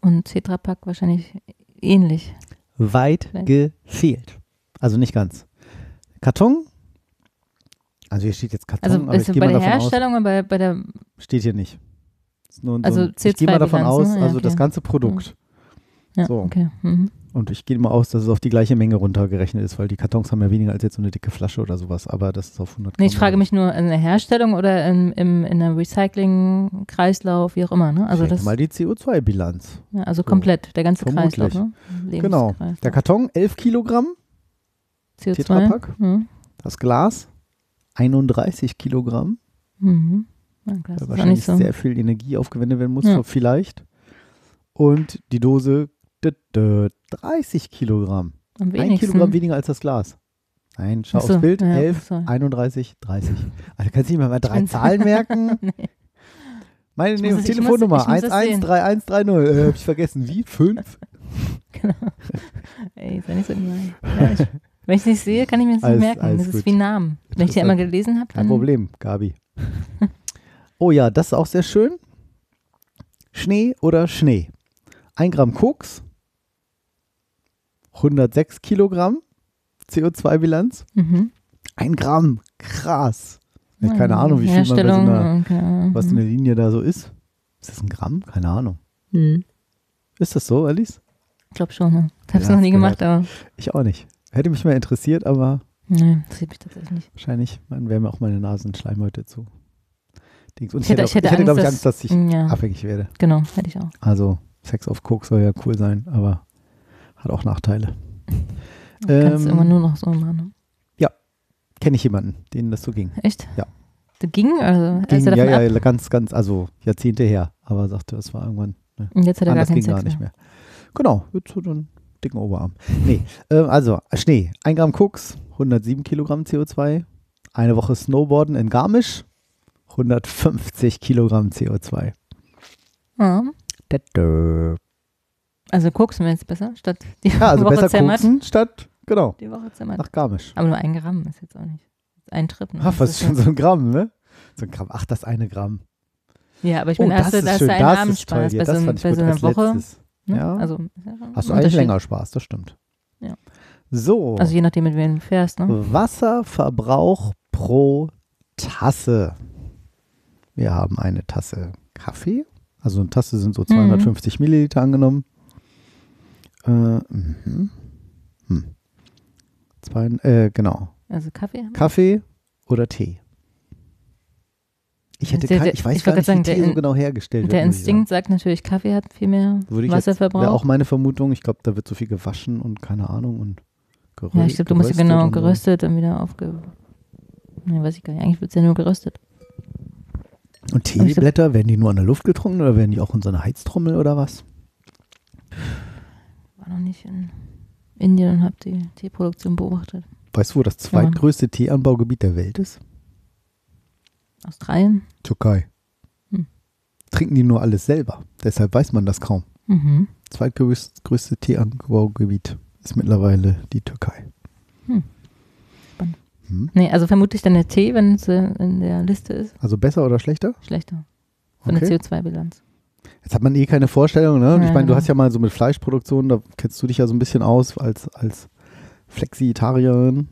[SPEAKER 3] und Tetrapack wahrscheinlich ähnlich.
[SPEAKER 2] Weit
[SPEAKER 3] Vielleicht.
[SPEAKER 2] gefehlt. Also nicht ganz. Karton. Also hier steht jetzt Karton,
[SPEAKER 3] Also
[SPEAKER 2] aber ich
[SPEAKER 3] ist
[SPEAKER 2] gehe
[SPEAKER 3] bei der Herstellung und bei, bei der
[SPEAKER 2] aus, steht hier nicht. Ist nur so
[SPEAKER 3] Also
[SPEAKER 2] ein, ich gehe mal davon aus,
[SPEAKER 3] CO2-Bilanz, ne? Ja,
[SPEAKER 2] also das
[SPEAKER 3] okay.
[SPEAKER 2] ganze Produkt.
[SPEAKER 3] ja,
[SPEAKER 2] So.
[SPEAKER 3] okay. Mhm.
[SPEAKER 2] Und ich gehe mal aus, dass es auf die gleiche Menge runtergerechnet ist, weil die Kartons haben ja weniger als jetzt so eine dicke Flasche oder sowas, aber das ist auf 100
[SPEAKER 3] Nee, ich
[SPEAKER 2] Gramm
[SPEAKER 3] frage mich nur in der Herstellung oder in, im, in der Recycling-Kreislauf, wie auch immer. Ne? Also
[SPEAKER 2] Ich
[SPEAKER 3] das,
[SPEAKER 2] mal die CO2-Bilanz.
[SPEAKER 3] ja, also
[SPEAKER 2] so.
[SPEAKER 3] komplett, der ganze
[SPEAKER 2] Vermutlich.
[SPEAKER 3] Kreislauf. Ne?
[SPEAKER 2] Genau. Der Karton 11 Kilogramm,
[SPEAKER 3] CO2.
[SPEAKER 2] Tetrapack.
[SPEAKER 3] Mhm.
[SPEAKER 2] das Glas 31 Kilogramm,
[SPEAKER 3] Mhm. Ja, klar,
[SPEAKER 2] weil
[SPEAKER 3] ist
[SPEAKER 2] wahrscheinlich
[SPEAKER 3] so.
[SPEAKER 2] sehr viel Energie aufgewendet werden muss,
[SPEAKER 3] Ja.
[SPEAKER 2] vielleicht. Und die Dose dü- dü- 30 Kilogramm.
[SPEAKER 3] Am
[SPEAKER 2] Ein. Kilogramm weniger als das Glas. Nein, schau
[SPEAKER 3] so,
[SPEAKER 2] aufs Bild.
[SPEAKER 3] ja,
[SPEAKER 2] 11,
[SPEAKER 3] sorry.
[SPEAKER 2] 31, 30. Also kannst du nicht mal, mal drei Zahlen merken?
[SPEAKER 3] Nee.
[SPEAKER 2] Meine
[SPEAKER 3] Ich muss-
[SPEAKER 2] Telefonnummer
[SPEAKER 3] ich muss das sehen.
[SPEAKER 2] 113130. Äh, hab ich vergessen. Wie? Fünf?
[SPEAKER 3] Ey, sei nicht so gemein. Ja, wenn ich es nicht sehe, kann ich mir das
[SPEAKER 2] Alles-
[SPEAKER 3] nicht merken. Das
[SPEAKER 2] gut.
[SPEAKER 3] ist wie Namen. Wenn ich die einmal gelesen habe,
[SPEAKER 2] Kein Problem, Gabi. oh ja, das ist auch sehr schön. Schnee oder Schnee? Ein Gramm Koks, 106 Kilogramm CO2-Bilanz.
[SPEAKER 3] Mhm.
[SPEAKER 2] Ein Gramm, krass. Ich habe keine
[SPEAKER 3] Ja,
[SPEAKER 2] Ahnung, wie viel man bei so einer,
[SPEAKER 3] okay.
[SPEAKER 2] was eine Linie da so ist. Ist das ein Gramm? Keine Ahnung.
[SPEAKER 3] Mhm.
[SPEAKER 2] Ist das so, Alice?
[SPEAKER 3] Ich glaube schon. Ne? Ich habe es noch nie
[SPEAKER 2] gehört.
[SPEAKER 3] gemacht, aber
[SPEAKER 2] Ich auch nicht. Hätte mich mal interessiert, aber
[SPEAKER 3] nee, interessiert mich tatsächlich nicht.
[SPEAKER 2] wahrscheinlich man wäre mir auch meine Nasenschleimhäute zu. Dings. Und ich,
[SPEAKER 3] hätte- ich hätte
[SPEAKER 2] ich hätte glaube ich,
[SPEAKER 3] Angst,
[SPEAKER 2] dass ich
[SPEAKER 3] Ja,
[SPEAKER 2] abhängig werde.
[SPEAKER 3] genau, hätte ich auch.
[SPEAKER 2] Also Sex auf Koks soll ja cool sein, aber hat auch Nachteile.
[SPEAKER 3] Du kannst
[SPEAKER 2] Ähm,
[SPEAKER 3] immer nur noch so machen. Ne?
[SPEAKER 2] Kenne ich jemanden, denen das so ging.
[SPEAKER 3] Echt?
[SPEAKER 2] Ja.
[SPEAKER 3] Das ging? Also,
[SPEAKER 2] ging ja,
[SPEAKER 3] davon ab?
[SPEAKER 2] ja, ganz, ganz, also Jahrzehnte her, aber sagte, es war irgendwann, ne,
[SPEAKER 3] Und jetzt hat er gar
[SPEAKER 2] anders
[SPEAKER 3] keinen
[SPEAKER 2] ging
[SPEAKER 3] Sex
[SPEAKER 2] gar nicht
[SPEAKER 3] mehr.
[SPEAKER 2] mehr. Genau, mit so einem dicken Oberarm. Nee, ähm, also Schnee, 1 Gramm Koks, 107 Kilogramm CO2, eine Woche Snowboarden in Garmisch, 150 Kilogramm CO2.
[SPEAKER 3] Ja.
[SPEAKER 2] Ja,
[SPEAKER 3] Also koksen wir jetzt besser, statt die
[SPEAKER 2] also
[SPEAKER 3] Woche
[SPEAKER 2] besser
[SPEAKER 3] Zermatt.
[SPEAKER 2] koksen statt, genau,
[SPEAKER 3] Die Woche Zermatt.
[SPEAKER 2] nach Garmisch.
[SPEAKER 3] Aber nur ein Gramm ist jetzt auch nicht. Ein Trip. Ne?
[SPEAKER 2] Ach, was ist schon
[SPEAKER 3] ja-
[SPEAKER 2] so ein Gramm, ne? So ein Gramm, ach, das eine Gramm.
[SPEAKER 3] Ja, aber ich
[SPEAKER 2] Oh,
[SPEAKER 3] meine, da hast du, da hast du einen
[SPEAKER 2] das ist
[SPEAKER 3] Abendspaß bei so, bei so einer Woche.
[SPEAKER 2] letztes.
[SPEAKER 3] Ne?
[SPEAKER 2] Ja.
[SPEAKER 3] Also,
[SPEAKER 2] Hast du eigentlich länger Spaß, das stimmt.
[SPEAKER 3] Ja.
[SPEAKER 2] So,
[SPEAKER 3] Also je nachdem, mit wem du fährst. Ne?
[SPEAKER 2] Wasserverbrauch pro Tasse. Wir haben eine Tasse Kaffee. Also eine Tasse sind so 250 Milliliter angenommen. Äh, mhm. hm. Zwei, äh, genau.
[SPEAKER 3] Also Kaffee. haben wir.
[SPEAKER 2] Kaffee oder Tee? Ich hätte
[SPEAKER 3] Der-
[SPEAKER 2] kein,
[SPEAKER 3] der-
[SPEAKER 2] ich weiß
[SPEAKER 3] ich
[SPEAKER 2] gar nicht,
[SPEAKER 3] gerade
[SPEAKER 2] wie
[SPEAKER 3] sagen,
[SPEAKER 2] Tee
[SPEAKER 3] der
[SPEAKER 2] so genau hergestellt
[SPEAKER 3] Der
[SPEAKER 2] wird. sagen.
[SPEAKER 3] Instinkt sagt natürlich, Kaffee hat viel mehr
[SPEAKER 2] Würde jetzt, wäre
[SPEAKER 3] Wasserverbrauch.
[SPEAKER 2] auch meine Vermutung. Ich glaube, da wird so viel gewaschen und keine Ahnung und gerö
[SPEAKER 3] ja, ich glaube, du musst ja
[SPEAKER 2] geröstet
[SPEAKER 3] genau geröstet und wieder aufge... Ne, weiß ich gar nicht. Eigentlich wird es ja nur geröstet.
[SPEAKER 2] Und Teeblätter, werden die nur an der Luft getrunken oder werden die auch in so einer Heiztrommel oder was?
[SPEAKER 3] nicht in Indien und habe die Teeproduktion beobachtet.
[SPEAKER 2] Weißt du, wo das zweitgrößte Teeanbaugebiet der Welt ist?
[SPEAKER 3] Australien.
[SPEAKER 2] Türkei.
[SPEAKER 3] Hm.
[SPEAKER 2] Trinken die nur alles selber. Deshalb weiß man das kaum.
[SPEAKER 3] Mhm.
[SPEAKER 2] Zweitgrößte Teeanbaugebiet ist mittlerweile die Türkei.
[SPEAKER 3] Hm. Spannend.
[SPEAKER 2] Hm.
[SPEAKER 3] Nee, also vermutlich dann der Tee, wenn es äh, in der Liste ist,
[SPEAKER 2] Also besser oder schlechter?
[SPEAKER 3] schlechter. Von
[SPEAKER 2] Okay.
[SPEAKER 3] der CO2-Bilanz.
[SPEAKER 2] Jetzt hat man eh keine Vorstellung, ne?
[SPEAKER 3] Ja,
[SPEAKER 2] ich meine, du hast ja mal so mit Fleischproduktion, da kennst du dich ja so ein bisschen aus als, als Flexitarierin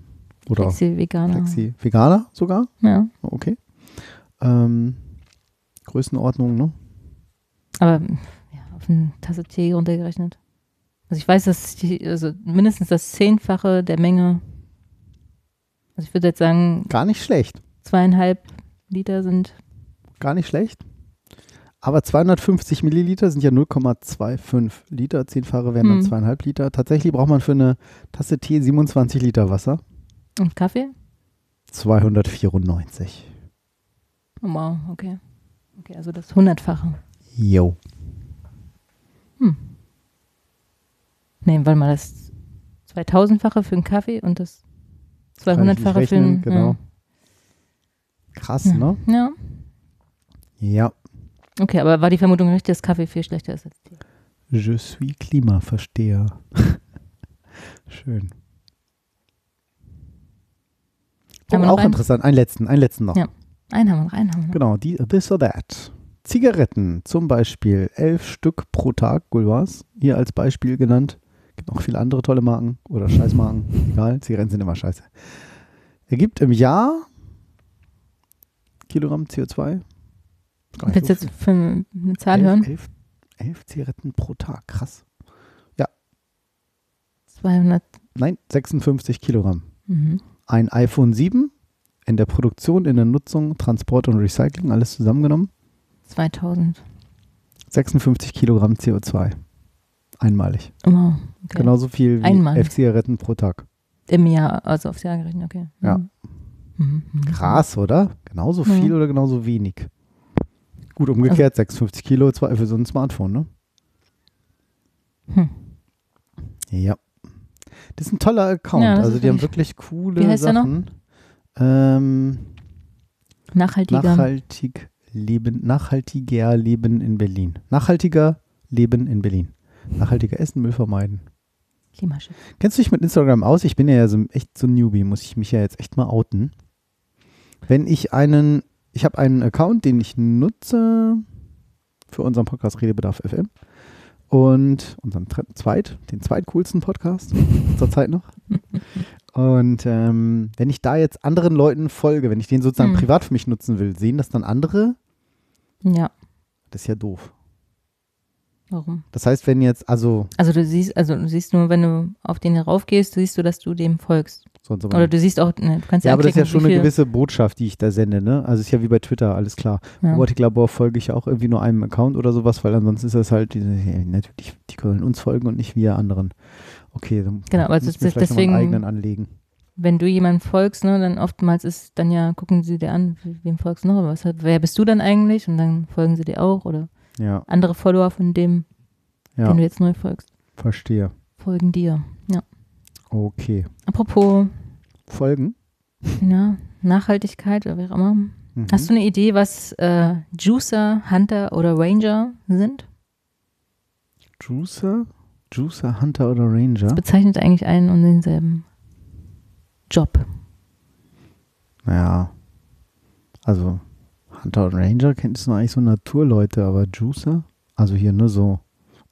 [SPEAKER 2] oder
[SPEAKER 3] Flexi-Veganer.
[SPEAKER 2] Flexi-Veganer sogar.
[SPEAKER 3] Ja.
[SPEAKER 2] Okay. Ähm, Größenordnung, ne?
[SPEAKER 3] Aber ja, auf eine Tasse Tee runtergerechnet. Also ich weiß, dass die, also mindestens das Zehnfache der Menge, also ich würde jetzt sagen,
[SPEAKER 2] Gar nicht schlecht.
[SPEAKER 3] zweieinhalb Liter sind,
[SPEAKER 2] Gar nicht schlecht. Aber 250 Milliliter sind ja 0,25 Liter. Zehnfache wären dann
[SPEAKER 3] Hm.
[SPEAKER 2] zweieinhalb Liter. Tatsächlich braucht man für eine Tasse Tee 27 Liter Wasser.
[SPEAKER 3] und Kaffee?
[SPEAKER 2] 294.
[SPEAKER 3] Oh, wow, okay. Okay, also das Hundertfache.
[SPEAKER 2] Jo.
[SPEAKER 3] Nee, warte mal, das 2000-fache für einen Kaffee und das
[SPEAKER 2] Kann ich nicht
[SPEAKER 3] 200-fache für einen.
[SPEAKER 2] genau. Krass,
[SPEAKER 3] Ja.
[SPEAKER 2] ne?
[SPEAKER 3] ja.
[SPEAKER 2] Ja.
[SPEAKER 3] Okay, aber war die Vermutung richtig, dass Kaffee viel schlechter ist als Tee?
[SPEAKER 2] Je suis Klimaversteher. Schön. Oh,
[SPEAKER 3] wir
[SPEAKER 2] auch interessant. Einen letzten, einen letzten noch.
[SPEAKER 3] Ja. Einen haben wir noch, einen haben wir noch.
[SPEAKER 2] Genau, die, this or that. Zigaretten, zum Beispiel elf Stück pro Tag, Gulwas, hier als Beispiel genannt. Gibt noch viele andere tolle Marken oder Scheißmarken, egal, Zigaretten sind immer scheiße. Ergibt im Jahr Kilogramm CO2. Gar nicht
[SPEAKER 3] Willst
[SPEAKER 2] so
[SPEAKER 3] du jetzt für eine Zahl
[SPEAKER 2] elf,
[SPEAKER 3] hören?
[SPEAKER 2] Elf, elf Zigaretten pro Tag, krass.
[SPEAKER 3] 200.
[SPEAKER 2] Nein, 56 Kilogramm.
[SPEAKER 3] Mhm.
[SPEAKER 2] Ein iPhone 7 in der Produktion, in der Nutzung, Transport und Recycling, alles zusammengenommen.
[SPEAKER 3] 2000.
[SPEAKER 2] 56 Kilogramm CO2. Einmalig.
[SPEAKER 3] Wow. Okay.
[SPEAKER 2] Genauso viel wie
[SPEAKER 3] Einmalig.
[SPEAKER 2] elf Zigaretten pro Tag.
[SPEAKER 3] Im Jahr, also aufs Jahr gerechnet, okay.
[SPEAKER 2] Ja.
[SPEAKER 3] Mhm. Mhm. Mhm.
[SPEAKER 2] Krass, oder? Genauso
[SPEAKER 3] Ja.
[SPEAKER 2] viel oder genauso wenig? Gut, umgekehrt, 56 Kilo für so ein Smartphone, ne?
[SPEAKER 3] Hm.
[SPEAKER 2] Ja. Das ist ein toller Account.
[SPEAKER 3] Ja,
[SPEAKER 2] also die haben
[SPEAKER 3] wirklich-
[SPEAKER 2] coole
[SPEAKER 3] Wie heißt der noch?
[SPEAKER 2] Ähm,
[SPEAKER 3] Nachhaltiger.
[SPEAKER 2] nachhaltig leben, nachhaltiger Leben in Berlin. Nachhaltiger Leben in Berlin. Nachhaltiger Essen, Müll vermeiden.
[SPEAKER 3] Klimaschutz.
[SPEAKER 2] Kennst du dich mit Instagram aus? Ich bin ja so echt so ein Newbie, muss ich mich ja jetzt echt mal outen. Wenn ich einen, ich habe einen Account, den ich nutze für unseren Podcast Redebedarf FM und unseren zweit, den zweitcoolsten Podcast zur Zeit noch. Und ähm, wenn ich da jetzt anderen Leuten folge, wenn ich den sozusagen
[SPEAKER 3] Hm.
[SPEAKER 2] privat für mich nutzen will, sehen das dann andere?
[SPEAKER 3] Ja.
[SPEAKER 2] Das ist ja doof.
[SPEAKER 3] Warum?
[SPEAKER 2] Das heißt, wenn jetzt, also
[SPEAKER 3] Also du siehst, also du siehst nur, wenn du auf den heraufgehst, siehst du, dass du dem folgst. Oder du siehst auch, ne, du kannst
[SPEAKER 2] ja, aber das ist ja schon eine gewisse Botschaft, die ich da sende, ne? Also ist ja wie bei Twitter, alles klar.
[SPEAKER 3] Ja.
[SPEAKER 2] Robotik Labor folge ich auch irgendwie nur einem Account oder sowas, weil ansonsten ist das halt, diese, ja, natürlich, die können uns folgen und nicht wir anderen. Okay, dann
[SPEAKER 3] Genau, aber
[SPEAKER 2] muss ich
[SPEAKER 3] deswegen-
[SPEAKER 2] einen eigenen anlegen.
[SPEAKER 3] Wenn du jemandem folgst, ne, dann oftmals ist dann ja, gucken sie dir an, we- wem folgst du noch, was, wer bist du dann eigentlich? Und dann folgen sie dir auch oder
[SPEAKER 2] Ja,
[SPEAKER 3] andere Follower von dem,
[SPEAKER 2] ja,
[SPEAKER 3] den du jetzt neu folgst,
[SPEAKER 2] verstehe.
[SPEAKER 3] folgen dir. Ja.
[SPEAKER 2] Okay.
[SPEAKER 3] Apropos
[SPEAKER 2] Folgen?
[SPEAKER 3] ja, Nachhaltigkeit oder wie auch immer.
[SPEAKER 2] Mhm.
[SPEAKER 3] Hast du eine Idee, was äh, Juicer, Hunter oder Ranger sind?
[SPEAKER 2] Juicer? Juicer, Hunter oder Ranger?
[SPEAKER 3] Das bezeichnet eigentlich einen und denselben Job.
[SPEAKER 2] Naja, also Hunter und Ranger kennt es noch eigentlich so Naturleute, aber Juicer? Also hier nur so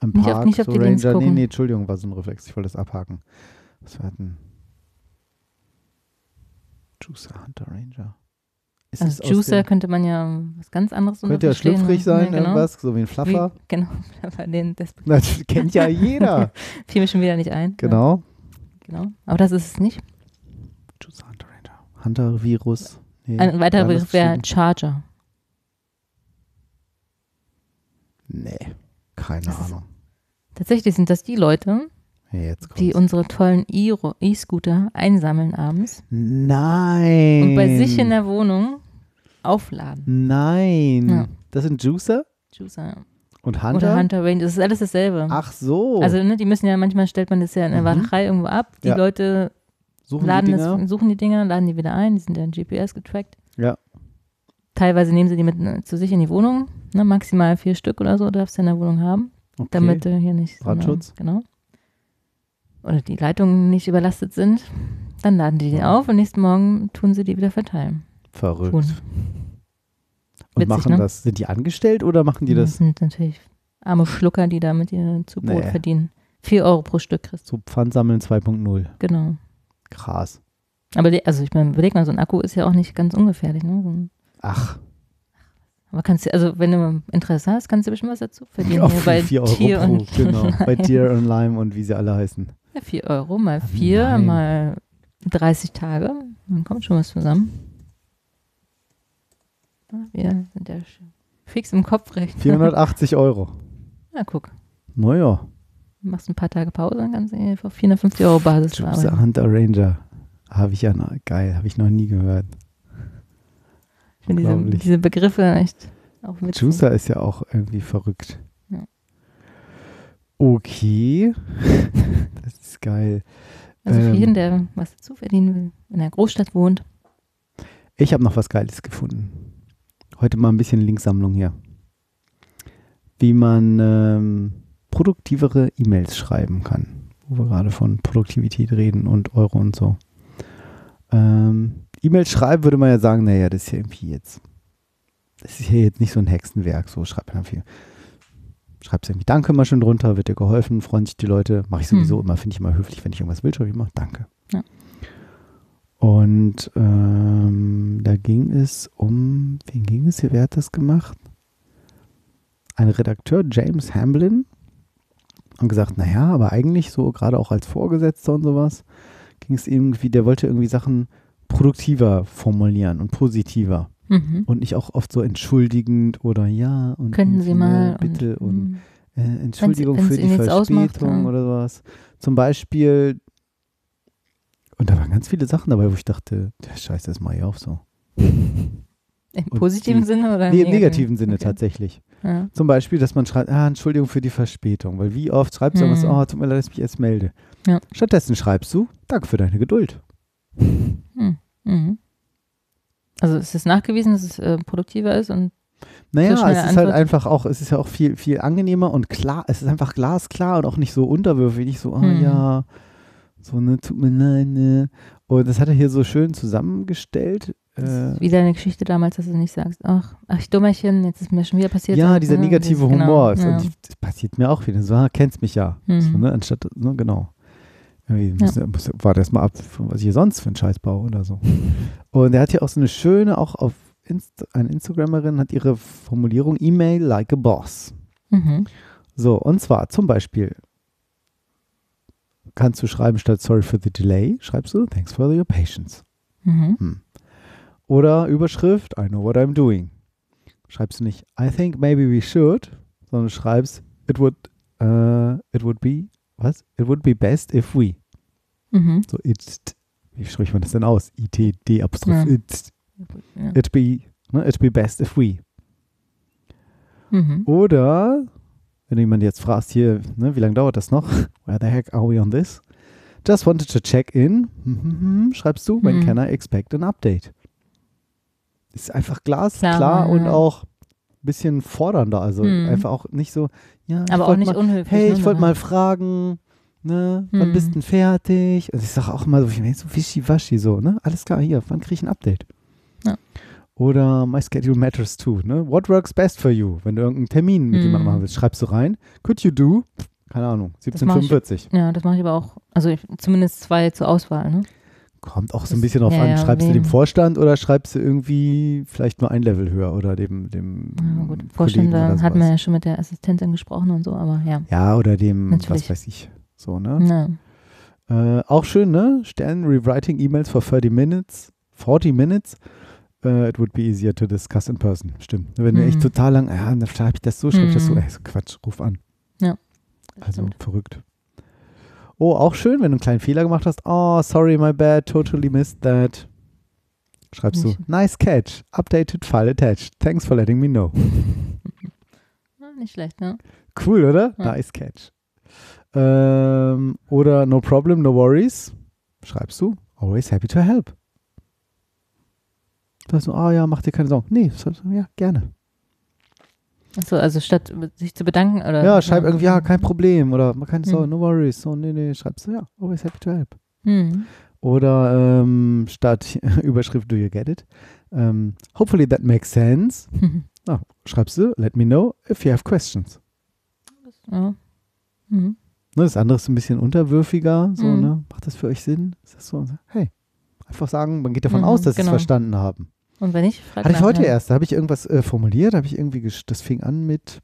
[SPEAKER 2] im
[SPEAKER 3] Nicht auf-
[SPEAKER 2] Park,
[SPEAKER 3] nicht auf
[SPEAKER 2] so
[SPEAKER 3] die Links
[SPEAKER 2] Ranger. Nee,
[SPEAKER 3] gucken.
[SPEAKER 2] nee, Entschuldigung, war so ein Reflex. Ich wollte das abhaken. Was war denn? Juicer, Hunter, Ranger. Ist es
[SPEAKER 3] Also Juicer
[SPEAKER 2] dem-
[SPEAKER 3] könnte man ja was ganz anderes
[SPEAKER 2] Könnte ja schlüpfrig
[SPEAKER 3] ne?
[SPEAKER 2] sein,
[SPEAKER 3] Ja, genau.
[SPEAKER 2] irgendwas, so wie ein Fluffer.
[SPEAKER 3] Wie, genau, Fluffer, den, das
[SPEAKER 2] Das kennt ja jeder.
[SPEAKER 3] fiel mir schon wieder nicht ein.
[SPEAKER 2] genau.
[SPEAKER 3] Ja, genau. Aber das ist es nicht.
[SPEAKER 2] Juicer, Hunter, Ranger. Hunter-Virus. Nee,
[SPEAKER 3] Ein weiterer Begriff wäre. Charger.
[SPEAKER 2] Nee, keine
[SPEAKER 3] Das ist-
[SPEAKER 2] Ahnung.
[SPEAKER 3] Tatsächlich sind das die Leute, die unsere tollen E-Scooter einsammeln abends
[SPEAKER 2] Nein.
[SPEAKER 3] und bei sich in der Wohnung aufladen.
[SPEAKER 2] Nein.
[SPEAKER 3] Ja.
[SPEAKER 2] Das sind Juicer?
[SPEAKER 3] Juicer.
[SPEAKER 2] Und Hunter?
[SPEAKER 3] Oder Hunter Range, das ist alles dasselbe.
[SPEAKER 2] Ach so.
[SPEAKER 3] Also, ne, die müssen ja, manchmal stellt man das ja in der
[SPEAKER 2] Mhm.
[SPEAKER 3] Irgendwo ab. Die
[SPEAKER 2] Ja.
[SPEAKER 3] Leute
[SPEAKER 2] Suchen
[SPEAKER 3] laden
[SPEAKER 2] die
[SPEAKER 3] das,
[SPEAKER 2] Dinger?
[SPEAKER 3] suchen die Dinger, laden die wieder ein, die sind ja in GPS getrackt.
[SPEAKER 2] Ja.
[SPEAKER 3] Teilweise nehmen sie die mit äh, zu sich in die Wohnung, ne, maximal vier Stück oder so darfst du in der Wohnung haben,
[SPEAKER 2] Okay.
[SPEAKER 3] damit du hier nicht so
[SPEAKER 2] Brandschutz.
[SPEAKER 3] genau. Oder die Leitungen nicht überlastet sind. Dann laden die die
[SPEAKER 2] Ja.
[SPEAKER 3] auf und nächsten Morgen tun sie die wieder verteilen.
[SPEAKER 2] Verrückt.
[SPEAKER 3] Tun.
[SPEAKER 2] Und
[SPEAKER 3] Witzig,
[SPEAKER 2] machen
[SPEAKER 3] ne?
[SPEAKER 2] das, sind die angestellt oder machen die
[SPEAKER 3] Das
[SPEAKER 2] das
[SPEAKER 3] sind natürlich arme Schlucker, die damit ihr zu Brot
[SPEAKER 2] Nee.
[SPEAKER 3] verdienen. Vier Euro pro Stück kriegst du,
[SPEAKER 2] so Pfandsammeln 2.0?
[SPEAKER 3] genau.
[SPEAKER 2] Krass.
[SPEAKER 3] Aber die, also ich meine, überleg mal, so ein Akku ist ja auch nicht ganz ungefährlich, ne? So
[SPEAKER 2] Ach,
[SPEAKER 3] aber kannst du, also wenn du Interesse hast, kannst du bestimmt was dazu verdienen. hier bei
[SPEAKER 2] 4 Euro
[SPEAKER 3] Tier
[SPEAKER 2] pro,
[SPEAKER 3] und
[SPEAKER 2] genau. Bei Tier und Lime und wie sie alle heißen.
[SPEAKER 3] Ja, 4 Euro mal 4
[SPEAKER 2] Nein.
[SPEAKER 3] mal 30 Tage. Dann kommt schon was zusammen. Wir sind ja fix im Kopf recht.
[SPEAKER 2] 480 Euro.
[SPEAKER 3] Na, guck.
[SPEAKER 2] Naja,
[SPEAKER 3] Machst ein paar Tage Pause, dann kannst du auf 450 Euro Basis arbeiten.
[SPEAKER 2] Hunter Ranger. Habe ich ja noch, geil, habe ich noch nie gehört.
[SPEAKER 3] Ich finde diese, diese Begriffe echt auch witzig.
[SPEAKER 2] Juicer ist ja auch irgendwie verrückt.
[SPEAKER 3] Ja.
[SPEAKER 2] Okay. das ist geil.
[SPEAKER 3] Also für
[SPEAKER 2] ähm,
[SPEAKER 3] jeden, der was dazu verdienen will, in einer Großstadt wohnt.
[SPEAKER 2] Ich habe noch was Geiles gefunden. Heute mal ein bisschen Linksammlung hier. Wie man ähm, produktivere E-Mails schreiben kann. Wo wir gerade von Produktivität reden und Euro und so. Ähm, E-Mails schreiben würde man ja sagen, naja, das ist ja irgendwie jetzt, das ist ja jetzt nicht so ein Hexenwerk. So schreibt man viel. Schreibst irgendwie Danke mal schön drunter, wird dir geholfen, freuen sich die Leute. Mache ich sowieso
[SPEAKER 3] Hm.
[SPEAKER 2] immer, finde ich immer höflich, wenn ich irgendwas will, schreibe ich immer Danke.
[SPEAKER 3] Ja.
[SPEAKER 2] Und ähm, da ging es um, wen ging es hier, wer hat das gemacht? Ein Redakteur, James Hamblin, und gesagt, naja, aber eigentlich so, gerade auch als Vorgesetzter und sowas, ging es irgendwie, der wollte irgendwie Sachen produktiver formulieren und positiver
[SPEAKER 3] Mhm.
[SPEAKER 2] und nicht auch oft so entschuldigend oder ja und
[SPEAKER 3] Könnten Sie mal.
[SPEAKER 2] bitte und,
[SPEAKER 3] mhm.
[SPEAKER 2] äh, Entschuldigung
[SPEAKER 3] wenn's
[SPEAKER 2] für die Verspätung
[SPEAKER 3] ausmacht, ja.
[SPEAKER 2] oder sowas. Zum Beispiel, und da waren ganz viele Sachen dabei, wo ich dachte, der Scheiß, das mache ich auch so.
[SPEAKER 3] Im
[SPEAKER 2] und
[SPEAKER 3] positiven
[SPEAKER 2] die-
[SPEAKER 3] Sinne oder
[SPEAKER 2] Nee, im negativen Sinne
[SPEAKER 3] Okay.
[SPEAKER 2] tatsächlich.
[SPEAKER 3] Ja.
[SPEAKER 2] Zum Beispiel, dass man schreibt, ah, Entschuldigung für die Verspätung, weil wie oft schreibst du irgendwas,
[SPEAKER 3] Mhm.
[SPEAKER 2] oh, tut mir leid, dass ich mich erst melde.
[SPEAKER 3] Ja.
[SPEAKER 2] Stattdessen schreibst du, danke für deine Geduld.
[SPEAKER 3] Hm. Mhm. Also es ist nachgewiesen, dass es äh, produktiver ist und
[SPEAKER 2] Naja,
[SPEAKER 3] schnelle
[SPEAKER 2] es ist halt
[SPEAKER 3] Antwort.
[SPEAKER 2] einfach auch, es ist ja auch viel, viel angenehmer und klar, es ist einfach glasklar und auch nicht so unterwürfig, nicht so, ah
[SPEAKER 3] Mhm.
[SPEAKER 2] ja, so, ne, tut mir leid, ne. Und das hat er hier so schön zusammengestellt.
[SPEAKER 3] das
[SPEAKER 2] Äh,
[SPEAKER 3] ist wie deine Geschichte damals, dass du nicht sagst, ach, ach ich Dummerchen, jetzt ist mir schon wieder passiert.
[SPEAKER 2] ja, dieser
[SPEAKER 3] ne,
[SPEAKER 2] negative
[SPEAKER 3] dieses- genau,
[SPEAKER 2] Humor. ist-
[SPEAKER 3] ja.
[SPEAKER 2] Und das passiert mir auch wieder. So, ah, kennst mich ja.
[SPEAKER 3] Mhm.
[SPEAKER 2] So, ne, anstatt, ne, genau. Muss, muss, warte erst mal ab, was ich hier sonst für einen Scheiß baue oder so. Und er hat hier auch so eine schöne, auch auf Inst eine Instagramerin hat ihre Formulierung E-Mail like a boss.
[SPEAKER 3] Mhm.
[SPEAKER 2] So, und zwar zum Beispiel kannst du schreiben statt sorry for the delay, schreibst du thanks for your patience.
[SPEAKER 3] Mhm.
[SPEAKER 2] Oder Überschrift I know what I'm doing. Schreibst du nicht I think maybe we should, sondern schreibst it would, uh, it would be, was? It would be best if we.
[SPEAKER 3] Mhm.
[SPEAKER 2] So it, wie spricht man das denn aus? I-T-D apostroph
[SPEAKER 3] Ja.
[SPEAKER 2] it,
[SPEAKER 3] Ja.
[SPEAKER 2] it be, ne? it be best if we.
[SPEAKER 3] Mhm.
[SPEAKER 2] Oder, wenn du jemand jetzt fragst, hier, ne, wie lange dauert das noch? Where the heck are we on this? Just wanted to check in. Hm, hm, hm, Schreibst du, when
[SPEAKER 3] Mhm.
[SPEAKER 2] can I expect an update? Ist einfach glasklar
[SPEAKER 3] Klar,
[SPEAKER 2] und auch ein bisschen fordernder. Also
[SPEAKER 3] Mhm.
[SPEAKER 2] einfach auch nicht so, ja,
[SPEAKER 3] Aber auch nicht
[SPEAKER 2] mal,
[SPEAKER 3] unhöflich.
[SPEAKER 2] hey,
[SPEAKER 3] ne,
[SPEAKER 2] ich wollte mal fragen, ne, wann
[SPEAKER 3] Mhm.
[SPEAKER 2] bist du denn fertig? Also ich sage auch immer so, ich mein, so wischiwaschi so, ne? Alles klar, hier, wann kriege ich ein Update?
[SPEAKER 3] Ja.
[SPEAKER 2] Oder my schedule matters too, ne? What works best for you? Wenn du irgendeinen Termin mit
[SPEAKER 3] Mhm.
[SPEAKER 2] jemandem machen willst, schreibst du rein, could you do? Keine Ahnung,
[SPEAKER 3] mach ich.
[SPEAKER 2] 1745.
[SPEAKER 3] Ja, das mache ich aber auch. Also ich, zumindest zwei zur Auswahl. Ne?
[SPEAKER 2] Kommt auch so ein bisschen drauf
[SPEAKER 3] ja,
[SPEAKER 2] an,
[SPEAKER 3] ja,
[SPEAKER 2] schreibst du
[SPEAKER 3] wem?
[SPEAKER 2] dem Vorstand oder schreibst du irgendwie vielleicht nur ein Level höher oder dem, dem
[SPEAKER 3] Ja, gut. Vorstände
[SPEAKER 2] oder
[SPEAKER 3] hat man ja schon mit der Assistentin gesprochen und so, aber ja.
[SPEAKER 2] Ja, oder dem,
[SPEAKER 3] Natürlich.
[SPEAKER 2] was weiß ich, so, ne?
[SPEAKER 3] ja.
[SPEAKER 2] Äh, auch schön, ne? Stern rewriting emails for 30 minutes, 40 minutes. Uh, it would be easier to discuss in person. Stimmt. Wenn du
[SPEAKER 3] Mhm.
[SPEAKER 2] echt total lang, ja, dann schreibe ich das so, schreibe ich das so,
[SPEAKER 3] Mhm.
[SPEAKER 2] ey, so Quatsch, ruf an.
[SPEAKER 3] Das
[SPEAKER 2] Also
[SPEAKER 3] stimmt.
[SPEAKER 2] verrückt. Oh, auch schön, wenn du einen kleinen Fehler gemacht hast. Oh, sorry, my bad, totally missed that. Schreibst du, nice catch, updated file attached. Thanks for letting me know.
[SPEAKER 3] nicht schlecht, ne?
[SPEAKER 2] Cool, oder?
[SPEAKER 3] Ja.
[SPEAKER 2] Nice catch. Ähm, oder no problem, no worries. Schreibst du? Always happy to help. Sagst du, ah ja, mach dir keine Sorgen. Nee, ja, gerne.
[SPEAKER 3] Achso, also statt sich zu bedanken oder.
[SPEAKER 2] Ja, schreib irgendwie, ja, kein Problem. Oder mach keine
[SPEAKER 3] Hm.
[SPEAKER 2] Sorgen, no worries. So, nee, nee, schreibst du, ja, always happy to help.
[SPEAKER 3] Hm.
[SPEAKER 2] Oder ähm, statt Überschrift, do you get it? Ähm, hopefully that makes sense. Ah, schreibst du, let me know if you have questions.
[SPEAKER 3] ja. Mhm.
[SPEAKER 2] Ne, das andere ist ein bisschen unterwürfiger, so,
[SPEAKER 3] Mhm.
[SPEAKER 2] ne? Macht das für euch Sinn? Ist das so? Hey, einfach sagen, man geht davon
[SPEAKER 3] Mhm,
[SPEAKER 2] aus, dass sie es
[SPEAKER 3] genau.
[SPEAKER 2] verstanden haben.
[SPEAKER 3] Und wenn nicht, frag
[SPEAKER 2] Hatte ich heute erst, da habe ich irgendwas äh, formuliert, habe ich irgendwie, das fing an mit,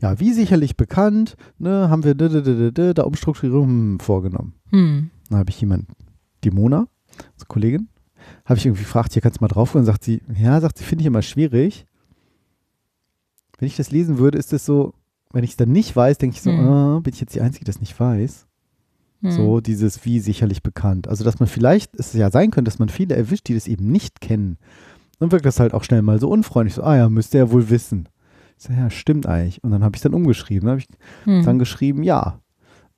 [SPEAKER 2] ja, wie sicherlich bekannt, ne, haben wir da, da, da, da, da, da Umstrukturierung hm, vorgenommen.
[SPEAKER 3] Hm.
[SPEAKER 2] Dann habe ich jemand, die Mona, so Kollegin, habe ich irgendwie gefragt, hier kannst du mal drauf und sagt sie, ja, sagt sie, finde ich immer schwierig. Wenn ich das lesen würde, ist es so, wenn ich es dann nicht weiß, denke ich so,
[SPEAKER 3] Hm.
[SPEAKER 2] ah, bin ich jetzt die Einzige, die das nicht weiß.
[SPEAKER 3] Hm.
[SPEAKER 2] So dieses wie sicherlich bekannt. Also, dass man vielleicht, es ja sein könnte, dass man viele erwischt, die das eben nicht kennen. Dann wirkt das halt auch schnell mal so unfreundlich. So, ah ja, müsste er wohl wissen. Ich so, ja, stimmt eigentlich. Und dann habe ich dann umgeschrieben. Dann habe ich
[SPEAKER 3] Hm.
[SPEAKER 2] dann geschrieben, ja.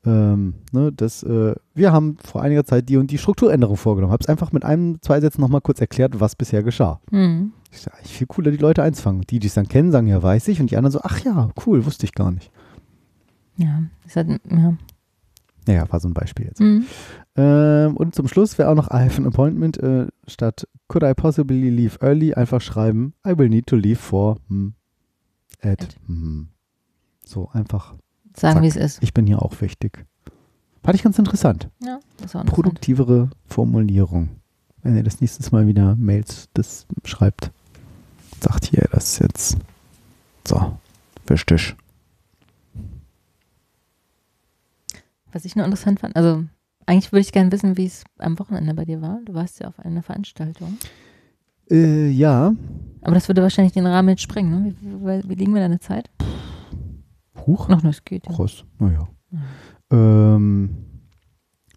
[SPEAKER 2] Ähm, ne, das, äh, wir haben vor einiger Zeit die und die Strukturänderung vorgenommen. Habe es einfach mit einem, zwei Sätzen nochmal kurz erklärt, was bisher geschah.
[SPEAKER 3] Hm.
[SPEAKER 2] Ich sage, viel cooler, die Leute einzufangen. Die, die es dann kennen, sagen, ja, weiß ich. Und die anderen so, ach ja, cool, wusste ich gar nicht.
[SPEAKER 3] Ja, ist halt, ja.
[SPEAKER 2] Naja, war so ein Beispiel jetzt.
[SPEAKER 3] Hm.
[SPEAKER 2] Ähm, und zum Schluss wäre auch noch I have an appointment äh, statt could I possibly leave early einfach schreiben I will need to leave for hm, at
[SPEAKER 3] At.
[SPEAKER 2] hm. so einfach
[SPEAKER 3] Sagen, wie es ist.
[SPEAKER 2] ich bin hier auch wichtig. Fand ich ganz interessant.
[SPEAKER 3] Ja, das war interessant.
[SPEAKER 2] Produktivere Formulierung. Wenn ihr das nächstes Mal wieder Mails das schreibt, sagt hier das jetzt so wichtig.
[SPEAKER 3] Was ich nur interessant fand, also eigentlich würde ich gerne wissen, wie es am Wochenende bei dir war. Du warst ja auf einer Veranstaltung.
[SPEAKER 2] Äh, ja,
[SPEAKER 3] Aber das würde wahrscheinlich den Rahmen jetzt sprengen, ne? Wie, wie, wie liegen wir deine Zeit?
[SPEAKER 2] Huch.
[SPEAKER 3] Noch nicht, geht ja.
[SPEAKER 2] Krass, naja.
[SPEAKER 3] Ja.
[SPEAKER 2] Ähm,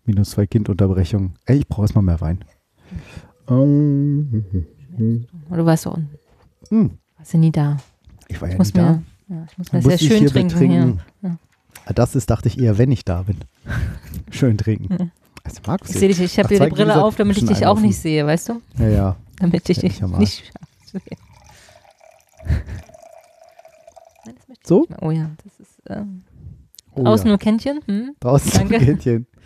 [SPEAKER 2] minus zwei Kindunterbrechung. Ey, ich brauche erstmal mehr Wein. Ähm,
[SPEAKER 3] Oder du warst so unten.
[SPEAKER 2] hm,
[SPEAKER 3] Warst du nie da?
[SPEAKER 2] ich war
[SPEAKER 3] Ich
[SPEAKER 2] ja
[SPEAKER 3] muss
[SPEAKER 2] nie da.
[SPEAKER 3] mir, ja, ich muss mir sehr
[SPEAKER 2] ich
[SPEAKER 3] schön
[SPEAKER 2] hier
[SPEAKER 3] trinken. hier. Ja.
[SPEAKER 2] Das ist, dachte ich, eher, wenn ich da bin. Schön trinken.
[SPEAKER 3] Ja.
[SPEAKER 2] Also, Markus,
[SPEAKER 3] Ich sehe dich, ich habe dir die Brille auf, damit ich
[SPEAKER 2] schon
[SPEAKER 3] dich auch nicht sehe, weißt du?
[SPEAKER 2] Ja, ja.
[SPEAKER 3] Damit ich dich
[SPEAKER 2] ich Arsch.
[SPEAKER 3] nicht. Okay. Nein, das möchte ich
[SPEAKER 2] So?
[SPEAKER 3] nicht mehr. Oh ja, das ist ähm,
[SPEAKER 2] Oh,
[SPEAKER 3] außen
[SPEAKER 2] ja.
[SPEAKER 3] nur Kännchen. Hm?
[SPEAKER 2] Draußen
[SPEAKER 3] Danke.
[SPEAKER 2] Kännchen.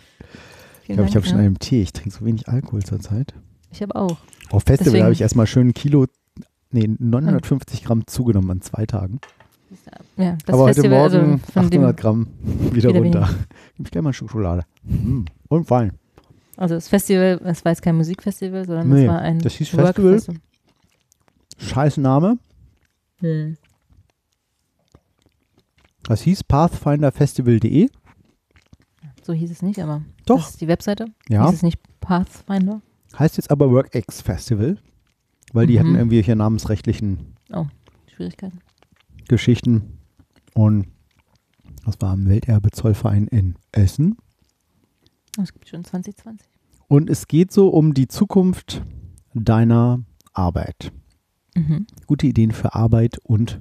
[SPEAKER 2] Ich glaube, ich habe schon
[SPEAKER 3] ja.
[SPEAKER 2] einen Tee. Ich trinke so wenig Alkohol zurzeit.
[SPEAKER 3] Ich habe auch.
[SPEAKER 2] Auf Festival habe ich erstmal schön ein Kilo, nee, 950 Gramm zugenommen an zwei Tagen.
[SPEAKER 3] Ja, das
[SPEAKER 2] Aber
[SPEAKER 3] Festival,
[SPEAKER 2] heute Morgen
[SPEAKER 3] also von
[SPEAKER 2] 800
[SPEAKER 3] dem,
[SPEAKER 2] Gramm wieder
[SPEAKER 3] Wieder
[SPEAKER 2] runter. Ich gleich mal Schokolade. Mm. Und fein.
[SPEAKER 3] also das Festival, es war jetzt kein Musikfestival, sondern
[SPEAKER 2] Nee,
[SPEAKER 3] es war ein
[SPEAKER 2] das hieß
[SPEAKER 3] Work
[SPEAKER 2] Festival. Scheiß Name.
[SPEAKER 3] Hm.
[SPEAKER 2] Das hieß pathfinderfestival.de.
[SPEAKER 3] So hieß es nicht, aber
[SPEAKER 2] Doch.
[SPEAKER 3] das ist die Webseite.
[SPEAKER 2] Ja.
[SPEAKER 3] Hieß es nicht Pathfinder?
[SPEAKER 2] Heißt jetzt aber WorkX Festival. Weil die
[SPEAKER 3] Mhm.
[SPEAKER 2] hatten irgendwie hier namensrechtlichen
[SPEAKER 3] Schwierigkeiten.
[SPEAKER 2] Geschichten. Und das war am Welterbe Zollverein in Essen.
[SPEAKER 3] Das gibt schon 2020.
[SPEAKER 2] Und es geht so um die Zukunft deiner Arbeit.
[SPEAKER 3] Mhm.
[SPEAKER 2] Gute Ideen für Arbeit und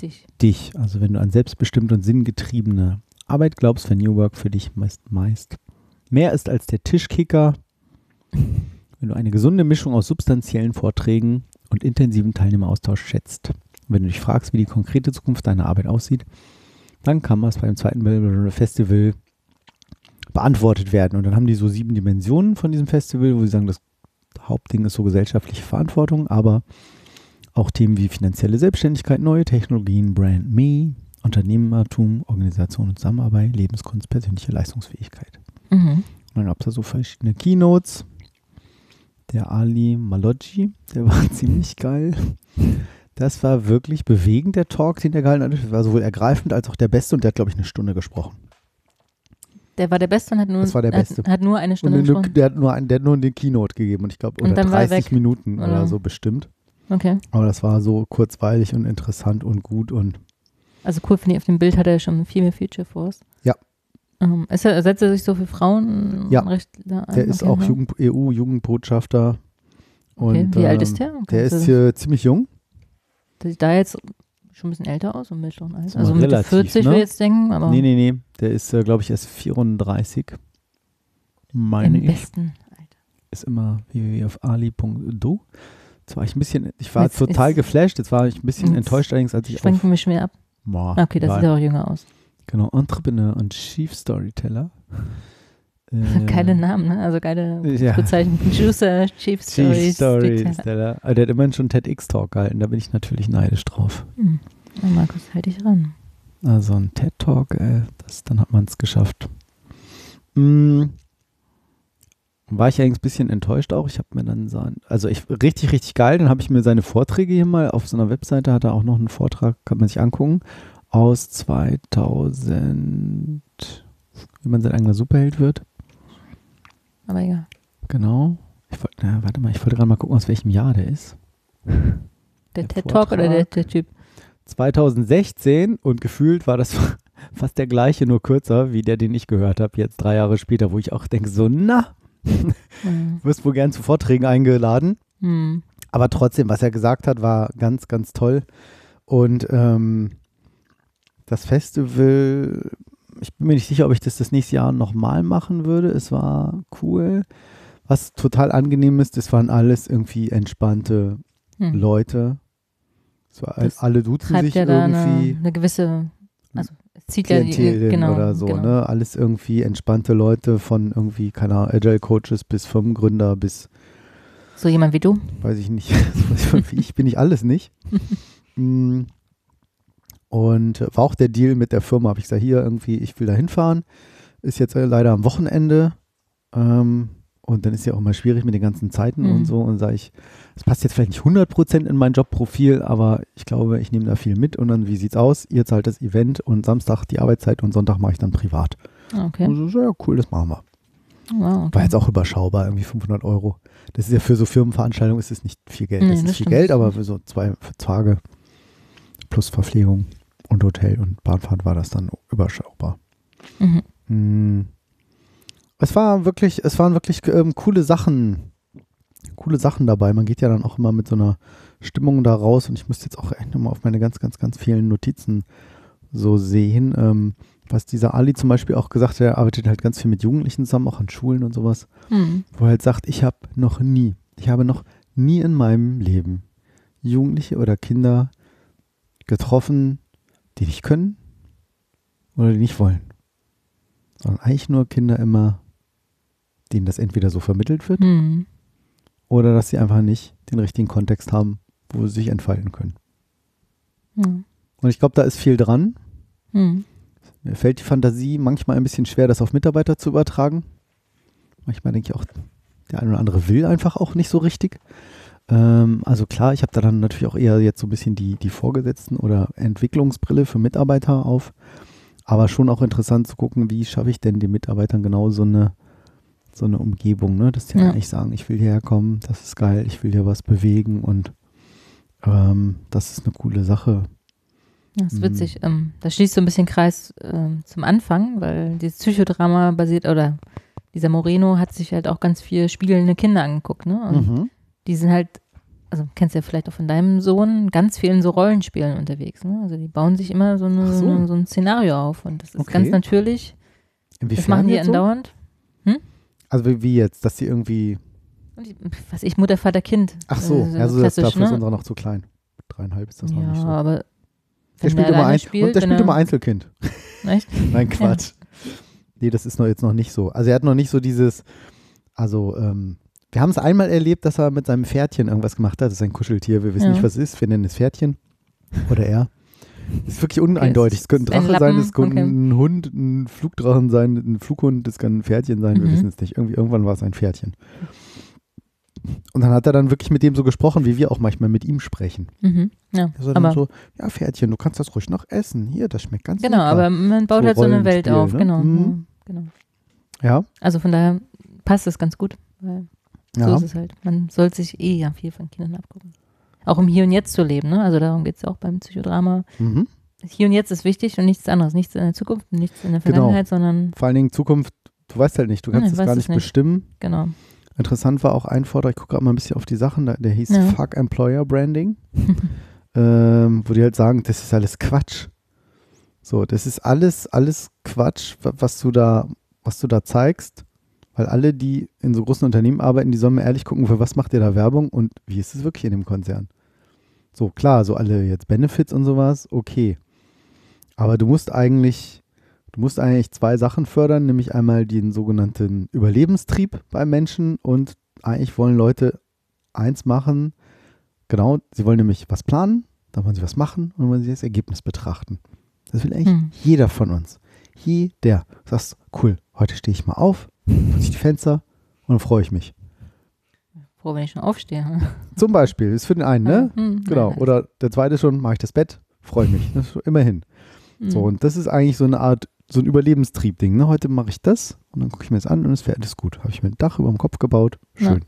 [SPEAKER 3] Dich.
[SPEAKER 2] dich. Also wenn du an selbstbestimmte und sinngetriebene Arbeit glaubst, wenn New Work für dich meist, meist mehr ist als der Tischkicker, wenn du eine gesunde Mischung aus substanziellen Vorträgen und intensiven Teilnehmeraustausch schätzt, wenn du dich fragst, wie die konkrete Zukunft deiner Arbeit aussieht, dann kann das beim zweiten Festival beantwortet werden. Und dann haben die so sieben Dimensionen von diesem Festival, wo sie sagen, das Hauptding ist so gesellschaftliche Verantwortung, aber auch Themen wie finanzielle Selbstständigkeit, neue Technologien, Brand Me, Unternehmertum, Organisation und Zusammenarbeit, Lebenskunst, persönliche Leistungsfähigkeit.
[SPEAKER 3] Mhm.
[SPEAKER 2] Und dann gab es da so verschiedene Keynotes. Der Ali Maloggi, der war ziemlich geil. Das war wirklich bewegend, der Talk, den der gehalten hat. War sowohl ergreifend als auch der beste und der hat, glaube ich, eine Stunde gesprochen.
[SPEAKER 3] Der war der Beste und hat nur, hat, hat nur eine
[SPEAKER 2] Und
[SPEAKER 3] Stunde
[SPEAKER 2] eine,
[SPEAKER 3] gesprochen.
[SPEAKER 2] der, hat nur ein, der hat nur eine Keynote gegeben und ich glaube, oder
[SPEAKER 3] dann war er
[SPEAKER 2] 30
[SPEAKER 3] weg.
[SPEAKER 2] Minuten oder
[SPEAKER 3] Oder?
[SPEAKER 2] so bestimmt.
[SPEAKER 3] Okay.
[SPEAKER 2] Aber das war so kurzweilig und interessant und gut und
[SPEAKER 3] Also cool finde ich, auf dem Bild hat er schon viel mehr Future Force.
[SPEAKER 2] Ja.
[SPEAKER 3] Ähm, ist er, setzt er sich so für Frauen
[SPEAKER 2] Ja.
[SPEAKER 3] recht da ein?
[SPEAKER 2] der ist
[SPEAKER 3] Okay,
[SPEAKER 2] auch
[SPEAKER 3] ja.
[SPEAKER 2] Jugend, EU-Jugendbotschafter.
[SPEAKER 3] Okay.
[SPEAKER 2] Und,
[SPEAKER 3] Wie alt
[SPEAKER 2] ähm,
[SPEAKER 3] ist der?
[SPEAKER 2] Der ist hier ziemlich jung.
[SPEAKER 3] Der sieht da jetzt schon ein bisschen älter aus, im mittleren Alter. Also
[SPEAKER 2] relativ,
[SPEAKER 3] 40
[SPEAKER 2] ne?
[SPEAKER 3] würde ich jetzt denken, aber
[SPEAKER 2] Nee, nee, nee. Der ist, äh, glaube ich, erst 34. Meine
[SPEAKER 3] im
[SPEAKER 2] ich.
[SPEAKER 3] besten Alter.
[SPEAKER 2] Ist immer www.ali.do. Jetzt war ich ein bisschen, ich war
[SPEAKER 3] Jetzt
[SPEAKER 2] total geflasht. Jetzt war ich ein bisschen enttäuscht allerdings, als ich
[SPEAKER 3] Schwenken wir schon wieder ab.
[SPEAKER 2] Boah,
[SPEAKER 3] Okay, das
[SPEAKER 2] egal.
[SPEAKER 3] sieht auch jünger aus.
[SPEAKER 2] Genau, Entrepreneur und Chief Storyteller.
[SPEAKER 3] Geile Namen, ne? Also geile
[SPEAKER 2] Ja.
[SPEAKER 3] Juicer, Chief
[SPEAKER 2] Chief
[SPEAKER 3] Stories. Storyteller.
[SPEAKER 2] Aber Der hat immerhin schon TEDx-Talk gehalten, da bin ich natürlich neidisch drauf.
[SPEAKER 3] Hm. Ja, Markus, halt dich ran.
[SPEAKER 2] Also ein TED-Talk, äh, das, dann hat man es geschafft. Mm. War ich eigentlich ein bisschen enttäuscht auch. Ich habe mir dann sein, also ich richtig, richtig geil. Dann habe ich mir seine Vorträge hier mal auf so einer Webseite, hat er auch noch einen Vortrag, kann man sich angucken, aus 2000, wie man sein eigener Superheld wird.
[SPEAKER 3] Aber egal.
[SPEAKER 2] Genau. Ich wollte, na, warte mal, ich wollte gerade mal gucken, aus welchem Jahr der ist.
[SPEAKER 3] Der
[SPEAKER 2] Der
[SPEAKER 3] TED Talk oder der, der Typ?
[SPEAKER 2] 2016 und gefühlt war das fast der gleiche, nur kürzer, wie der, den ich gehört habe, jetzt drei Jahre später, wo ich auch denke, so, na,
[SPEAKER 3] Hm.
[SPEAKER 2] wirst wohl gern zu Vorträgen eingeladen.
[SPEAKER 3] Hm.
[SPEAKER 2] Aber trotzdem, was er gesagt hat, war ganz, ganz toll. Und ähm, das Festival, ich bin mir nicht sicher, ob ich das das nächste Jahr nochmal machen würde. Es war cool. Was total angenehm ist, das waren alles irgendwie entspannte
[SPEAKER 3] Hm.
[SPEAKER 2] Leute. Es
[SPEAKER 3] Das
[SPEAKER 2] alle duzen sich
[SPEAKER 3] ja
[SPEAKER 2] irgendwie.
[SPEAKER 3] eine, eine gewisse, also es zieht ja die,
[SPEAKER 2] Klientel
[SPEAKER 3] genau,
[SPEAKER 2] oder so,
[SPEAKER 3] genau.
[SPEAKER 2] ne? Alles irgendwie entspannte Leute von irgendwie, keine Ahnung, Agile Coaches bis Firmengründer bis,
[SPEAKER 3] So jemand wie du.
[SPEAKER 2] weiß ich nicht, so wie ich bin ich alles nicht. Und war auch der Deal mit der Firma, habe ich gesagt, hier irgendwie, ich will da hinfahren. Ist jetzt äh, leider am Wochenende. Ähm, und dann ist ja auch mal schwierig mit den ganzen Zeiten
[SPEAKER 3] Mhm.
[SPEAKER 2] und so. Und sage ich, es passt jetzt vielleicht nicht 100% in mein Jobprofil, aber ich glaube, ich nehme da viel mit. Und dann, wie sieht's aus? Ihr zahlt das Event und Samstag die Arbeitszeit und Sonntag mache ich dann privat.
[SPEAKER 3] Ah, Okay.
[SPEAKER 2] Und so, ja, cool, das machen wir.
[SPEAKER 3] Wow, okay.
[SPEAKER 2] War jetzt auch überschaubar, irgendwie 500 Euro. Das ist ja für so Firmenveranstaltungen ist es nicht viel Geld.
[SPEAKER 3] Nee,
[SPEAKER 2] das ist
[SPEAKER 3] das
[SPEAKER 2] viel
[SPEAKER 3] stimmt.
[SPEAKER 2] Geld, aber für so zwei für Tage plus Verpflegung und Hotel und Bahnfahrt war das dann überschaubar.
[SPEAKER 3] Mhm.
[SPEAKER 2] Mm. Es war wirklich, es waren wirklich ähm, coole Sachen, coole Sachen dabei. Man geht ja dann auch immer mit so einer Stimmung da raus und ich müsste jetzt auch echt nochmal auf meine ganz, ganz, ganz vielen Notizen so sehen. Ähm, was dieser Ali zum Beispiel auch gesagt hat, er arbeitet halt ganz viel mit Jugendlichen zusammen, auch an Schulen und sowas,
[SPEAKER 3] Hm.
[SPEAKER 2] wo er halt sagt, ich habe noch nie, ich habe noch nie in meinem Leben Jugendliche oder Kinder getroffen, die nicht können oder die nicht wollen. Sondern eigentlich nur Kinder immer, denen das entweder so vermittelt wird
[SPEAKER 3] Hm.
[SPEAKER 2] oder dass sie einfach nicht den richtigen Kontext haben, wo sie sich entfalten können.
[SPEAKER 3] Hm.
[SPEAKER 2] Und ich glaube, da ist viel dran.
[SPEAKER 3] Hm.
[SPEAKER 2] Mir fällt die Fantasie manchmal ein bisschen schwer, das auf Mitarbeiter zu übertragen. Manchmal denke ich auch, der eine oder andere will einfach auch nicht so richtig. Ähm, also klar, ich habe da dann natürlich auch eher jetzt so ein bisschen die, die Vorgesetzten oder Entwicklungsbrille für Mitarbeiter auf. Aber schon auch interessant zu gucken, wie schaffe ich denn den Mitarbeitern genau so eine, so eine Umgebung, ne? dass die
[SPEAKER 3] Ja.
[SPEAKER 2] eigentlich sagen, ich will hierher kommen, das ist geil, ich will hier was bewegen und ähm, das ist eine coole Sache.
[SPEAKER 3] Das ist
[SPEAKER 2] Mhm.
[SPEAKER 3] witzig. Ähm, das schließt so ein bisschen Kreis ähm, zum Anfang, weil dieses Psychodrama basiert, oder dieser Moreno hat sich halt auch ganz viel spielende Kinder angeguckt, ne? Und
[SPEAKER 2] Mhm.
[SPEAKER 3] die sind halt, also kennst du ja vielleicht auch von deinem Sohn, ganz viel in so Rollenspielen unterwegs, ne? Also die bauen sich immer so, eine, so.
[SPEAKER 2] so.
[SPEAKER 3] ein Szenario auf und das ist
[SPEAKER 2] Okay.
[SPEAKER 3] ganz natürlich.
[SPEAKER 2] Inwiefern
[SPEAKER 3] Das machen die
[SPEAKER 2] jetzt so?
[SPEAKER 3] andauernd.
[SPEAKER 2] Also wie, wie jetzt, dass sie irgendwie.
[SPEAKER 3] Was ich, Mutter, Vater, Kind.
[SPEAKER 2] Ach so, ja, so das,
[SPEAKER 3] klassisch,
[SPEAKER 2] dafür ist
[SPEAKER 3] ne?
[SPEAKER 2] unserer noch zu klein. Dreieinhalb ist das
[SPEAKER 3] ja,
[SPEAKER 2] noch nicht so.
[SPEAKER 3] aber
[SPEAKER 2] Der spielt immer ein,
[SPEAKER 3] spielt,
[SPEAKER 2] und der spielt
[SPEAKER 3] er-
[SPEAKER 2] immer Einzelkind.
[SPEAKER 3] Echt?
[SPEAKER 2] Nein, Quatsch. Nee, das ist noch jetzt noch nicht so. Also er hat noch nicht so dieses, also ähm, wir haben es einmal erlebt, dass er mit seinem Pferdchen irgendwas gemacht hat. Das ist ein Kuscheltier, wir wissen
[SPEAKER 3] Ja.
[SPEAKER 2] nicht, was es ist. Wir nennen es Pferdchen. Oder er. Das ist wirklich uneindeutig. Es könnte ein Drache sein, es könnte
[SPEAKER 3] okay.
[SPEAKER 2] ein Hund, ein Flugdrachen sein, ein Flughund, das kann ein Pferdchen sein, wir
[SPEAKER 3] Mhm.
[SPEAKER 2] wissen es nicht. Irgendwie, irgendwann war es ein Pferdchen. Und dann hat er dann wirklich mit dem so gesprochen, wie wir auch manchmal mit ihm sprechen.
[SPEAKER 3] Mhm. Ja,
[SPEAKER 2] Also dann
[SPEAKER 3] aber
[SPEAKER 2] so, ja, Pferdchen, du kannst das ruhig noch essen. Hier, das schmeckt ganz
[SPEAKER 3] genau,
[SPEAKER 2] lecker.
[SPEAKER 3] aber man baut
[SPEAKER 2] So
[SPEAKER 3] halt so eine Welt auf,
[SPEAKER 2] ne?
[SPEAKER 3] genau.
[SPEAKER 2] Mhm.
[SPEAKER 3] ja, genau.
[SPEAKER 2] Ja,
[SPEAKER 3] Also von daher passt das ganz gut, weil so
[SPEAKER 2] ja.
[SPEAKER 3] ist es halt. Man soll sich eh ja viel von Kindern abgucken. Auch im Hier und Jetzt zu leben, ne? Also darum geht es auch beim Psychodrama.
[SPEAKER 2] Mhm.
[SPEAKER 3] Hier und Jetzt ist wichtig und nichts anderes. Nichts in der Zukunft, nichts in der
[SPEAKER 2] Genau.
[SPEAKER 3] Vergangenheit, sondern
[SPEAKER 2] Vor allen Dingen Zukunft, du weißt halt nicht, du kannst es gar nicht
[SPEAKER 3] nicht.
[SPEAKER 2] bestimmen.
[SPEAKER 3] genau.
[SPEAKER 2] Interessant war auch ein Vortrag, ich gucke gerade mal ein bisschen auf die Sachen, der hieß
[SPEAKER 3] Ja.
[SPEAKER 2] Fuck Employer Branding. ähm, wo die halt sagen, das ist alles Quatsch. So, das ist alles, alles Quatsch, wa- was du da, was du da zeigst. Weil alle, die in so großen Unternehmen arbeiten, die sollen mal ehrlich gucken, für was macht ihr da Werbung und wie ist es wirklich in dem Konzern. So, klar, so alle jetzt Benefits und sowas, okay. Aber du musst eigentlich, du musst eigentlich zwei Sachen fördern, nämlich einmal den sogenannten Überlebenstrieb beim Menschen und eigentlich wollen Leute eins machen, genau, sie wollen nämlich was planen, dann wollen sie was machen und dann wollen sie das Ergebnis betrachten. Das will eigentlich
[SPEAKER 3] Hm.
[SPEAKER 2] jeder von uns. Jeder. Du sagst, cool, heute stehe ich mal auf, putze ich die Fenster und dann freue ich mich.
[SPEAKER 3] Froh, wenn ich schon aufstehe.
[SPEAKER 2] Zum Beispiel, ist für den einen, ne?
[SPEAKER 3] Hm,
[SPEAKER 2] Genau. Oder der zweite schon, mache ich das Bett, freue mich. Das immerhin.
[SPEAKER 3] hm.
[SPEAKER 2] So, und das ist eigentlich so eine Art, so ein Überlebenstrieb-Ding. Ne? Heute mache ich das und dann gucke ich mir das an und es wäre alles gut. Habe ich mir ein Dach über dem Kopf gebaut,
[SPEAKER 3] Ja.
[SPEAKER 2] schön.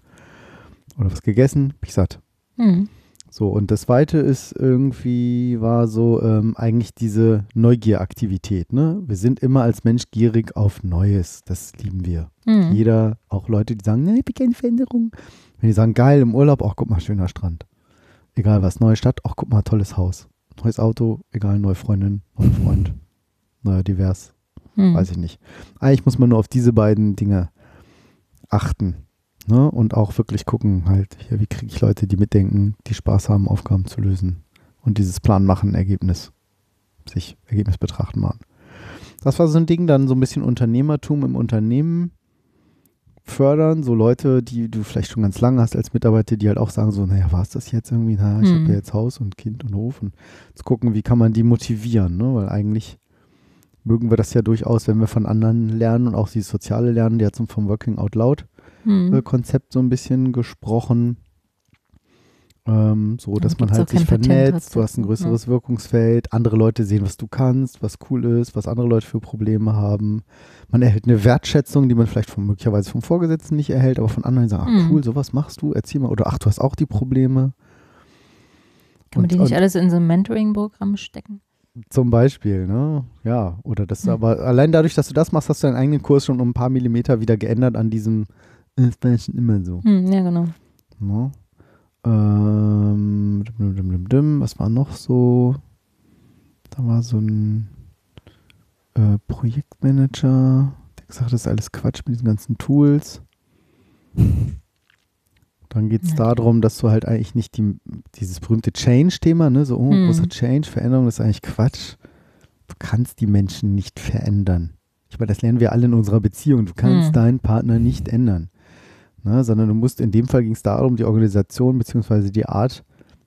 [SPEAKER 2] Oder was gegessen, bin ich satt.
[SPEAKER 3] Hm.
[SPEAKER 2] So, und das zweite ist irgendwie, war so ähm, eigentlich diese Neugieraktivität. Ne? Wir sind immer als Mensch gierig auf Neues. Das lieben wir.
[SPEAKER 3] Hm.
[SPEAKER 2] Jeder, auch Leute, die sagen, nee, ich bin keine Veränderung. Wenn die sagen, geil, im Urlaub, ach, guck mal, schöner Strand. Egal was, neue Stadt, ach, guck mal, tolles Haus. Neues Auto, egal, neue Freundin, neuer Freund, neuer divers,
[SPEAKER 3] Hm.
[SPEAKER 2] weiß ich nicht. Eigentlich muss man nur auf diese beiden Dinge achten. Ne? Und auch wirklich gucken, halt, hier, wie kriege ich Leute, die mitdenken, die Spaß haben, Aufgaben zu lösen. Und dieses Plan machen, Ergebnis, sich Ergebnis betrachten machen. Das war so ein Ding, dann so ein bisschen Unternehmertum im Unternehmen fördern, so Leute, die du vielleicht schon ganz lange hast als Mitarbeiter, die halt auch sagen so, naja, war es das jetzt irgendwie? Na, ich
[SPEAKER 3] Hm.
[SPEAKER 2] habe ja jetzt Haus und Kind und Hof und zu gucken, wie kann man die motivieren, ne? weil eigentlich mögen wir das ja durchaus, wenn wir von anderen lernen und auch dieses soziale Lernen, die hat so vom Working Out Loud
[SPEAKER 3] Hm.
[SPEAKER 2] äh, Konzept so ein bisschen gesprochen. Ähm, so,
[SPEAKER 3] Ja,
[SPEAKER 2] dass man halt sich vernetzt, du hast ein größeres Wirkungsfeld, andere Leute sehen, was du kannst, was cool ist, was andere Leute für Probleme haben. Man erhält eine Wertschätzung, die man vielleicht von, möglicherweise vom Vorgesetzten nicht erhält, aber von anderen sagen, ach
[SPEAKER 3] Mhm.
[SPEAKER 2] cool, sowas machst du, erzähl mal, oder ach, du hast auch die Probleme.
[SPEAKER 3] Kann man die nicht alles in so ein Mentoring-Programm stecken?
[SPEAKER 2] Zum Beispiel, ne? Ja, oder das,
[SPEAKER 3] Hm.
[SPEAKER 2] aber allein dadurch, dass du das machst, hast du deinen eigenen Kurs schon um ein paar Millimeter wieder geändert an diesem, "Äh, das war ja schon immer so.
[SPEAKER 3] Hm, ja, genau.
[SPEAKER 2] Ne? Ähm, dim, dim, dim, dim, was war noch so? Da war so ein äh, Projektmanager, der gesagt hat, das ist alles Quatsch mit diesen ganzen Tools. Dann geht es
[SPEAKER 3] Ja.
[SPEAKER 2] darum, dass du halt eigentlich nicht die, dieses berühmte Change-Thema, ne, so, oh,
[SPEAKER 3] Hm.
[SPEAKER 2] großer Change, Veränderung, das ist eigentlich Quatsch. Du kannst die Menschen nicht verändern. Ich meine, das lernen wir alle in unserer Beziehung. Du kannst
[SPEAKER 3] Hm.
[SPEAKER 2] deinen Partner nicht ändern. Ne, sondern du musst, in dem Fall ging es darum, die Organisation bzw. die Art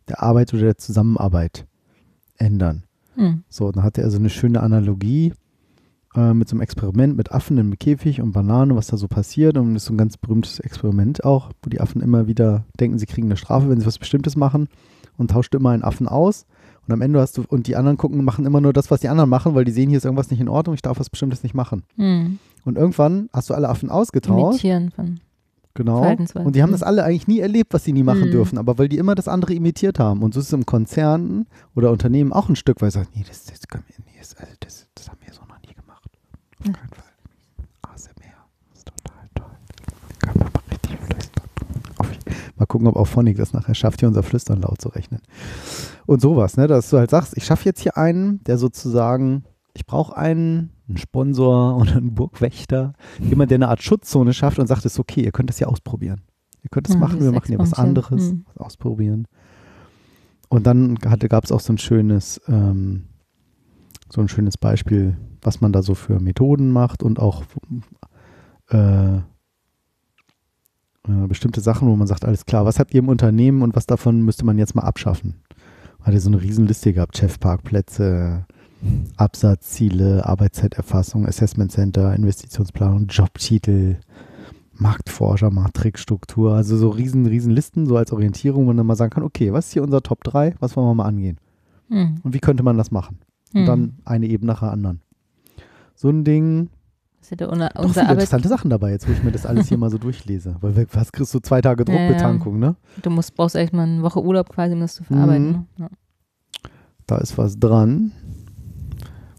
[SPEAKER 2] der Arbeit oder der Zusammenarbeit ändern.
[SPEAKER 3] Hm.
[SPEAKER 2] So, dann hatte er so eine schöne Analogie äh, mit so einem Experiment mit Affen im Käfig und Bananen, was da so passiert. Und das ist so ein ganz berühmtes Experiment auch, wo die Affen immer wieder denken, sie kriegen eine Strafe, wenn sie was Bestimmtes machen und tauscht immer einen Affen aus. Und am Ende hast du, und die anderen gucken, machen immer nur das, was die anderen machen, weil die sehen, hier ist irgendwas nicht in Ordnung, ich darf was Bestimmtes nicht machen.
[SPEAKER 3] Hm.
[SPEAKER 2] Und irgendwann hast du alle Affen ausgetauscht.
[SPEAKER 3] Imitieren von.
[SPEAKER 2] Genau. Und die haben
[SPEAKER 3] Mhm.
[SPEAKER 2] das alle eigentlich nie erlebt, was sie nie machen
[SPEAKER 3] Mhm.
[SPEAKER 2] dürfen, aber weil die immer das andere imitiert haben. Und so ist es im Konzern oder Unternehmen auch ein Stück, weil sie sagen, nee, das, das, wir, nee, das, also das, das haben wir so noch nie gemacht. Auf
[SPEAKER 3] Ja.
[SPEAKER 2] keinen Fall. ASMR. Das ist total toll. Können wir mal richtig flüstern. Mal gucken, ob auch Phonic das nachher schafft, hier unser Flüstern laut zu rechnen. Und sowas, ne, dass du halt sagst, ich schaffe jetzt hier einen, der sozusagen, ich brauche einen, einen Sponsor oder einen Burgwächter, jemand, der eine Art Schutzzone schafft und sagt, es ist okay, ihr könnt das ja ausprobieren. Ihr könnt das
[SPEAKER 3] Ja,
[SPEAKER 2] machen, wir machen hier was anderes,
[SPEAKER 3] Mhm.
[SPEAKER 2] was ausprobieren. Und dann gab es auch so ein schönes, ähm, so ein schönes Beispiel, was man da so für Methoden macht und auch äh, äh, bestimmte Sachen, wo man sagt, alles klar, was habt ihr im Unternehmen und was davon müsste man jetzt mal abschaffen? Hat er so eine Riesenliste gehabt, Chefparkplätze, Absatzziele, Arbeitszeiterfassung, Assessment Center, Investitionsplanung, Jobtitel, Marktforscher, Matrixstruktur, also so riesen, riesen Listen, so als Orientierung, wo man dann mal sagen kann, okay, was ist hier unser Top 3, was wollen wir mal angehen?
[SPEAKER 3] Hm.
[SPEAKER 2] Und wie könnte man das machen? Und
[SPEAKER 3] Hm.
[SPEAKER 2] dann eine Ebene nach der anderen. So ein Ding,
[SPEAKER 3] Das ist ja der, unser,
[SPEAKER 2] doch viele
[SPEAKER 3] Arbeit,
[SPEAKER 2] interessante Sachen dabei, jetzt wo ich mir das alles hier mal so durchlese. Weil was kriegst du zwei Tage
[SPEAKER 3] Ja, ja.
[SPEAKER 2] Druckbetankung, ne?
[SPEAKER 3] Du musst, brauchst echt mal eine Woche Urlaub quasi, um das zu verarbeiten.
[SPEAKER 2] Mhm.
[SPEAKER 3] Ne? Ja.
[SPEAKER 2] Da ist was dran.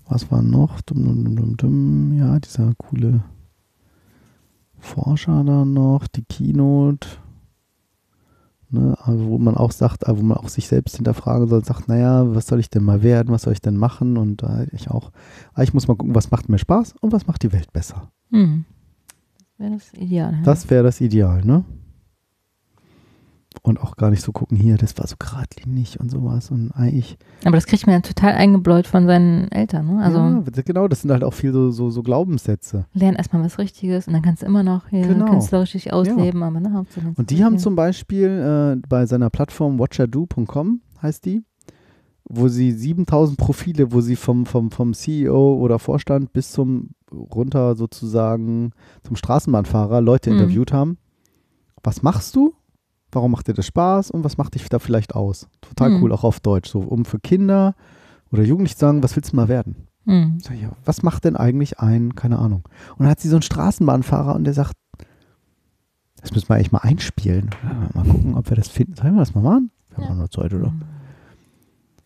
[SPEAKER 2] Was war noch? Dum, dum, dum, dum, dum. Ja, dieser coole Forscher da noch, die Keynote. Ne, wo man auch sagt, äh, wo man auch sich selbst hinterfragen soll, sagt, naja, was soll ich denn mal werden, was soll ich denn machen? Und da ich auch, ah, ich muss mal gucken, was macht mir Spaß und was macht die Welt besser.
[SPEAKER 3] Hm. Das wäre das Ideal. ja.
[SPEAKER 2] Das wäre das Ideal, ne? Und auch gar nicht so gucken, hier, das war so geradlinig und sowas. Und eigentlich,
[SPEAKER 3] Aber das kriegt man ja total eingebläut von seinen Eltern. Ne? Also
[SPEAKER 2] ja, genau, das sind halt auch viel so, so, so Glaubenssätze.
[SPEAKER 3] lern erstmal was Richtiges und dann kannst du immer noch hier
[SPEAKER 2] Genau.
[SPEAKER 3] künstlerisch dich ausleben. Aber ne,
[SPEAKER 2] Und die haben zum Beispiel äh, bei seiner Plattform watchado.com heißt die, wo sie 7000 Profile, wo sie vom, vom, vom CEO oder Vorstand bis zum runter sozusagen zum Straßenbahnfahrer Leute
[SPEAKER 3] Mhm.
[SPEAKER 2] interviewt haben. Was machst du? Warum macht dir das Spaß und was macht dich da vielleicht aus? Total
[SPEAKER 3] Mhm.
[SPEAKER 2] cool, auch auf Deutsch. So, um für Kinder oder Jugendliche zu sagen, was willst du mal werden?
[SPEAKER 3] Hm.
[SPEAKER 2] Sag ich, ja, was macht denn eigentlich ein, keine Ahnung. Und dann hat sie so einen Straßenbahnfahrer und der sagt, das müssen wir eigentlich mal einspielen. Ja, Mal gucken, ob wir das finden. Sollen wir das mal machen? Wir haben
[SPEAKER 3] Ja.
[SPEAKER 2] auch noch Zeit, oder?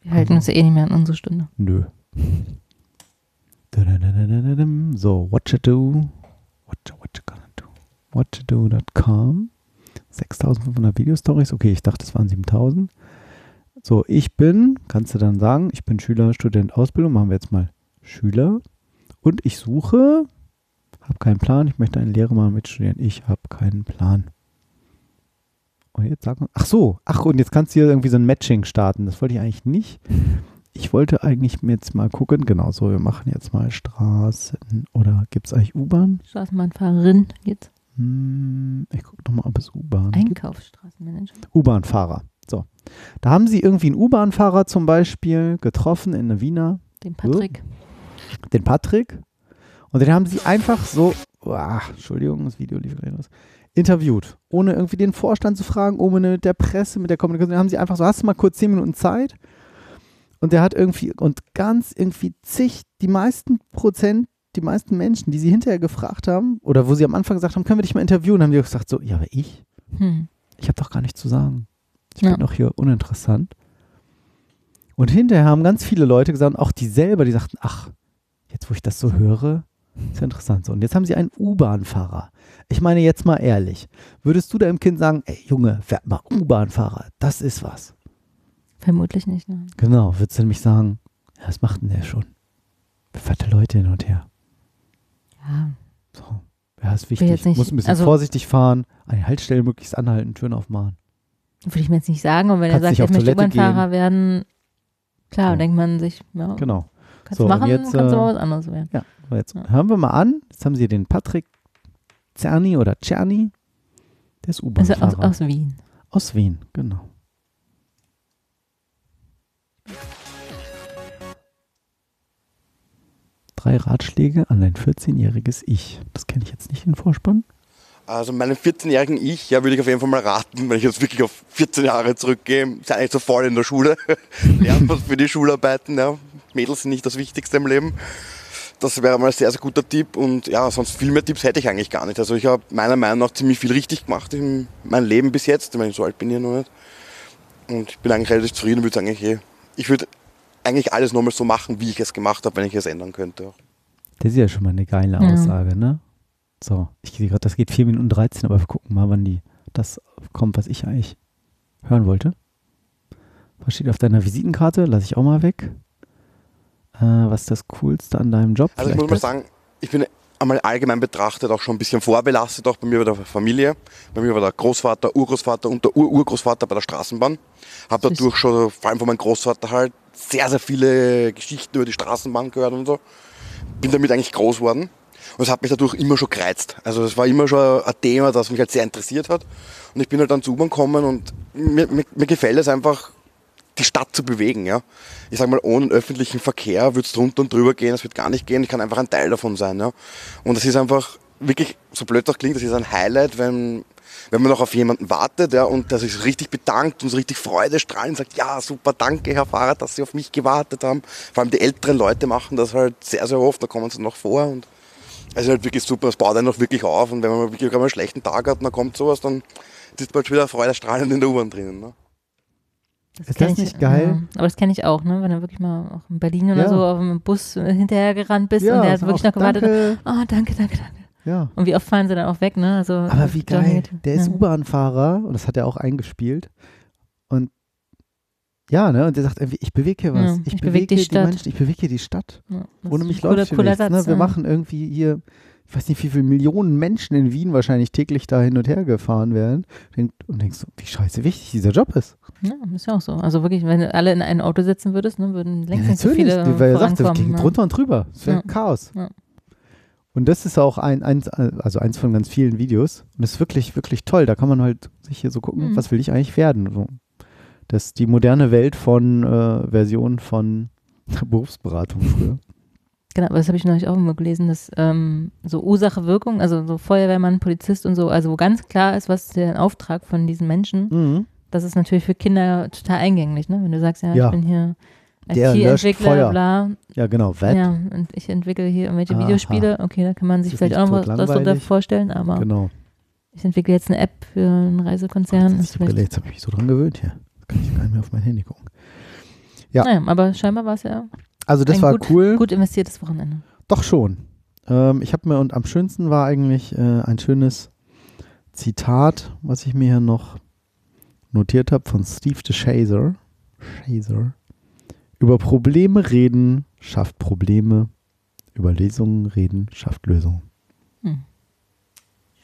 [SPEAKER 3] Wir halten uns ja eh nicht mehr an unsere Stunde.
[SPEAKER 2] Nö. So, what you do, what you, what you gonna do, what you do.com. 6500 Videostories. Okay, ich dachte, es waren 7000. So, ich bin, kannst du dann sagen, ich bin Schüler, Student, Ausbildung. Machen wir jetzt mal Schüler. Und ich suche, habe keinen Plan. Ich möchte eine Lehre mal mitstudieren. Ich habe keinen Plan. Und jetzt sagen, ach so, ach und jetzt kannst du hier irgendwie so ein Matching starten. Das wollte ich eigentlich nicht. Ich wollte eigentlich jetzt mal gucken, genau so, wir machen jetzt mal Straßen oder gibt es eigentlich U-Bahn?
[SPEAKER 3] Straßenbahnfahrerin jetzt.
[SPEAKER 2] Hm, ich gucke nochmal, ob es U-Bahn.
[SPEAKER 3] Einkaufsstraßenmanager.
[SPEAKER 2] U-Bahn-Fahrer. So. Da haben sie irgendwie einen U-Bahn-Fahrer zum Beispiel getroffen in der Wiener,
[SPEAKER 3] Den Patrick.
[SPEAKER 2] den Patrick. Und den haben sie einfach so, uah, Entschuldigung, das Video lief gleich los, interviewt. Ohne irgendwie den Vorstand zu fragen, ohne mit der Presse, mit der Kommunikation. Den haben sie einfach so, hast du mal kurz zehn Minuten Zeit? Und der hat irgendwie, und ganz irgendwie zig, die meisten Prozent, die meisten Menschen, die sie hinterher gefragt haben, oder wo sie am Anfang gesagt haben, können wir dich mal interviewen, haben die gesagt so, ja, aber ich?
[SPEAKER 3] Hm.
[SPEAKER 2] Ich habe doch gar nichts zu sagen. Ich
[SPEAKER 3] Ja.
[SPEAKER 2] bin doch hier uninteressant. Und hinterher haben ganz viele Leute gesagt, auch die selber, die sagten, ach, jetzt wo ich das so höre, ist ja interessant. So, und jetzt haben sie einen U-Bahn-Fahrer. Ich meine jetzt mal ehrlich, würdest du deinem Kind sagen, ey Junge, werd mal U-Bahn-Fahrer, das ist was.
[SPEAKER 3] Vermutlich nicht. Ne?
[SPEAKER 2] Genau, würdest du nämlich sagen, ja, was macht denn der schon? Fährt der Leute hin und her.
[SPEAKER 3] Ja.
[SPEAKER 2] So, ja, ist wichtig.
[SPEAKER 3] nicht-
[SPEAKER 2] Muss ein bisschen
[SPEAKER 3] also-
[SPEAKER 2] vorsichtig fahren, an die Haltestelle möglichst anhalten, Türen aufmachen.
[SPEAKER 3] Würde ich mir jetzt nicht sagen. Und wenn
[SPEAKER 2] Kannst
[SPEAKER 3] er sagt, ich möchte U-Bahn-Fahrer werden, klar,
[SPEAKER 2] Ja.
[SPEAKER 3] denkt man sich, ja,
[SPEAKER 2] Genau.
[SPEAKER 3] kannst
[SPEAKER 2] So,
[SPEAKER 3] du machen,
[SPEAKER 2] jetzt,
[SPEAKER 3] kannst du
[SPEAKER 2] äh,
[SPEAKER 3] mal was anderes werden.
[SPEAKER 2] So, jetzt
[SPEAKER 3] Ja.
[SPEAKER 2] hören wir mal an. Jetzt haben sie den Patrick Zerni oder Czerny. Der ist
[SPEAKER 3] Also
[SPEAKER 2] U-Bahn-Fahrer.
[SPEAKER 3] aus, aus Wien.
[SPEAKER 2] Aus Wien, genau. Drei Ratschläge an dein 14-jähriges Ich. Das kenne ich jetzt nicht in Vorspann.
[SPEAKER 6] Also meinem 14-jährigen Ich, ja, würde ich auf jeden Fall mal raten, wenn ich jetzt wirklich auf 14 Jahre zurückgehe, sei nicht so voll in der Schule, lernt was für die Schularbeiten, ja. Mädels sind nicht das Wichtigste im Leben. Das wäre mal ein sehr, sehr guter Tipp und ja, sonst viel mehr Tipps hätte ich eigentlich gar nicht. Also ich habe meiner Meinung nach ziemlich viel richtig gemacht in meinem Leben bis jetzt, ich meine, so alt bin ich noch nicht. Und ich bin eigentlich relativ zufrieden würde sagen, ich, ich würde eigentlich alles nochmal so machen, wie ich es gemacht habe, wenn ich es ändern könnte.
[SPEAKER 2] Das ist ja schon mal eine geile
[SPEAKER 3] Ja.
[SPEAKER 2] Aussage, ne? So, ich sehe gerade, das geht 4 Minuten 13, aber wir gucken mal, wann die das kommt, was ich eigentlich hören wollte. Was steht auf deiner Visitenkarte? Lass ich auch mal weg. Äh, was ist das Coolste an deinem Job?
[SPEAKER 6] Also ich
[SPEAKER 2] Vielleicht
[SPEAKER 6] muss mal sagen, ich bin einmal allgemein betrachtet auch schon ein bisschen vorbelastet, auch bei mir bei der Familie. Bei mir war der Großvater, Urgroßvater und der Ur-Urgroßvater bei der Straßenbahn. Habe dadurch schon, vor allem von meinem Großvater halt, sehr, sehr viele Geschichten über die Straßenbahn gehört und so. Bin damit eigentlich groß geworden. Und es hat mich dadurch immer schon gereizt. Also es war immer schon ein Thema, das mich halt sehr interessiert hat. Und ich bin halt dann zu U-Bahn gekommen und mir, mir, mir gefällt es einfach, die Stadt zu bewegen. Ja? Ich sage mal, ohne öffentlichen Verkehr würde es drunter und drüber gehen, es wird gar nicht gehen. Ich kann einfach ein Teil davon sein. Ja? Und es ist einfach wirklich, so blöd das klingt, das ist ein Highlight, wenn, wenn man noch auf jemanden wartet ja, und der sich richtig bedankt und so richtig Freude strahlt und sagt, ja, super, danke, Herr Fahrer, dass Sie auf mich gewartet haben. Vor allem die älteren Leute machen das halt sehr, sehr oft, da kommen sie noch vor und es ist halt wirklich super, es baut einen noch wirklich auf und wenn man wirklich einen schlechten Tag hat und dann kommt sowas, dann halt schon wieder freudestrahlend in der U-Bahn drinnen. Ne?
[SPEAKER 2] Ist
[SPEAKER 3] kenn
[SPEAKER 2] das nicht geil?
[SPEAKER 3] Ja, aber das kenne ich auch, ne? Wenn du wirklich mal auch in Berlin oder
[SPEAKER 2] Ja.
[SPEAKER 3] so auf dem Bus äh, hinterher gerannt bist und der hat wirklich noch gewartet.
[SPEAKER 2] Danke.
[SPEAKER 3] Oh, danke, danke, danke.
[SPEAKER 2] Ja.
[SPEAKER 3] Und wie oft fahren sie dann auch weg, ne? Also,
[SPEAKER 2] Aber wie geil.
[SPEAKER 3] Johnny-
[SPEAKER 2] Der ist
[SPEAKER 3] ja.
[SPEAKER 2] U-Bahn-Fahrer und das hat er auch eingespielt. Und ja, ne? Und der sagt irgendwie, ich bewege hier was.
[SPEAKER 3] Ja,
[SPEAKER 2] ich,
[SPEAKER 3] ich
[SPEAKER 2] bewege
[SPEAKER 3] beweg die
[SPEAKER 2] die,
[SPEAKER 3] Stadt.
[SPEAKER 2] Menschen, ich bewege hier die Stadt.
[SPEAKER 3] Ja, das
[SPEAKER 2] Ohne
[SPEAKER 3] ist
[SPEAKER 2] mich
[SPEAKER 3] cooler,
[SPEAKER 2] läuft hier
[SPEAKER 3] cooler
[SPEAKER 2] nichts.
[SPEAKER 3] Satz,
[SPEAKER 2] Ne? Wir
[SPEAKER 3] ja.
[SPEAKER 2] machen irgendwie hier, ich weiß nicht, wie viele Millionen Menschen in Wien wahrscheinlich täglich da hin und her gefahren werden. Und denkst so, wie scheiße wichtig dieser Job ist.
[SPEAKER 3] Ja, ist ja auch so. Also wirklich, wenn du alle in ein Auto sitzen würdest, ne, würden längst nicht so
[SPEAKER 2] natürlich,
[SPEAKER 3] viele
[SPEAKER 2] weil er sagt, das ging
[SPEAKER 3] ne?
[SPEAKER 2] drunter und drüber. Es wäre
[SPEAKER 3] Ja.
[SPEAKER 2] Chaos.
[SPEAKER 3] Ja.
[SPEAKER 2] Und das ist auch ein, eins, also eins von ganz vielen Videos. Und das ist wirklich, wirklich toll. Da kann man halt sich hier so gucken,
[SPEAKER 3] Mhm.
[SPEAKER 2] was will ich eigentlich werden. So. Das ist die moderne Welt von äh, Version von Berufsberatung früher.
[SPEAKER 3] Genau, aber das habe ich neulich auch immer gelesen, dass ähm, so Ursache, Wirkung, also so Feuerwehrmann, Polizist und so, also wo ganz klar ist, was der Auftrag von diesen Menschen,
[SPEAKER 2] Mhm.
[SPEAKER 3] das ist natürlich für Kinder total eingänglich, ne? Wenn du sagst, ja,
[SPEAKER 2] Ja.
[SPEAKER 3] ich bin hier IT-Entwickler, bla,
[SPEAKER 2] Ja, genau. Wett.
[SPEAKER 3] ja, und ich entwickle hier irgendwelche
[SPEAKER 2] Aha.
[SPEAKER 3] Videospiele, okay, da kann man sich vielleicht auch noch was darunter vorstellen, aber
[SPEAKER 2] Genau.
[SPEAKER 3] ich entwickle jetzt eine App für einen Reisekonzern.
[SPEAKER 2] Die Brille, jetzt habe ich mich so dran gewöhnt hier. Jetzt kann ich gar nicht mehr auf mein Handy gucken. Ja.
[SPEAKER 3] naja, aber scheinbar war es ja
[SPEAKER 2] Also das
[SPEAKER 3] ein
[SPEAKER 2] war
[SPEAKER 3] gut,
[SPEAKER 2] cool.
[SPEAKER 3] gut investiertes Wochenende.
[SPEAKER 2] Doch schon. Ähm, ich habe mir, und am schönsten war eigentlich äh, ein schönes Zitat, was ich mir hier noch notiert habe von Steve de Chaser. Chaser. Über Probleme reden schafft Probleme. Über Lösungen reden schafft Lösungen.
[SPEAKER 3] Hm.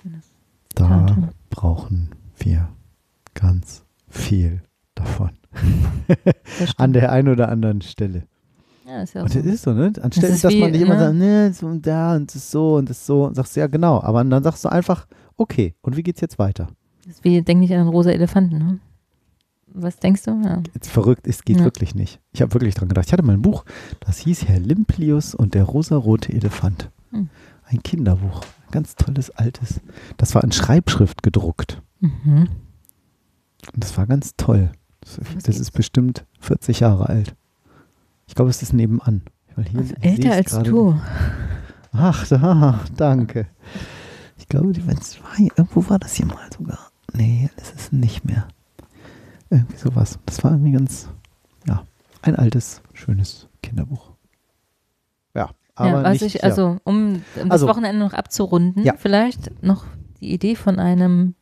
[SPEAKER 3] Schönes
[SPEAKER 2] Da
[SPEAKER 3] Zitat,
[SPEAKER 2] brauchen wir ganz viel davon. An der einen oder anderen Stelle.
[SPEAKER 3] Ja, ist ja
[SPEAKER 2] Und
[SPEAKER 3] so.
[SPEAKER 2] das ist so, ne? Anstelle,
[SPEAKER 3] ist
[SPEAKER 2] dass
[SPEAKER 3] wie,
[SPEAKER 2] man nicht immer
[SPEAKER 3] ne?
[SPEAKER 2] sagt, ne, so und da und das ist so und das ist so, sagst du ja genau. Aber dann sagst du einfach, okay, und wie geht's jetzt weiter?
[SPEAKER 3] Das ist wie, denk nicht an einen rosa Elefanten, ne? Was denkst du? Ja.
[SPEAKER 2] Verrückt, es geht
[SPEAKER 3] Ja.
[SPEAKER 2] wirklich nicht. Ich habe wirklich dran gedacht. Ich hatte mal ein Buch, das hieß Herr Limplius und der rosarote Elefant.
[SPEAKER 3] Hm.
[SPEAKER 2] Ein Kinderbuch. Ein ganz tolles, altes. Das war in Schreibschrift gedruckt.
[SPEAKER 3] Mhm.
[SPEAKER 2] Und das war ganz toll. Das, das ist bestimmt 40 Jahre alt. Ich glaube, es ist nebenan. Weil hier,
[SPEAKER 3] Also älter als du.
[SPEAKER 2] Ach, da, danke. Ich glaube, die waren zwei. Irgendwo war das hier mal sogar. Nee, das ist nicht mehr. Irgendwie sowas. Das war irgendwie ganz, ja, ein altes, schönes Kinderbuch. Ja, aber
[SPEAKER 3] ja, was
[SPEAKER 2] nicht,
[SPEAKER 3] ich,
[SPEAKER 2] ja.
[SPEAKER 3] also um, um das
[SPEAKER 2] Also-
[SPEAKER 3] Wochenende noch abzurunden,
[SPEAKER 2] Ja.
[SPEAKER 3] vielleicht noch die Idee von einem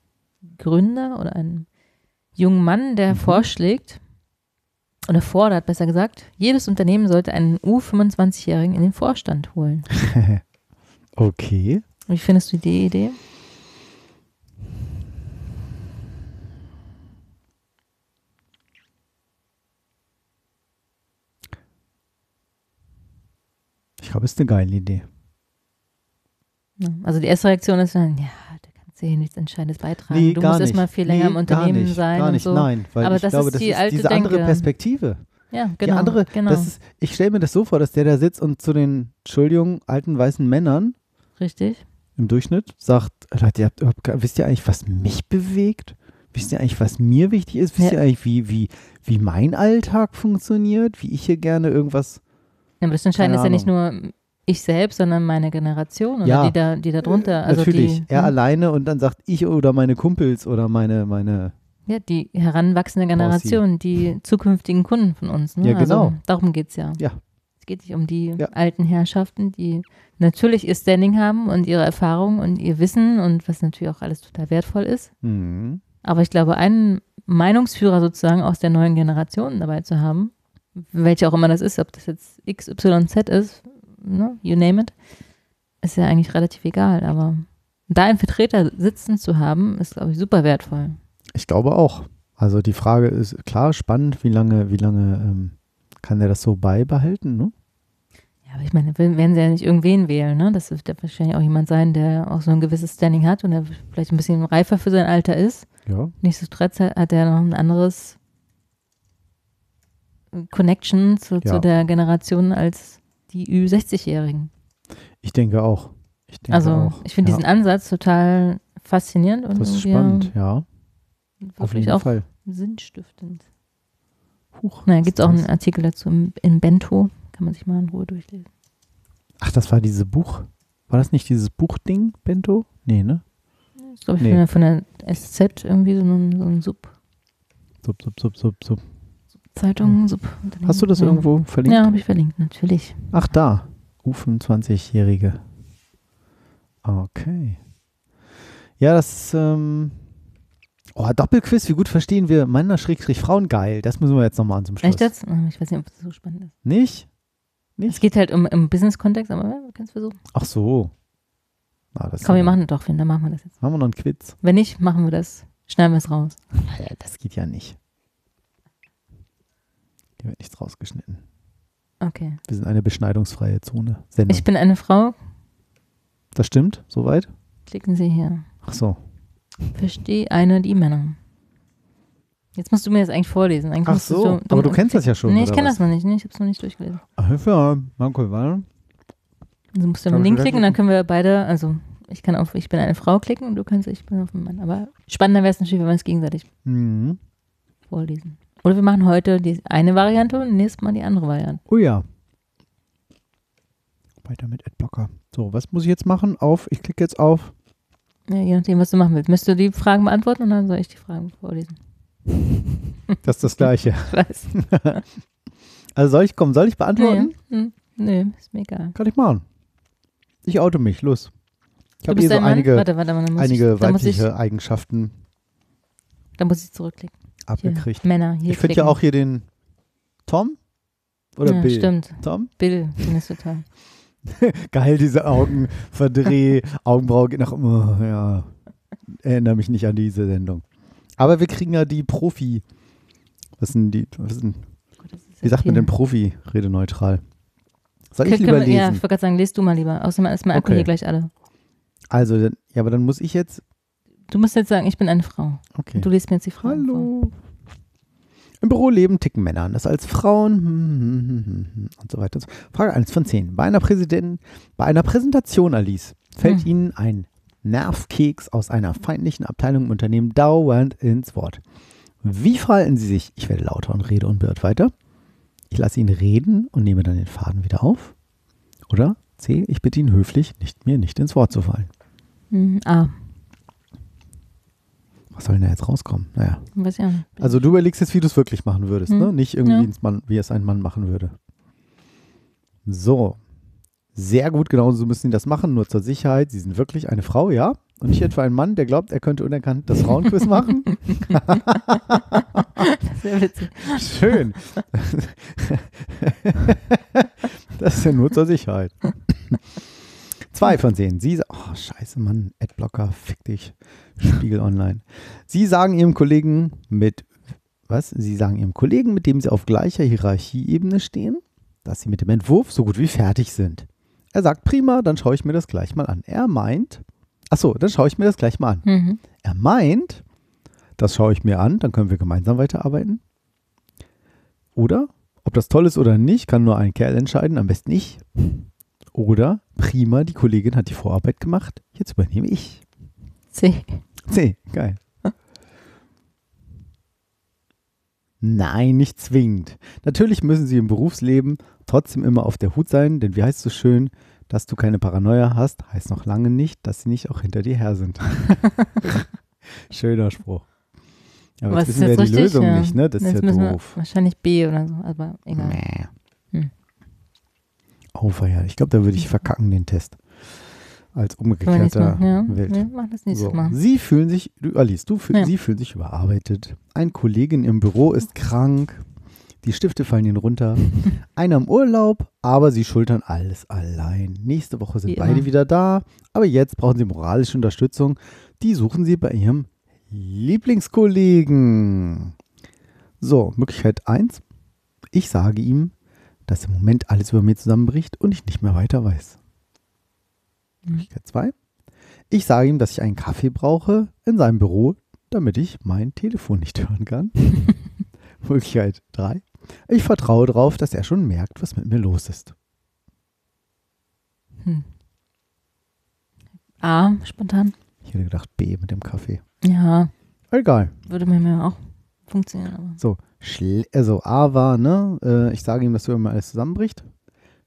[SPEAKER 3] Gründer oder einem jungen Mann, der
[SPEAKER 2] Mhm.
[SPEAKER 3] vorschlägt oder fordert, besser gesagt, jedes Unternehmen sollte einen U25-Jährigen in den Vorstand holen.
[SPEAKER 2] okay.
[SPEAKER 3] Wie findest du die Idee?
[SPEAKER 2] Ich glaube, es ist eine geile Idee.
[SPEAKER 3] Also die erste Reaktion ist dann, ja, kannst du hier nichts Entscheidendes beitragen.
[SPEAKER 2] Nee,
[SPEAKER 3] du musst erstmal viel länger
[SPEAKER 2] nee,
[SPEAKER 3] im Unternehmen
[SPEAKER 2] nicht,
[SPEAKER 3] sein
[SPEAKER 2] Gar nicht,
[SPEAKER 3] so.
[SPEAKER 2] nein. Weil
[SPEAKER 3] Aber
[SPEAKER 2] ich
[SPEAKER 3] das
[SPEAKER 2] glaube,
[SPEAKER 3] ist
[SPEAKER 2] das
[SPEAKER 3] die
[SPEAKER 2] ist
[SPEAKER 3] alte
[SPEAKER 2] diese andere
[SPEAKER 3] Denke.
[SPEAKER 2] Perspektive.
[SPEAKER 3] Ja, genau.
[SPEAKER 2] Die andere,
[SPEAKER 3] genau.
[SPEAKER 2] ist, ich stelle mir das so vor, dass der da sitzt und zu den, Entschuldigung, alten weißen Männern
[SPEAKER 3] Richtig.
[SPEAKER 2] im Durchschnitt sagt, Leute, ihr habt überhaupt, wisst ihr eigentlich, was mich bewegt? Wisst ihr eigentlich, was mir wichtig ist? Wisst
[SPEAKER 3] Ja.
[SPEAKER 2] ihr eigentlich, wie, wie, wie mein Alltag funktioniert? Wie ich hier gerne irgendwas.
[SPEAKER 3] Ja, aber das Entscheidende ist ja nicht nur ich selbst, sondern meine Generation oder
[SPEAKER 2] Ja.
[SPEAKER 3] die da, die da drunter. Also
[SPEAKER 2] Natürlich,
[SPEAKER 3] die,
[SPEAKER 2] er
[SPEAKER 3] ne?
[SPEAKER 2] alleine und dann sagt ich oder meine Kumpels oder meine, meine.
[SPEAKER 3] Ja, die heranwachsende Generation, die zukünftigen Kunden von uns. Ne?
[SPEAKER 2] Ja, genau.
[SPEAKER 3] Also, darum geht es ja.
[SPEAKER 2] Ja.
[SPEAKER 3] Es geht nicht um die
[SPEAKER 2] Ja.
[SPEAKER 3] alten Herrschaften, die natürlich ihr Standing haben und ihre Erfahrung und ihr Wissen und was natürlich auch alles total wertvoll ist.
[SPEAKER 2] Hm,
[SPEAKER 3] Aber ich glaube, einen Meinungsführer sozusagen aus der neuen Generation dabei zu haben, welche auch immer das ist, ob das jetzt XYZ ist, ne, you name it, ist ja eigentlich relativ egal. Aber da einen Vertreter sitzen zu haben, ist, glaube ich, super wertvoll.
[SPEAKER 2] Ich glaube auch. Also die Frage ist klar, spannend, wie lange, wie lange ähm, kann er das so beibehalten? Ne?
[SPEAKER 3] Ja, aber ich meine, werden sie ja nicht irgendwen wählen, ne? Das wird ja wahrscheinlich auch jemand sein, der auch so ein gewisses Standing hat und der vielleicht ein bisschen reifer für sein Alter ist.
[SPEAKER 2] Ja.
[SPEAKER 3] Nichtsdestotrotz hat er noch ein anderes Connection zu,
[SPEAKER 2] Ja.
[SPEAKER 3] zu der Generation als die Ü60-Jährigen.
[SPEAKER 2] Ich denke auch. Ich denke
[SPEAKER 3] Also
[SPEAKER 2] auch.
[SPEAKER 3] ich finde
[SPEAKER 2] ja.
[SPEAKER 3] diesen Ansatz total faszinierend und
[SPEAKER 2] Das ist spannend, ja. Auf jeden
[SPEAKER 3] auch
[SPEAKER 2] Fall.
[SPEAKER 3] sinnstiftend.
[SPEAKER 2] Huch,
[SPEAKER 3] Naja, gibt es auch einen Artikel dazu im, in Bento, kann man sich mal in Ruhe durchlesen.
[SPEAKER 2] Ach, das war dieses Buch. War das nicht dieses Buchding, Bento? Nee, ne?
[SPEAKER 3] Das glaube ich,
[SPEAKER 2] Nee.
[SPEAKER 3] von, der, von der SZ irgendwie so ein, so ein Sub.
[SPEAKER 2] Sub, sub, sub, sub, sub.
[SPEAKER 3] Zeitung, Sub.
[SPEAKER 2] Hm. Hast du das
[SPEAKER 3] ja.
[SPEAKER 2] irgendwo verlinkt?
[SPEAKER 3] Ja, habe ich verlinkt, natürlich.
[SPEAKER 2] Ach, da. U25-Jährige. Okay. Ja, das ähm, Oh, Doppelquiz, wie gut verstehen wir Männer schrägstrich Frauen geil. Das müssen wir jetzt nochmal an zum Schluss.
[SPEAKER 3] Echt jetzt? Ich weiß nicht, ob das so spannend ist.
[SPEAKER 2] Nicht?
[SPEAKER 3] Es
[SPEAKER 2] Nicht?
[SPEAKER 3] geht halt um im Business-Kontext, aber wir können es versuchen.
[SPEAKER 2] Ach so. Na, das
[SPEAKER 3] Komm, wir machen es doch, Finn, dann machen wir das jetzt.
[SPEAKER 2] Machen wir noch einen Quiz?
[SPEAKER 3] Wenn nicht, machen wir das. Schneiden wir es raus.
[SPEAKER 2] Das geht ja nicht. Hier wird nichts rausgeschnitten.
[SPEAKER 3] Okay.
[SPEAKER 2] Wir sind eine beschneidungsfreie Zone. Sendung.
[SPEAKER 3] Ich bin eine Frau.
[SPEAKER 2] das stimmt? Soweit?
[SPEAKER 3] Klicken Sie hier.
[SPEAKER 2] Ach so.
[SPEAKER 3] Verstehe eine die Männer. Jetzt musst du mir das eigentlich vorlesen. Eigentlich
[SPEAKER 2] Ach so, aber du kennst das ja schon,
[SPEAKER 3] Nee, ich kenne das noch nicht. Nee, ich habe es noch nicht durchgelesen.
[SPEAKER 2] Ach ja, danke, warte.
[SPEAKER 3] Also musst du auf den Link klicken und dann können wir beide, also ich kann auf Ich bin eine Frau klicken und du kannst Ich bin auf einen Mann. Aber spannender wäre es natürlich, wenn wir es gegenseitig
[SPEAKER 2] Mhm.
[SPEAKER 3] vorlesen. Oder wir machen heute die eine Variante und nächstes Mal die andere Variante.
[SPEAKER 2] Oh ja. Weiter mit Adblocker. So, was muss ich jetzt machen? Auf, ich klicke jetzt auf.
[SPEAKER 3] Ja, je nachdem, was du machen willst. Möchtest du die Fragen beantworten und dann soll ich die Fragen vorlesen?
[SPEAKER 2] Das ist das Gleiche.
[SPEAKER 3] Ich weiß.
[SPEAKER 2] Also soll ich kommen? Soll ich beantworten?
[SPEAKER 3] Nee, hm, nee, ist mir egal.
[SPEAKER 2] Kann ich machen. Ich oute mich, los. Ich habe hier so einige,
[SPEAKER 3] warte, warte,
[SPEAKER 2] einige
[SPEAKER 3] ich, muss ich,
[SPEAKER 2] weibliche Eigenschaften
[SPEAKER 3] da muss ich zurückklicken.
[SPEAKER 2] Abgekriegt.
[SPEAKER 3] Männer, hier
[SPEAKER 2] Ich finde ja auch hier den Tom oder
[SPEAKER 3] ja,
[SPEAKER 2] Bill.
[SPEAKER 3] Stimmt.
[SPEAKER 2] Tom?
[SPEAKER 3] Bill, finde ich total.
[SPEAKER 2] Geil, diese Augen, Verdreh, Augenbraue geht nach immer, ja. Erinnere mich nicht an diese Sendung. Aber wir kriegen ja die Profi. Was sind die, was ist wie
[SPEAKER 3] ja
[SPEAKER 2] sagt man denn Profi, redeneutral? Soll ich lieber
[SPEAKER 3] wir- Ja, ich
[SPEAKER 2] lesen?
[SPEAKER 3] wollte gerade sagen, lest du mal lieber. Außerdem ist mal
[SPEAKER 2] Okay.
[SPEAKER 3] hier gleich alle.
[SPEAKER 2] Also, ja, aber dann muss ich jetzt,
[SPEAKER 3] Du musst jetzt sagen, ich bin eine Frau.
[SPEAKER 2] okay.
[SPEAKER 3] Du liest mir jetzt die vor.
[SPEAKER 2] Hallo. Im Büroleben ticken Männer anders als Frauen hm, hm, hm, und so weiter. und. Frage 1 von 10. Bei einer, Präsident, bei einer Präsentation, Alice, fällt. Ihnen ein Nervkeks aus einer feindlichen Abteilung im Unternehmen dauernd ins Wort. Wie verhalten Sie sich? Ich werde lauter und rede unbeirrt weiter. Ich lasse ihn reden und nehme dann den Faden wieder auf. Oder C. Ich bitte ihn höflich, nicht mir nicht ins Wort zu fallen.
[SPEAKER 3] Ah,
[SPEAKER 2] Was soll denn da jetzt rauskommen? Naja.
[SPEAKER 3] weiß nicht.
[SPEAKER 2] Also du überlegst jetzt, wie du es wirklich machen würdest,
[SPEAKER 3] Hm.
[SPEAKER 2] ne? Nicht irgendwie,
[SPEAKER 3] Ja.
[SPEAKER 2] Mann, wie es ein Mann machen würde. So. Sehr gut, genau so müssen sie das machen, nur zur Sicherheit. Sie sind wirklich eine Frau, ja? Und nicht etwa ein Mann, der glaubt, er könnte unerkannt das Frauenquiz machen.
[SPEAKER 3] Sehr witzig.
[SPEAKER 2] Schön. das ist ja nur zur Sicherheit. Zwei von zehn. Sie, oh, scheiße, Mann, Adblocker, fick dich. Spiegel Online. Sie sagen ihrem Kollegen mit, was? Sie sagen ihrem Kollegen, mit dem sie auf gleicher Hierarchieebene stehen, dass sie mit dem Entwurf so gut wie fertig sind. Er sagt, prima, dann schaue ich mir das gleich mal an. Er meint, ach so, dann schaue ich mir das gleich mal an.
[SPEAKER 3] Mhm.
[SPEAKER 2] Er meint, das schaue ich mir an, dann können wir gemeinsam weiterarbeiten. Oder, ob das toll ist oder nicht, kann nur ein Kerl entscheiden, am besten ich. Oder, prima, die Kollegin hat die Vorarbeit gemacht, jetzt übernehme ich.
[SPEAKER 3] C.
[SPEAKER 2] C, geil. Nein, nicht zwingend. Natürlich müssen Sie im Berufsleben trotzdem immer auf der Hut sein, denn wie heißt es so schön, dass du keine Paranoia hast, heißt noch lange nicht, dass sie nicht auch hinter dir her sind. Schöner Spruch. Aber
[SPEAKER 3] Was
[SPEAKER 2] jetzt
[SPEAKER 3] ist
[SPEAKER 2] wissen wir
[SPEAKER 3] jetzt
[SPEAKER 2] die? Lösung
[SPEAKER 3] Ja.
[SPEAKER 2] nicht, ne? Das ist
[SPEAKER 3] Jetzt
[SPEAKER 2] ja
[SPEAKER 3] müssen wir
[SPEAKER 2] doof.
[SPEAKER 3] Wahrscheinlich B oder so, aber egal.
[SPEAKER 2] Nee. Ja. Ich glaube, da würde ich verkacken, den Test. Als umgekehrter.
[SPEAKER 3] Ja,
[SPEAKER 2] Wild.
[SPEAKER 3] ja, mach das
[SPEAKER 2] So.
[SPEAKER 3] Mal.
[SPEAKER 2] Sie fühlen sich, du, Alice, du
[SPEAKER 3] Ja.
[SPEAKER 2] Sie fühlen sich überarbeitet. Ein Kollegin im Büro ist krank. Die Stifte fallen ihnen runter. Einer im Urlaub, aber sie schultern alles allein. Nächste Woche sind
[SPEAKER 3] Wie
[SPEAKER 2] beide wieder da, aber jetzt brauchen sie moralische Unterstützung. Die suchen sie bei ihrem Lieblingskollegen. So, Möglichkeit 1. Ich sage ihm, dass im Moment alles über mir zusammenbricht und ich nicht mehr weiter weiß. Möglichkeit 2. Ich sage ihm, dass ich einen Kaffee brauche in seinem Büro, damit ich mein Telefon nicht hören kann. Möglichkeit 3. Ich vertraue darauf, dass er schon merkt, was mit mir los ist.
[SPEAKER 3] Hm. A, spontan.
[SPEAKER 2] Ich hätte gedacht B mit dem Kaffee.
[SPEAKER 3] Ja,
[SPEAKER 2] Egal.
[SPEAKER 3] würde mir auch funktionieren. Aber.
[SPEAKER 2] So, also A war, ne? Äh, ich sage ihm, dass über mir alles zusammenbricht.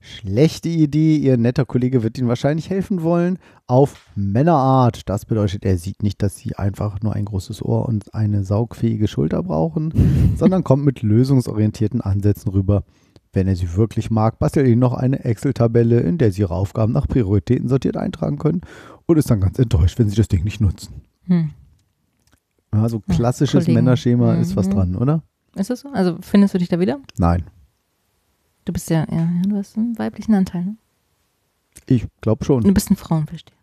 [SPEAKER 2] Schlechte Idee, ihr netter Kollege wird Ihnen wahrscheinlich helfen wollen. Auf Männerart. Das bedeutet, er sieht nicht, dass Sie einfach nur ein großes Ohr und eine saugfähige Schulter brauchen, sondern kommt mit lösungsorientierten Ansätzen rüber. Wenn er sie wirklich mag, bastelt er ihnen noch eine Excel-Tabelle, in der sie ihre Aufgaben nach Prioritäten sortiert eintragen können und ist dann ganz enttäuscht, wenn sie das Ding nicht nutzen.
[SPEAKER 3] Hm.
[SPEAKER 2] Ja, so klassisches
[SPEAKER 3] Kollegen.
[SPEAKER 2] Männerschema ist was
[SPEAKER 3] Mhm.
[SPEAKER 2] dran, oder?
[SPEAKER 3] Ist das so? Also findest du dich da wieder?
[SPEAKER 2] Nein.
[SPEAKER 3] Du bist ja, ja, ja du hast einen weiblichen Anteil. Ne?
[SPEAKER 2] Ich glaube schon.
[SPEAKER 3] Du bist ein Frauenversteher.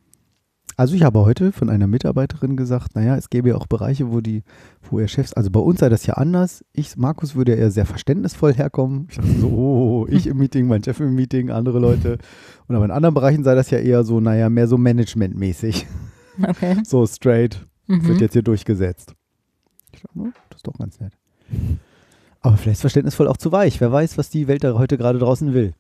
[SPEAKER 2] Also ich habe heute von einer Mitarbeiterin gesagt, naja, es gäbe ja auch Bereiche, wo die, wo ihr Chefs, also bei uns sei das ja anders. Ich, Markus würde eher sehr verständnisvoll herkommen. Ich dachte so, oh, ich im Meeting, mein Chef im Meeting, andere Leute. Und aber in anderen Bereichen sei das ja eher so, naja, mehr so managementmäßig.
[SPEAKER 3] Okay.
[SPEAKER 2] So straight, wird
[SPEAKER 3] Mhm.
[SPEAKER 2] jetzt hier durchgesetzt. Ich dachte, das ist doch ganz nett. Aber vielleicht ist verständnisvoll auch zu weich. Wer weiß, was die Welt da heute gerade draußen will.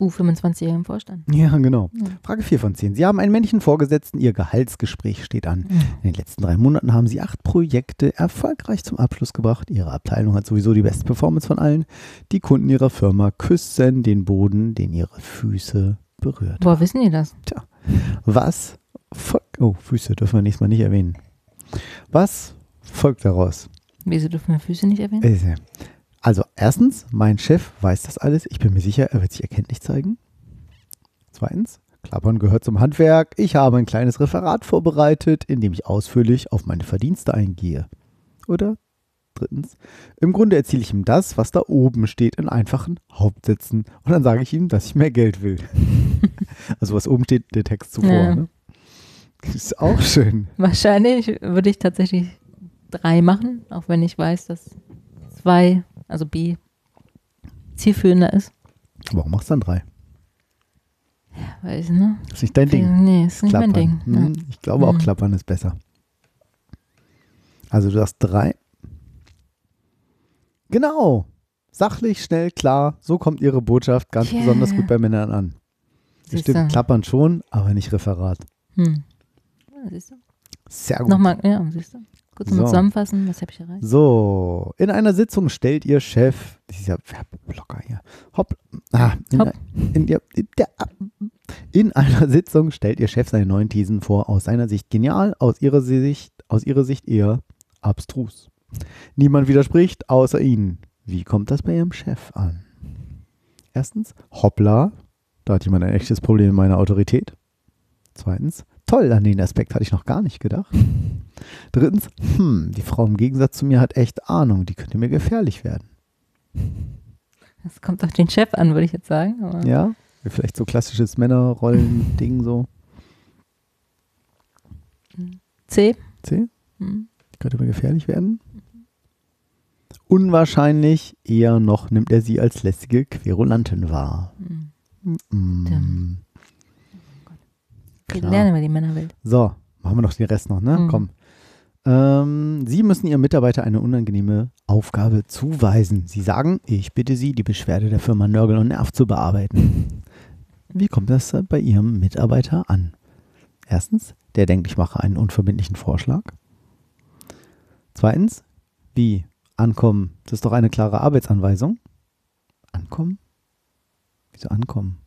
[SPEAKER 3] U25-Jähriger im Vorstand.
[SPEAKER 2] Ja, genau.
[SPEAKER 3] Ja.
[SPEAKER 2] Frage 4 von 10. Sie haben einen männlichen Vorgesetzten, Ihr Gehaltsgespräch steht an. In den letzten drei Monaten haben Sie acht Projekte erfolgreich zum Abschluss gebracht. Ihre Abteilung hat sowieso die beste Performance von allen. Die Kunden Ihrer Firma küssen den Boden, den Ihre Füße berührt.
[SPEAKER 3] Woher wissen die das?
[SPEAKER 2] Was folgt? Oh, Füße dürfen wir nächstes Mal nicht erwähnen. Was folgt daraus?
[SPEAKER 3] Wieso dürfen wir Füße nicht erwähnen?
[SPEAKER 2] Äh, Also, erstens, mein Chef weiß das alles. Ich bin mir sicher, er wird sich erkenntlich zeigen. Zweitens, Klappern gehört zum Handwerk. Ich habe ein kleines Referat vorbereitet, in dem ich ausführlich auf meine Verdienste eingehe. Oder drittens, im Grunde erzähle ich ihm das, was da oben steht, in einfachen Hauptsätzen. Und dann sage ich ihm, dass ich mehr Geld will. also, was oben steht, der Text zuvor.
[SPEAKER 3] Ja.
[SPEAKER 2] Ne? Ist auch schön.
[SPEAKER 3] Wahrscheinlich würde ich tatsächlich drei machen, auch wenn ich weiß, dass zwei, also B, zielführender ist.
[SPEAKER 2] Warum machst du dann drei?
[SPEAKER 3] Weiß, ne?
[SPEAKER 2] Das ist nicht dein Ding.
[SPEAKER 3] Nee, ist nicht mein Ding.
[SPEAKER 2] Hm,
[SPEAKER 3] Ja.
[SPEAKER 2] Ich glaube auch
[SPEAKER 3] Mhm.
[SPEAKER 2] Klappern ist besser. Also du hast drei. Genau. Sachlich, schnell, klar. So kommt ihre Botschaft ganz
[SPEAKER 3] Yeah.
[SPEAKER 2] besonders gut bei Männern an. Das
[SPEAKER 3] Siehste.
[SPEAKER 2] stimmt, Klappern schon, aber nicht Referat.
[SPEAKER 3] Hm. Ja, siehst du?
[SPEAKER 2] Sehr gut.
[SPEAKER 3] Nochmal, ja, siehst du? Kurz
[SPEAKER 2] So.
[SPEAKER 3] zusammenfassen, was habe ich erreicht?
[SPEAKER 2] So, in einer Sitzung stellt ihr Chef, dieser Werbeblocker hier, hopp, ah, in,
[SPEAKER 3] Hopp.
[SPEAKER 2] In, der, in, der, in einer Sitzung stellt ihr Chef seine neuen Thesen vor, aus seiner Sicht genial, aus ihrer Sicht, aus ihrer Sicht eher abstrus. Niemand widerspricht, außer ihnen. Wie kommt das bei ihrem Chef an? Erstens, hoppla, da hat jemand ein echtes Problem mit meiner Autorität. Zweitens, toll, an den Aspekt hatte ich noch gar nicht gedacht. Drittens, hm, die Frau im Gegensatz zu mir hat echt Ahnung, die könnte mir gefährlich werden.
[SPEAKER 3] Das kommt auf den Chef an, würde ich jetzt sagen. Aber
[SPEAKER 2] Ja? Vielleicht so klassisches Männerrollen-Ding so.
[SPEAKER 3] C.
[SPEAKER 2] C?
[SPEAKER 3] Hm.
[SPEAKER 2] Die könnte mir gefährlich werden. Unwahrscheinlich, eher noch nimmt er sie als lästige Querulantin wahr.
[SPEAKER 3] Hm.
[SPEAKER 2] Mm. Klar.
[SPEAKER 3] lernen wir die Männerwelt.
[SPEAKER 2] So, machen wir noch den Rest noch, ne?
[SPEAKER 3] Mhm.
[SPEAKER 2] Komm. Ähm, Sie müssen Ihrem Mitarbeiter eine unangenehme Aufgabe zuweisen. Sie sagen, ich bitte Sie, die Beschwerde der Firma Nörgel und Nerv zu bearbeiten. Wie kommt das bei Ihrem Mitarbeiter an? Erstens, der denkt, ich mache einen unverbindlichen Vorschlag. Zweitens, wie? Ankommen. Das ist doch eine klare Arbeitsanweisung. Ankommen? Wieso ankommen?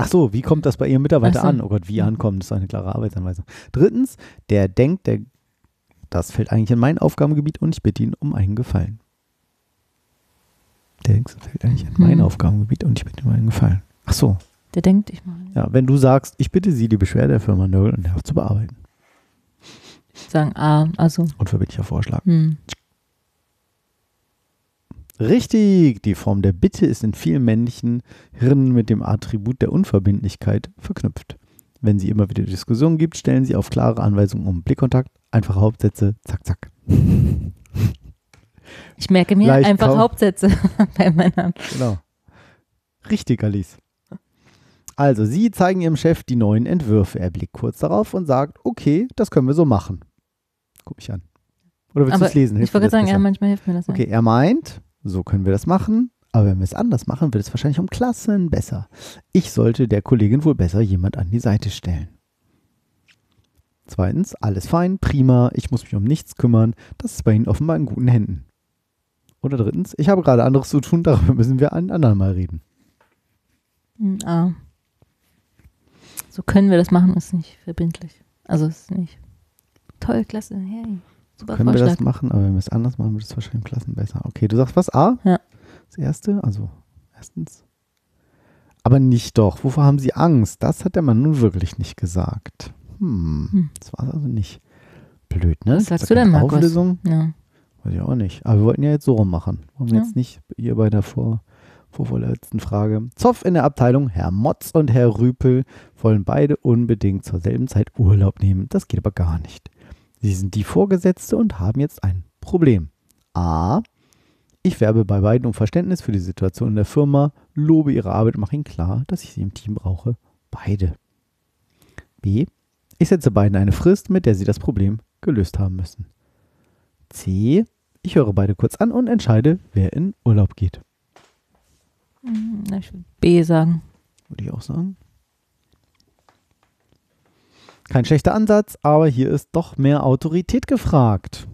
[SPEAKER 2] Ach so, wie kommt das bei Ihrem Mitarbeiter
[SPEAKER 3] so.
[SPEAKER 2] an? Oh Gott, wie ankommen? Das ist eine klare Arbeitsanweisung. Drittens, der denkt, der, das fällt eigentlich in mein Aufgabengebiet und ich bitte ihn um einen Gefallen. Der denkt, das fällt eigentlich in mein
[SPEAKER 3] Hm.
[SPEAKER 2] Aufgabengebiet und ich bitte ihn um einen Gefallen. Ach so,
[SPEAKER 3] Der denkt, ich mache.
[SPEAKER 2] ja, wenn du sagst, ich bitte Sie, die Beschwerde der Firma Nörgel und Nerv zu bearbeiten.
[SPEAKER 3] Sagen A, also.
[SPEAKER 2] Unverbindlicher Vorschlag.
[SPEAKER 3] Hm.
[SPEAKER 2] Richtig, die Form der Bitte ist in vielen männlichen Hirnen mit dem Attribut der Unverbindlichkeit verknüpft. Wenn sie immer wieder Diskussionen gibt, stellen sie auf klare Anweisungen um Blickkontakt, einfache Hauptsätze, zack, zack.
[SPEAKER 3] Ich merke mir
[SPEAKER 2] Leicht
[SPEAKER 3] einfach
[SPEAKER 2] kaum-
[SPEAKER 3] Hauptsätze bei Männern.
[SPEAKER 2] Genau. Richtig, Alice. Also, sie zeigen ihrem Chef die neuen Entwürfe. Er blickt kurz darauf und sagt, okay, das können wir so machen. Guck mich an. Oder willst du es lesen?
[SPEAKER 3] ich
[SPEAKER 2] Hilft
[SPEAKER 3] wollte gerade
[SPEAKER 2] das
[SPEAKER 3] sagen, ja,
[SPEAKER 2] besser?
[SPEAKER 3] manchmal hilft mir das. ja.
[SPEAKER 2] Okay, er meint, so können wir das machen, aber wenn wir es anders machen, wird es wahrscheinlich um Klassen besser. Ich sollte der Kollegin wohl besser jemand an die Seite stellen. Zweitens, alles fein, prima, ich muss mich um nichts kümmern, das ist bei Ihnen offenbar in guten Händen. Oder drittens, ich habe gerade anderes zu tun, darüber müssen wir ein andermal reden.
[SPEAKER 3] Hm, A. So können wir das machen, ist nicht verbindlich. Also ist nicht. Toll, klasse, hey. Super
[SPEAKER 2] Können wir das
[SPEAKER 3] Vorschlag.
[SPEAKER 2] machen, aber wenn wir es anders machen, wird es wahrscheinlich im Klassen besser. Okay, du sagst was? A?
[SPEAKER 3] Ja.
[SPEAKER 2] Das erste, also erstens. Aber nicht doch. Wovor haben Sie Angst? Das hat der Mann nun wirklich nicht gesagt. Hm,
[SPEAKER 3] Hm.
[SPEAKER 2] das war es also nicht. Blöd, ne?
[SPEAKER 3] Was sagst du denn, Markus?
[SPEAKER 2] Auflösung?
[SPEAKER 3] Ja.
[SPEAKER 2] Weiß ich auch nicht. Aber wir wollten ja jetzt so rum machen. Wollen wir
[SPEAKER 3] Ja.
[SPEAKER 2] jetzt nicht hier bei der vor, vorvorletzten Frage. Zoff in der Abteilung, Herr Motz und Herr Rüpel wollen beide unbedingt zur selben Zeit Urlaub nehmen. Das geht aber gar nicht. Sie sind die Vorgesetzte und haben jetzt ein Problem. A. Ich werbe bei beiden um Verständnis für die Situation in der Firma, lobe ihre Arbeit und mache ihnen klar, dass ich sie im Team brauche. Beide. B. Ich setze beiden eine Frist, mit der sie das Problem gelöst haben müssen. C. Ich höre beide kurz an und entscheide, wer in Urlaub geht.
[SPEAKER 3] Hm, Ich würde B sagen.
[SPEAKER 2] Würde ich auch sagen. Kein schlechter Ansatz, aber hier ist doch mehr Autorität gefragt.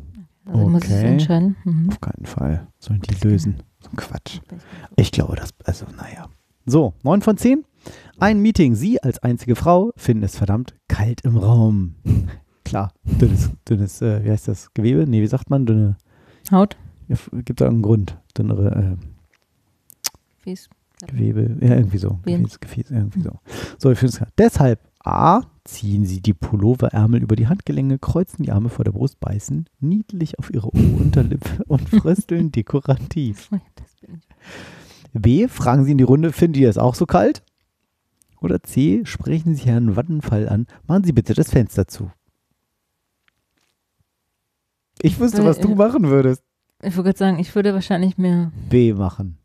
[SPEAKER 3] Also muss ich es
[SPEAKER 2] Okay.
[SPEAKER 3] entscheiden. Mhm.
[SPEAKER 2] Auf keinen Fall. Sollen die lösen. So ein Quatsch. Ich glaube, das, also naja. So, 9 von 10. Ein Meeting. Sie als einzige Frau finden es verdammt kalt im Raum. Klar, dünnes, dünnes, äh, wie heißt das? Gewebe? Nee, wie sagt man? Dünne,
[SPEAKER 3] Haut?
[SPEAKER 2] ja, gibt da einen Grund. Dünnere, äh,
[SPEAKER 3] Fies.
[SPEAKER 2] Gewebe, ja, irgendwie so. Gefäß, Gefäß, irgendwie so. So, ich finde es klar. Deshalb, A, ziehen Sie die Pulloverärmel über die Handgelenke, kreuzen die Arme vor der Brust, beißen niedlich auf Ihre Unterlippe und frösteln dekorativ. B, fragen Sie in die Runde, finden die es auch so kalt? Oder C, sprechen Sie Herrn Waddenfall an, machen Sie bitte das Fenster zu. Ich wüsste, was du
[SPEAKER 3] Äh,
[SPEAKER 2] machen würdest.
[SPEAKER 3] Ich würde sagen, ich würde wahrscheinlich mehr,
[SPEAKER 2] B machen.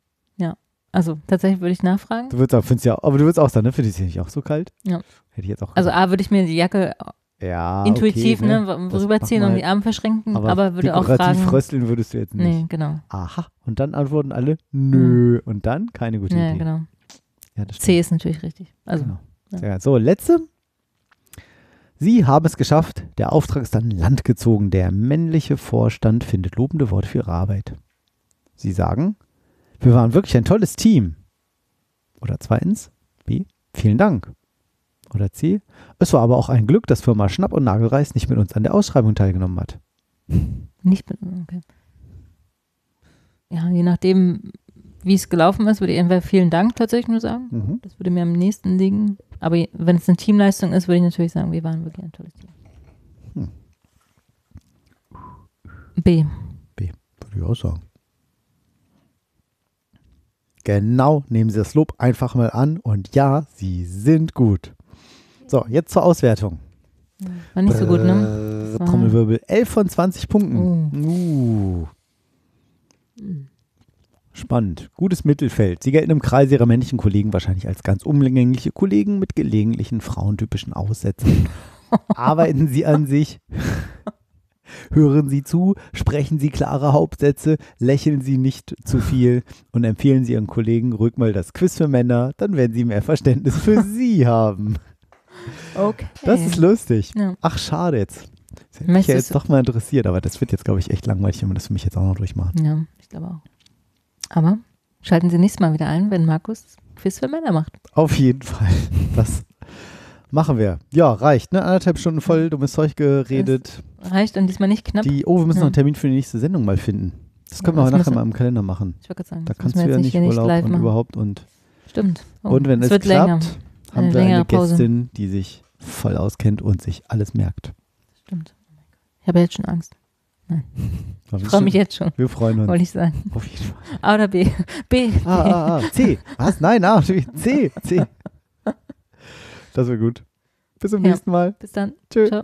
[SPEAKER 3] Also tatsächlich würde ich nachfragen.
[SPEAKER 2] Du würdest auch, findest ja, aber du würdest auch sagen, ne? Findest du nicht auch so kalt?
[SPEAKER 3] Ja.
[SPEAKER 2] Hätte ich jetzt auch
[SPEAKER 3] Also. A, würde ich mir die Jacke
[SPEAKER 2] ja,
[SPEAKER 3] intuitiv
[SPEAKER 2] okay,
[SPEAKER 3] ne,
[SPEAKER 2] Das
[SPEAKER 3] rüberziehen und die Arme verschränken, aber,
[SPEAKER 2] Aber,
[SPEAKER 3] würde auch fragen.
[SPEAKER 2] frösteln würdest du jetzt nicht.
[SPEAKER 3] Nee, genau.
[SPEAKER 2] Aha. Und dann antworten alle, nö. Und dann keine gute
[SPEAKER 3] Ja,
[SPEAKER 2] Idee.
[SPEAKER 3] genau.
[SPEAKER 2] Ja, das
[SPEAKER 3] C ist natürlich richtig. Also,
[SPEAKER 2] Genau.
[SPEAKER 3] ja.
[SPEAKER 2] So, letzte. Sie haben es geschafft. Der Auftrag ist an Land gezogen. Der männliche Vorstand findet lobende Worte für ihre Arbeit. Sie sagen, wir waren wirklich ein tolles Team. Oder zweitens, B, vielen Dank. Oder C, es war aber auch ein Glück, dass Firma Schnapp und Nagelreis nicht mit uns an der Ausschreibung teilgenommen hat.
[SPEAKER 3] nicht. mit- Okay. Ja, je nachdem, wie es gelaufen ist, würde ich entweder vielen Dank tatsächlich nur sagen.
[SPEAKER 2] Mhm.
[SPEAKER 3] Das würde mir am nächsten liegen. Aber wenn es eine Teamleistung ist, würde ich natürlich sagen, wir waren wirklich ein tolles Team.
[SPEAKER 2] Hm.
[SPEAKER 3] B.
[SPEAKER 2] Würde ich auch sagen. Genau, nehmen Sie das Lob einfach mal an und ja, Sie sind gut. So, jetzt zur Auswertung.
[SPEAKER 3] War nicht so gut, ne?
[SPEAKER 2] Äh, Trommelwirbel, 11 von 20 Punkten. Uh. Spannend. Gutes Mittelfeld. Sie gelten im Kreise ihrer männlichen Kollegen wahrscheinlich als ganz umgängliche Kollegen mit gelegentlichen frauentypischen Aussätzen. Arbeiten Sie an sich. Hören Sie zu, sprechen Sie klare Hauptsätze, lächeln Sie nicht zu viel und empfehlen Sie Ihren Kollegen ruhig mal das Quiz für Männer, dann werden Sie mehr Verständnis für Sie haben.
[SPEAKER 3] Okay.
[SPEAKER 2] Das ist lustig.
[SPEAKER 3] Ja.
[SPEAKER 2] Ach, schade jetzt. Das hätte mich ja jetzt doch mal interessiert, aber das wird jetzt, glaube ich, echt langweilig, wenn wir das für mich jetzt auch noch durchmachen.
[SPEAKER 3] Ja, ich glaube auch. Aber schalten Sie nächstes Mal wieder ein, wenn Markus Quiz für Männer macht.
[SPEAKER 2] Auf jeden Fall. Das machen wir. Ja, reicht, ne? Anderthalb Stunden voll dummes Zeug geredet.
[SPEAKER 3] Reicht und diesmal nicht knapp.
[SPEAKER 2] Die, oh, wir müssen
[SPEAKER 3] Ja.
[SPEAKER 2] noch einen Termin für die nächste Sendung mal finden. Das können
[SPEAKER 3] Ja,
[SPEAKER 2] wir
[SPEAKER 3] das
[SPEAKER 2] nachher mal im Kalender machen.
[SPEAKER 3] ich gerade sagen,
[SPEAKER 2] Da kannst du ja nicht Urlaub
[SPEAKER 3] live
[SPEAKER 2] und
[SPEAKER 3] machen.
[SPEAKER 2] überhaupt und
[SPEAKER 3] Stimmt. Oh,
[SPEAKER 2] und wenn es
[SPEAKER 3] wird länger.
[SPEAKER 2] klappt, haben
[SPEAKER 3] Eine
[SPEAKER 2] wir eine. Gästin, die sich voll auskennt und sich alles merkt.
[SPEAKER 3] Stimmt. Ich habe jetzt schon Angst.
[SPEAKER 2] Ich
[SPEAKER 3] Ich freue mich jetzt schon,
[SPEAKER 2] Wir freuen uns.
[SPEAKER 3] wollte ich sagen.
[SPEAKER 2] Auf jeden Fall.
[SPEAKER 3] A oder B? B.
[SPEAKER 2] Ah, ah, ah. C. Was? Nein, A. C. C. Das wäre gut. Bis zum
[SPEAKER 3] Ja.
[SPEAKER 2] nächsten Mal.
[SPEAKER 3] Bis dann.
[SPEAKER 2] Tschö.
[SPEAKER 3] Ciao.